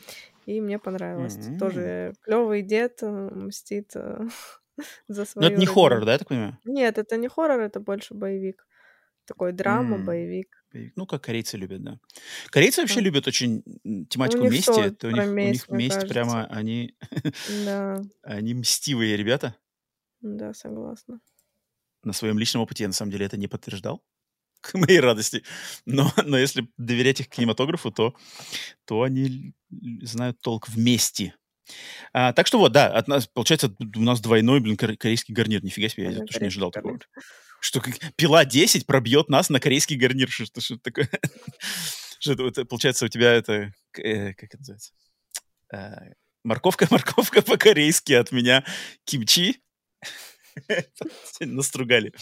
И мне понравилось. М. Тоже клевый дед э, мстит э, <laughs> за Но свою это не хоррор, да, я так понимаю? Нет, это не хоррор, это больше боевик. Такой драма, М. боевик. Ну, как корейцы любят, да. Корейцы вообще Да. любят очень тематику них мести. Это у них, у месть, них мне месть кажется. прямо, они, Да, <laughs> они мстивые ребята. да, согласна. На своем личном опыте я на самом деле это не подтверждал, к моей радости. Но, но если доверять их кинематографу, то, то они знают толк в мести. А, так что вот, да, от нас, получается, у нас двойной, блин, кор- корейский гарнир. Нифига себе, я Да, тоже не ожидал такого. Что пила 10 пробьет нас на корейский гарнир. Что, что, такое? <laughs> Что это, получается, у тебя это, э, как это называется? Э, морковка, <laughs> морковка по-корейски от меня кимчи. <laughs> Настругали.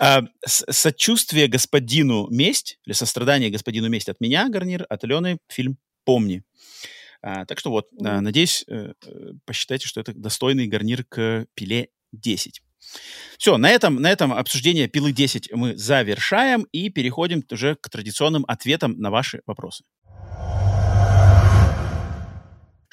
А, сочувствие господину месть, или сострадание господину месть от меня, гарнир, от Алены, фильм «Помни». А, так что вот, а, надеюсь, э, посчитайте, что это достойный гарнир к пиле 10. Все, на этом, на этом обсуждение пилы 10 мы завершаем и переходим уже к традиционным ответам на ваши вопросы.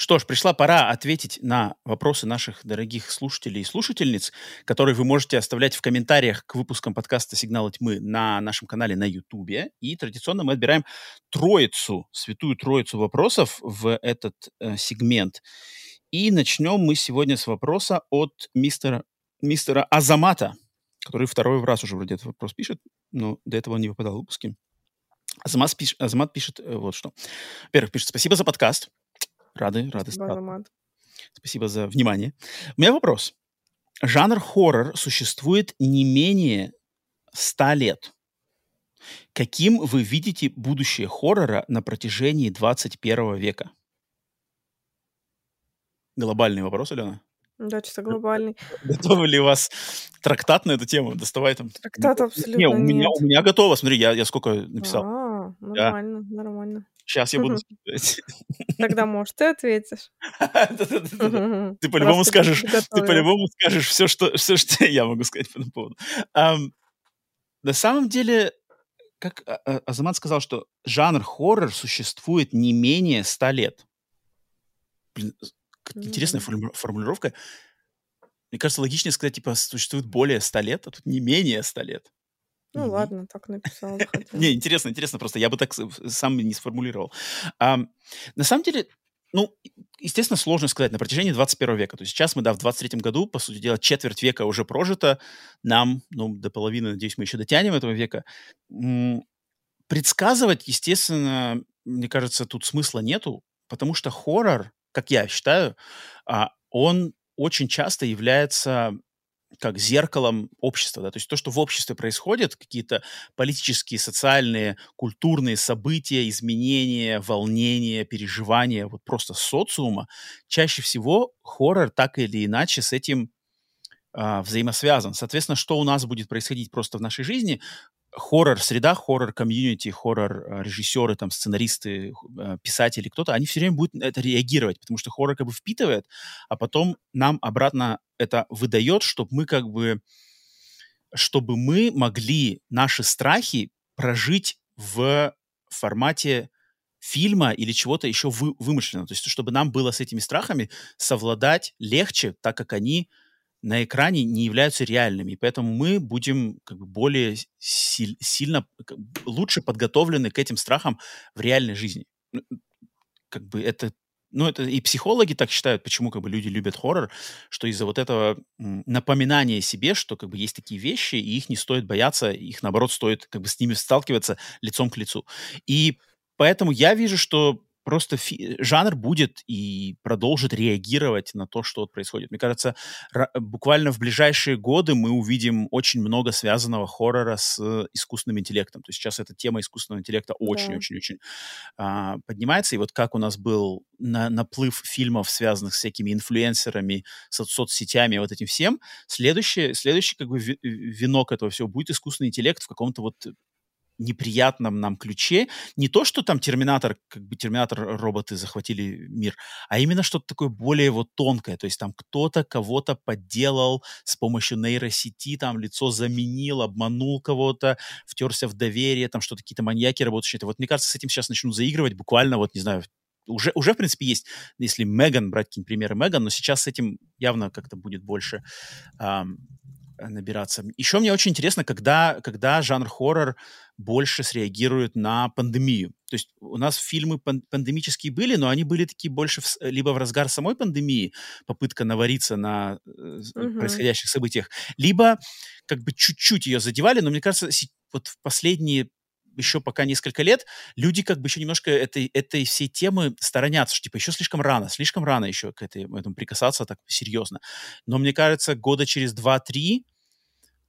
Что ж, пришла пора ответить на вопросы наших дорогих слушателей и слушательниц, которые вы можете оставлять в комментариях к выпускам подкаста «Сигналы тьмы» на нашем канале на Ютубе. И традиционно мы отбираем троицу, святую троицу вопросов в этот э, сегмент. И начнем мы сегодня с вопроса от мистера, мистера Азамата, который второй раз уже вроде этот вопрос пишет, но до этого он не попадал в выпуски. Азамат, пиш- Азамат пишет э, вот что. Во-первых, пишет «Спасибо за подкаст». Рады, рады. Спасибо, за внимание. У меня вопрос. Жанр хоррор существует не менее 100 лет. Каким вы видите будущее хоррора на протяжении 21 века? Глобальный вопрос, Алена. Да, чисто глобальный. <laughs> Готовы ли у вас трактат на эту тему? Доставай там. Трактат абсолютно Не, у меня, нет. у меня готово. Смотри, я, я сколько написал. А, Да. нормально, нормально. Сейчас я буду... Тогда, может, ты ответишь? <laughs> Ты по-любому скажешь, ты по-любому скажешь все, что, все, что <laughs> я могу сказать по этому поводу. На самом деле, как А- А- Азамат сказал, что жанр хоррор существует не менее 100 лет. Блин, интересная форму- формулировка. Мне кажется, логичнее сказать, типа, существует более 100 лет, а тут не менее 100 лет. Ну Не- ладно, так написал. <laughs> Не, интересно, интересно, просто я бы так сам не сформулировал. На самом деле, ну, естественно, сложно сказать на протяжении 21 века. То есть сейчас мы, да, в 23 году, по сути дела, четверть века уже прожито. Нам, ну, до половины, надеюсь, мы еще дотянем этого века. Предсказывать, естественно, мне кажется, тут смысла нету, потому что хоррор, как я считаю, а, он очень часто является как зеркалом общества, да, то есть то, что в обществе происходит, какие-то политические, социальные, культурные события, изменения, волнения, переживания, вот просто социума, чаще всего хоррор так или иначе с этим а, взаимосвязан. Соответственно, что у нас будет происходить просто в нашей жизни, хоррор-среда, хоррор-комьюнити, хоррор-режиссеры, там, сценаристы, э, писатели, кто-то, они все время будут на это реагировать, потому что хоррор как бы впитывает, а потом нам обратно это выдает, чтобы мы как бы, чтобы мы могли наши страхи прожить в формате фильма или чего-то еще вы, вымышленного. То есть, чтобы нам было с этими страхами совладать легче, так как они на экране не являются реальными. Поэтому мы будем как бы более силь- сильно, бы лучше подготовлены к этим страхам в реальной жизни. Ну, Как бы это ну, это и психологи так считают, почему как бы люди любят хоррор, что из-за вот этого напоминания себе, что как бы есть такие вещи, и их не стоит бояться, их наоборот стоит как бы с ними сталкиваться лицом к лицу. И поэтому я вижу, что просто фи- жанр будет и продолжит реагировать на то, что вот происходит. Мне кажется, буквально в ближайшие годы мы увидим очень много связанного хоррора с э, искусственным интеллектом. То есть сейчас эта тема искусственного интеллекта Да. очень-очень-очень а, поднимается. И вот как у нас был на- наплыв фильмов, связанных с всякими инфлюенсерами, со- соцсетями, вот этим всем, следующий, следующий как бы ви- венок этого всего будет искусственный интеллект в каком-то вот неприятном нам ключе. Не то, что там Терминатор, как бы Терминатор роботы захватили мир, а именно что-то такое более вот тонкое. То есть там кто-то кого-то подделал с помощью нейросети, там лицо заменил, обманул кого-то, втерся в доверие, там что-то какие-то маньяки работающие. Вот мне кажется, с этим сейчас начнут заигрывать буквально вот, не знаю, уже, уже, в принципе, есть, если Меган, брать какие-нибудь примеры Меган, но сейчас с этим явно как-то будет больше ам, набираться. Еще мне очень интересно, когда, когда жанр хоррор больше среагирует на пандемию. То есть у нас фильмы пан- пандемические были, но они были такие больше в либо в разгар самой пандемии, попытка навариться на э, Мгм. происходящих событиях, либо как бы чуть-чуть ее задевали, но мне кажется, вот в последние еще пока несколько лет люди как бы еще немножко этой, этой всей темы сторонятся, что типа еще слишком рано, слишком рано еще к этой, этому прикасаться так серьезно. Но мне кажется, года через 2-3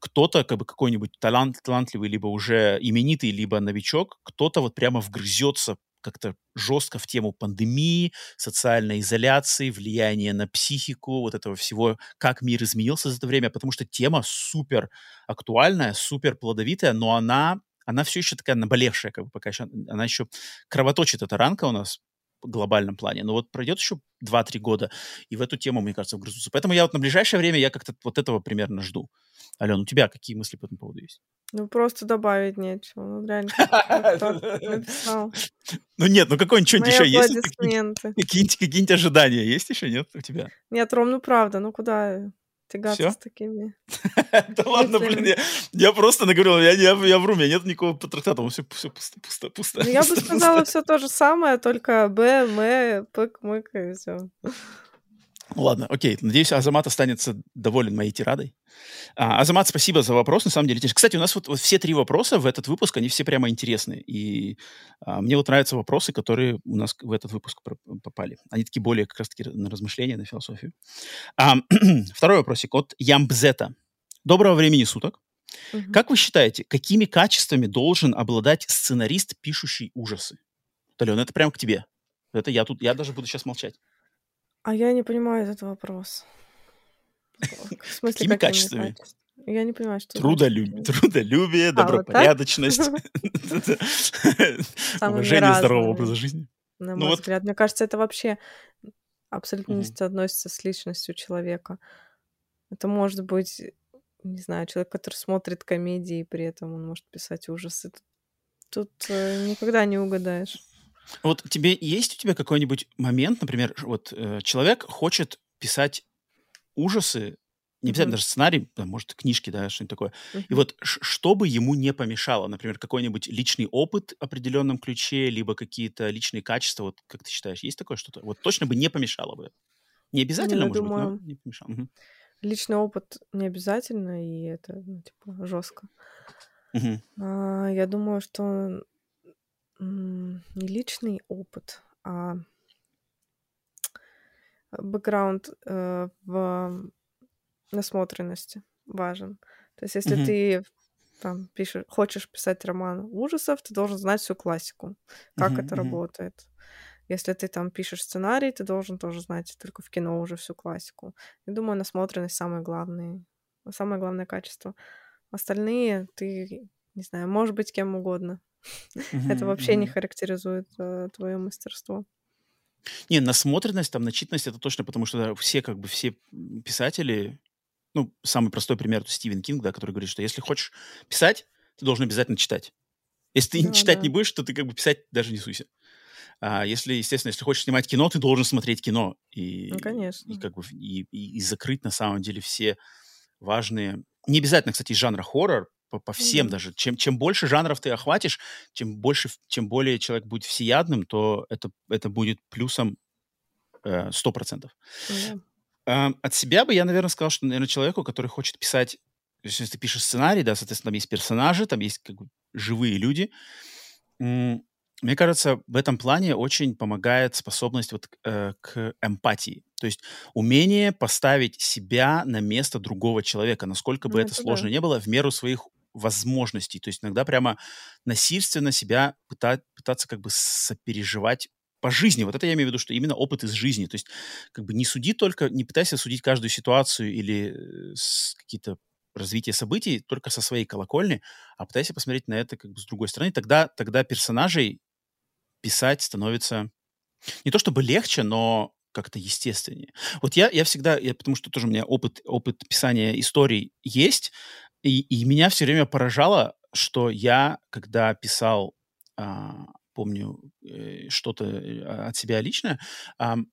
кто-то, как бы какой-нибудь талант, талантливый, либо уже именитый, либо новичок, кто-то вот прямо вгрызется как-то жестко в тему пандемии, социальной изоляции, влияния на психику, вот этого всего, как мир изменился за это время, потому что тема супер актуальная, супер плодовитая, но она, она все еще такая наболевшая, как бы пока еще, она еще кровоточит, эта ранка у нас глобальном плане. Но вот пройдет еще 2-3 года, и в эту тему, мне кажется, вгрызутся. Поэтому я вот на ближайшее время я как-то вот этого примерно жду. Ален, у тебя какие мысли по этому поводу есть? Ну, просто добавить нечего. Ну, реально, <laughs> написал. Ну нет, ну какой-нибудь Мои еще есть? Какие-нибудь ожидания есть еще, нет, у тебя? Нет, Ром, ну правда, ну куда тягаться Всё? с такими? <laughs> Да ладно, блин, я, просто наговорил, я, вру, у меня нет никакого трактата, все, все пусто, пусто, пусто. Ну, я бы <laughs> сказала все то же самое, только Б, М, Пык, Мык и все. Ладно, окей, надеюсь, Азамат останется доволен моей тирадой. А, Азамат, спасибо за вопрос, на самом деле. Кстати, у нас вот, вот все три вопроса в этот выпуск, они все прямо интересные. И а, мне вот нравятся вопросы, которые у нас в этот выпуск попали. Они такие более как раз-таки на размышления, на философию. А, <clears throat> второй вопросик от Ямбзета. Доброго времени суток. Мгм. Как вы считаете, какими качествами должен обладать сценарист, пишущий ужасы? Алена, это прям к тебе. Это я тут, я даже буду сейчас молчать. А я не понимаю этот вопрос. <laughs> В смысле, Какими качествами? Я не понимаю, что Трудолюбие, <laughs> трудолюбие, А, добропорядочность, <laughs> уважение здорового образа жизни. на Ну мой взгляд. Мне кажется, это вообще абсолютно не соотносится с личностью человека. Это может быть, не знаю, человек, который смотрит комедии, и при этом он может писать ужасы. Тут, тут, э, никогда не угадаешь. Вот тебе есть у тебя какой-нибудь момент, например, вот э, человек хочет писать ужасы, не обязательно Мгм, даже сценарий, там, может, книжки, да, что-нибудь такое. И мгм. вот что бы ему не помешало, например, какой-нибудь личный опыт в определенном ключе, либо какие-то личные качества, вот как ты считаешь, есть такое что-то? Вот точно бы не помешало бы. Не Ну, обязательно, я может быть, но не помешало. Мгм. личный опыт не обязательно, и это, ну, типа, жестко. Мгм. А, я думаю, что не личный опыт, а бэкграунд э, в насмотренности важен. То есть, если ты там пишешь, хочешь писать роман ужасов, ты должен знать всю классику, как это работает. Если ты там пишешь сценарий, ты должен тоже знать только в кино уже всю классику. Я думаю, насмотренность самое главное, самое главное качество. Остальные ты, не знаю, можешь быть кем угодно. Это вообще не характеризует твое мастерство. Не, насмотренность, там, начитанность, это точно, потому что да, все, как бы, все писатели, ну, самый простой пример, это Стивен Кинг, да, который говорит, что если хочешь писать, ты должен обязательно читать. Если ты Да, читать не да. будешь, то ты как бы писать даже не суйся. А если, естественно, если хочешь снимать кино, ты должен смотреть кино. Ну, И, и конечно. как бы, и, и- и закрыть, на самом деле, все важные... Не обязательно, кстати, из жанра хоррор, по, по всем Да. даже. Чем, чем больше жанров ты охватишь, чем больше, чем более человек будет всеядным, то это, это будет плюсом э, 100%. Да. Ам, от себя бы я, наверное, сказал, что, наверное, человеку, который хочет писать, если ты пишешь сценарий, да, соответственно, там есть персонажи, там есть как бы живые люди. Мне кажется, в этом плане очень помогает способность вот к, э, к эмпатии. То есть умение поставить себя на место другого человека, насколько бы Ну, это это сложно да. не было, в меру своих возможностей. То есть иногда прямо насильственно себя пыта- пытаться как бы сопереживать по жизни. Вот это я имею в виду, что именно опыт из жизни. То есть как бы не суди только, не пытайся судить каждую ситуацию или э, какие-то развитие событий только со своей колокольни, а пытайся посмотреть на это как бы с другой стороны. Тогда, тогда персонажей писать становится не то чтобы легче, но как-то естественнее. Вот я, я всегда, я, потому что тоже у меня опыт, опыт писания историй есть, и, и меня все время поражало, что я, когда писал, а, помню, э, что-то э, от себя личное, ам,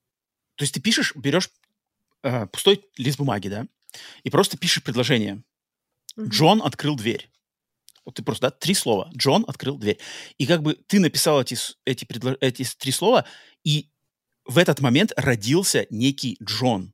то есть ты пишешь, берешь а, пустой лист бумаги, да, и просто пишешь предложение. Мгм. Джон открыл дверь. Вот ты просто, да, три слова. Джон открыл дверь. И как бы ты написал эти, эти, предло- эти три слова, и в этот момент родился некий Джон.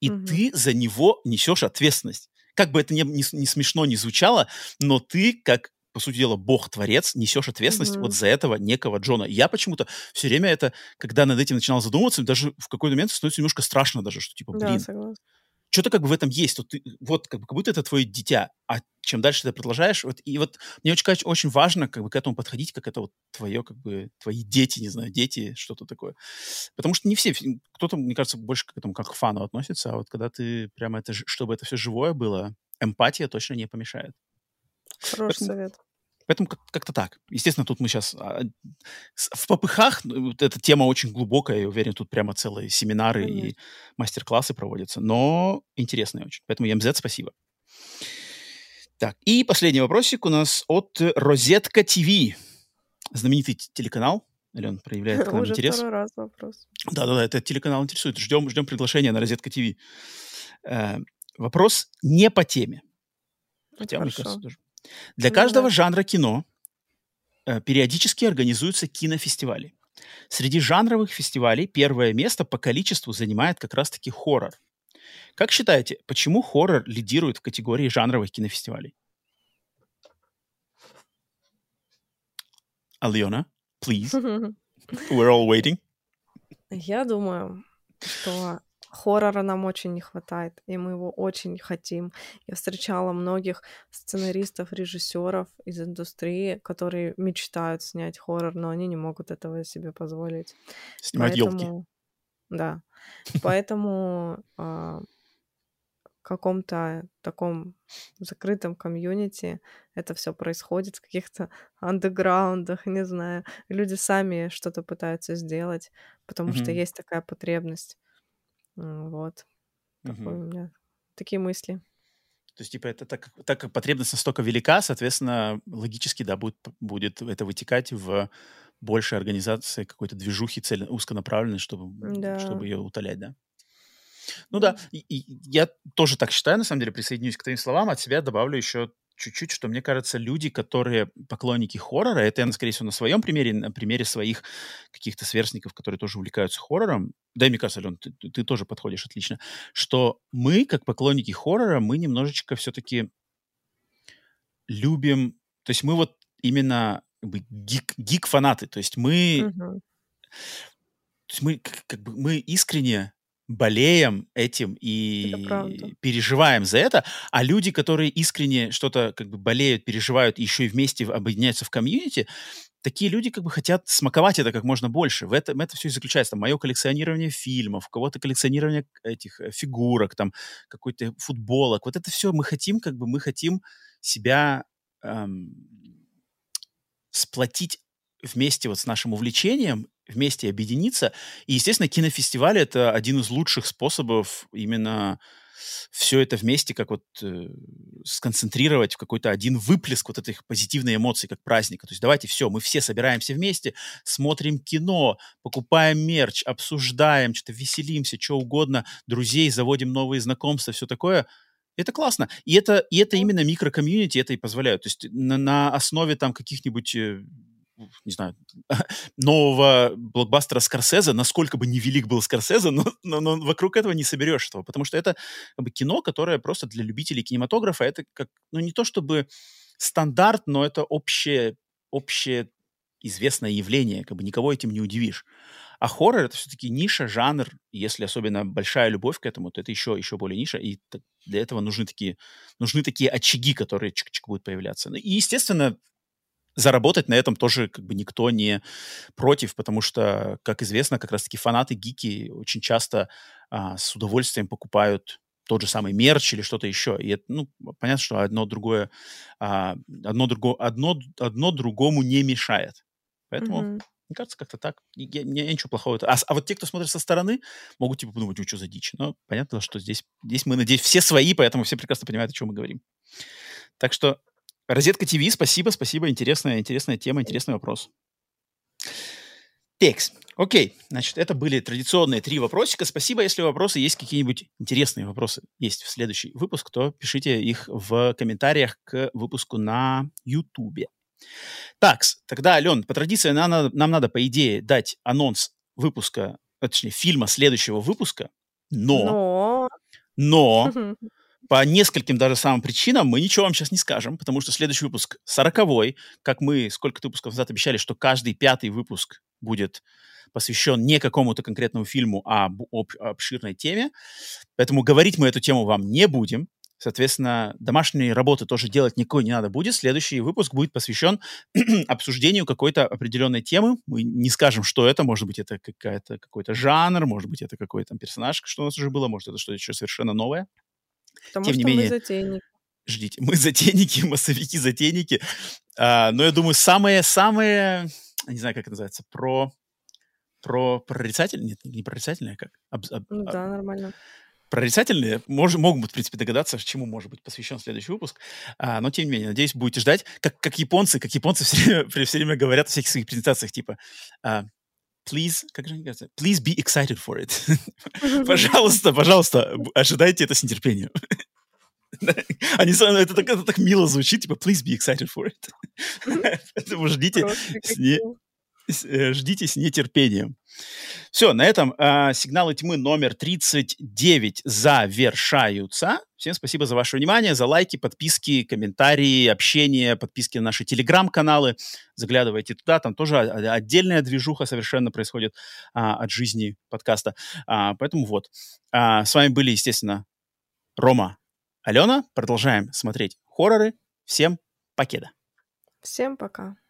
И Мгм. ты за него несешь ответственность. Как бы это не с- не смешно не звучало, но ты, как, по сути дела, бог-творец, несешь ответственность вот Мгм. за этого некого Джона. И я почему-то все время это, когда над этим начинал задумываться, даже в какой-то момент становится немножко страшно даже, что типа, Да, блин, согласна. Что-то как бы в этом есть. Вот, ты, вот как, бы, как будто это твое дитя. А чем дальше ты продолжаешь, вот, и вот мне очень, кажется, очень важно как бы к этому подходить, как это вот твое, как бы, твои дети, не знаю, дети, что-то такое. Потому что не все, кто-то, мне кажется, больше к этому как к фану относится, а вот когда ты прямо это, чтобы это все живое было, эмпатия точно не помешает. Хороший Поэтому, совет. Поэтому как- как-то так. Естественно, тут мы сейчас в попыхах, ну, вот эта тема очень глубокая, я уверен, тут прямо целые семинары и Конечно. мастер-классы проводятся, но интересная очень. Поэтому МЗ спасибо. Так, и последний вопросик у нас от Розетка ТВ. Знаменитый телеканал. Ален проявляет к <laughs> нам Уже интерес. второй раз вопрос. Да-да-да, этот телеканал интересует. Ждем, ждем приглашения на Розетка ТВ. Э, вопрос не по теме. Хотя, мне кажется, Хорошо. тоже. Для Ну каждого жанра кино э, периодически организуются кинофестивали. Среди жанровых фестивалей первое место по количеству занимает как раз-таки хоррор. Как считаете, почему хоррор лидирует в категории жанровых кинофестивалей? Алена, please. <laughs> We're all waiting. Я думаю, что хоррора нам очень не хватает, и мы его очень хотим. Я встречала многих сценаристов, режиссеров из индустрии, которые мечтают снять хоррор, но они не могут этого себе позволить. Снимать елки. Поэтому, да, поэтому а, каком-то таком закрытом комьюнити это все происходит, в каких-то андеграундах, не знаю. Люди сами что-то пытаются сделать, потому что Мгм. есть такая потребность. Вот. Мгм. у меня такие мысли. То есть, типа, это так, так как потребность настолько велика, соответственно, логически, да, будет, будет это вытекать в большей организации какой-то движухи цель, узконаправленной, чтобы, Да. чтобы ее утолять, да? Ну да, и, и я тоже так считаю, на самом деле, присоединюсь к твоим словам, от себя добавлю еще чуть-чуть, что мне кажется, люди, которые поклонники хоррора, это я, скорее всего, на своем примере, на примере своих каких-то сверстников, которые тоже увлекаются хоррором, да и мне кажется, Ален, ты, ты- тоже подходишь отлично, что мы, как поклонники хоррора, мы немножечко все-таки любим, то есть мы вот именно как бы гик, гик-фанаты, то есть мы Мгм. то есть мы как бы мы искренне болеем этим и переживаем за это, а люди, которые искренне что-то как бы болеют, переживают, и еще и вместе объединяются в комьюнити, такие люди как бы хотят смаковать это как можно больше. В этом это все и заключается. Там, мое коллекционирование фильмов, у кого-то коллекционирование этих э, фигурок, там какой-то футболок. Вот это все мы хотим, как бы мы хотим себя эм, сплотить вместе вот с нашим увлечением, вместе объединиться. И, естественно, кинофестиваль — это один из лучших способов именно все это вместе как вот э, сконцентрировать в какой-то один выплеск вот этих позитивной эмоций, как праздника. То есть давайте все, мы все собираемся вместе, смотрим кино, покупаем мерч, обсуждаем, что-то веселимся, что угодно, друзей, заводим новые знакомства, все такое. Это классно. И это, и это именно микрокомьюнити это и позволяет. То есть на, на основе там каких-нибудь, э, не знаю, <laughs> нового блокбастера Скорсезе, насколько бы невелик был Скорсезе, <laughs> но, но, но вокруг этого не соберешь этого, потому что это как бы, кино, которое просто для любителей кинематографа, это как, ну не то чтобы стандарт, но это общее, общее известное явление, как бы никого этим не удивишь. А хоррор это все-таки ниша, жанр. Если особенно большая любовь к этому, то это еще, еще более ниша. И для этого нужны такие, нужны такие очаги, которые чик-чик будут появляться. Ну, и, естественно, заработать на этом тоже как бы никто не против, потому что, как известно, как раз-таки фанаты, гики очень часто а, с удовольствием покупают тот же самый мерч или что-то еще. И это, ну, понятно, что одно другое, а, одно, друго, одно, одно другому не мешает. Поэтому Мгм. мне кажется, как-то так. Я, я, я ничего плохого. А, а вот те, кто смотрит со стороны, могут типа подумать, ну что за дичь. Но понятно, что здесь, здесь мы, надеюсь, все свои, поэтому все прекрасно понимают, о чем мы говорим. Так что Розетка ТВ, спасибо, спасибо. Интересная, интересная тема, интересный вопрос. Текст. Окей, значит, это были традиционные три вопросика. Спасибо, если вопросы есть какие-нибудь интересные вопросы есть в следующий выпуск, то пишите их в комментариях к выпуску на Ютубе. Так, тогда, Ален, по традиции нам надо, нам надо, по идее, дать анонс выпуска, точнее, фильма следующего выпуска, но, Но. но <laughs> по нескольким даже самым причинам мы ничего вам сейчас не скажем, потому что следующий выпуск сороковой, как мы сколько-то выпусков назад обещали, что каждый пятый выпуск будет посвящен не какому-то конкретному фильму, а об, об- обширной теме. Поэтому говорить мы эту тему вам не будем. Соответственно, домашние работы тоже делать никакой не надо будет. Следующий выпуск будет посвящен <clears throat> обсуждению какой-то определенной темы. Мы не скажем, что это. Может быть, это какая-то, какой-то жанр, может быть, это какой-то персонаж, что у нас уже было, может, это что-то еще совершенно новое. Потому Тем что не мы менее, затейники. ждите. Мы <laughs> затейники, массовики, затейники. А, но я думаю, самые-самые, не знаю, как это называется, про про прорицательные, нет, не прорицательные, а как? Об- об- Ну об- да, нормально. прорицательные мож, могут, в принципе, догадаться, чему может быть посвящен следующий выпуск. А, но, тем не менее, надеюсь, будете ждать. Как, как японцы, как японцы <laughs> все время, все время говорят в всяких своих презентациях, типа, а, please, как же говорят? Please be excited for it. Пожалуйста, пожалуйста, ожидайте это с нетерпением. Они это так, это так мило звучит, типа, please be excited for it. Поэтому ждите с не- ждите с нетерпением. Все, на этом а, сигналы тьмы номер 39 завершаются. Всем спасибо за ваше внимание, за лайки, подписки, комментарии, общение, подписки на наши телеграм-каналы. Заглядывайте туда, там тоже отдельная движуха совершенно происходит а, от жизни подкаста. А, поэтому вот. А, с вами были, естественно, Рома, Алена. Продолжаем смотреть хорроры. Всем покеда. Всем пока.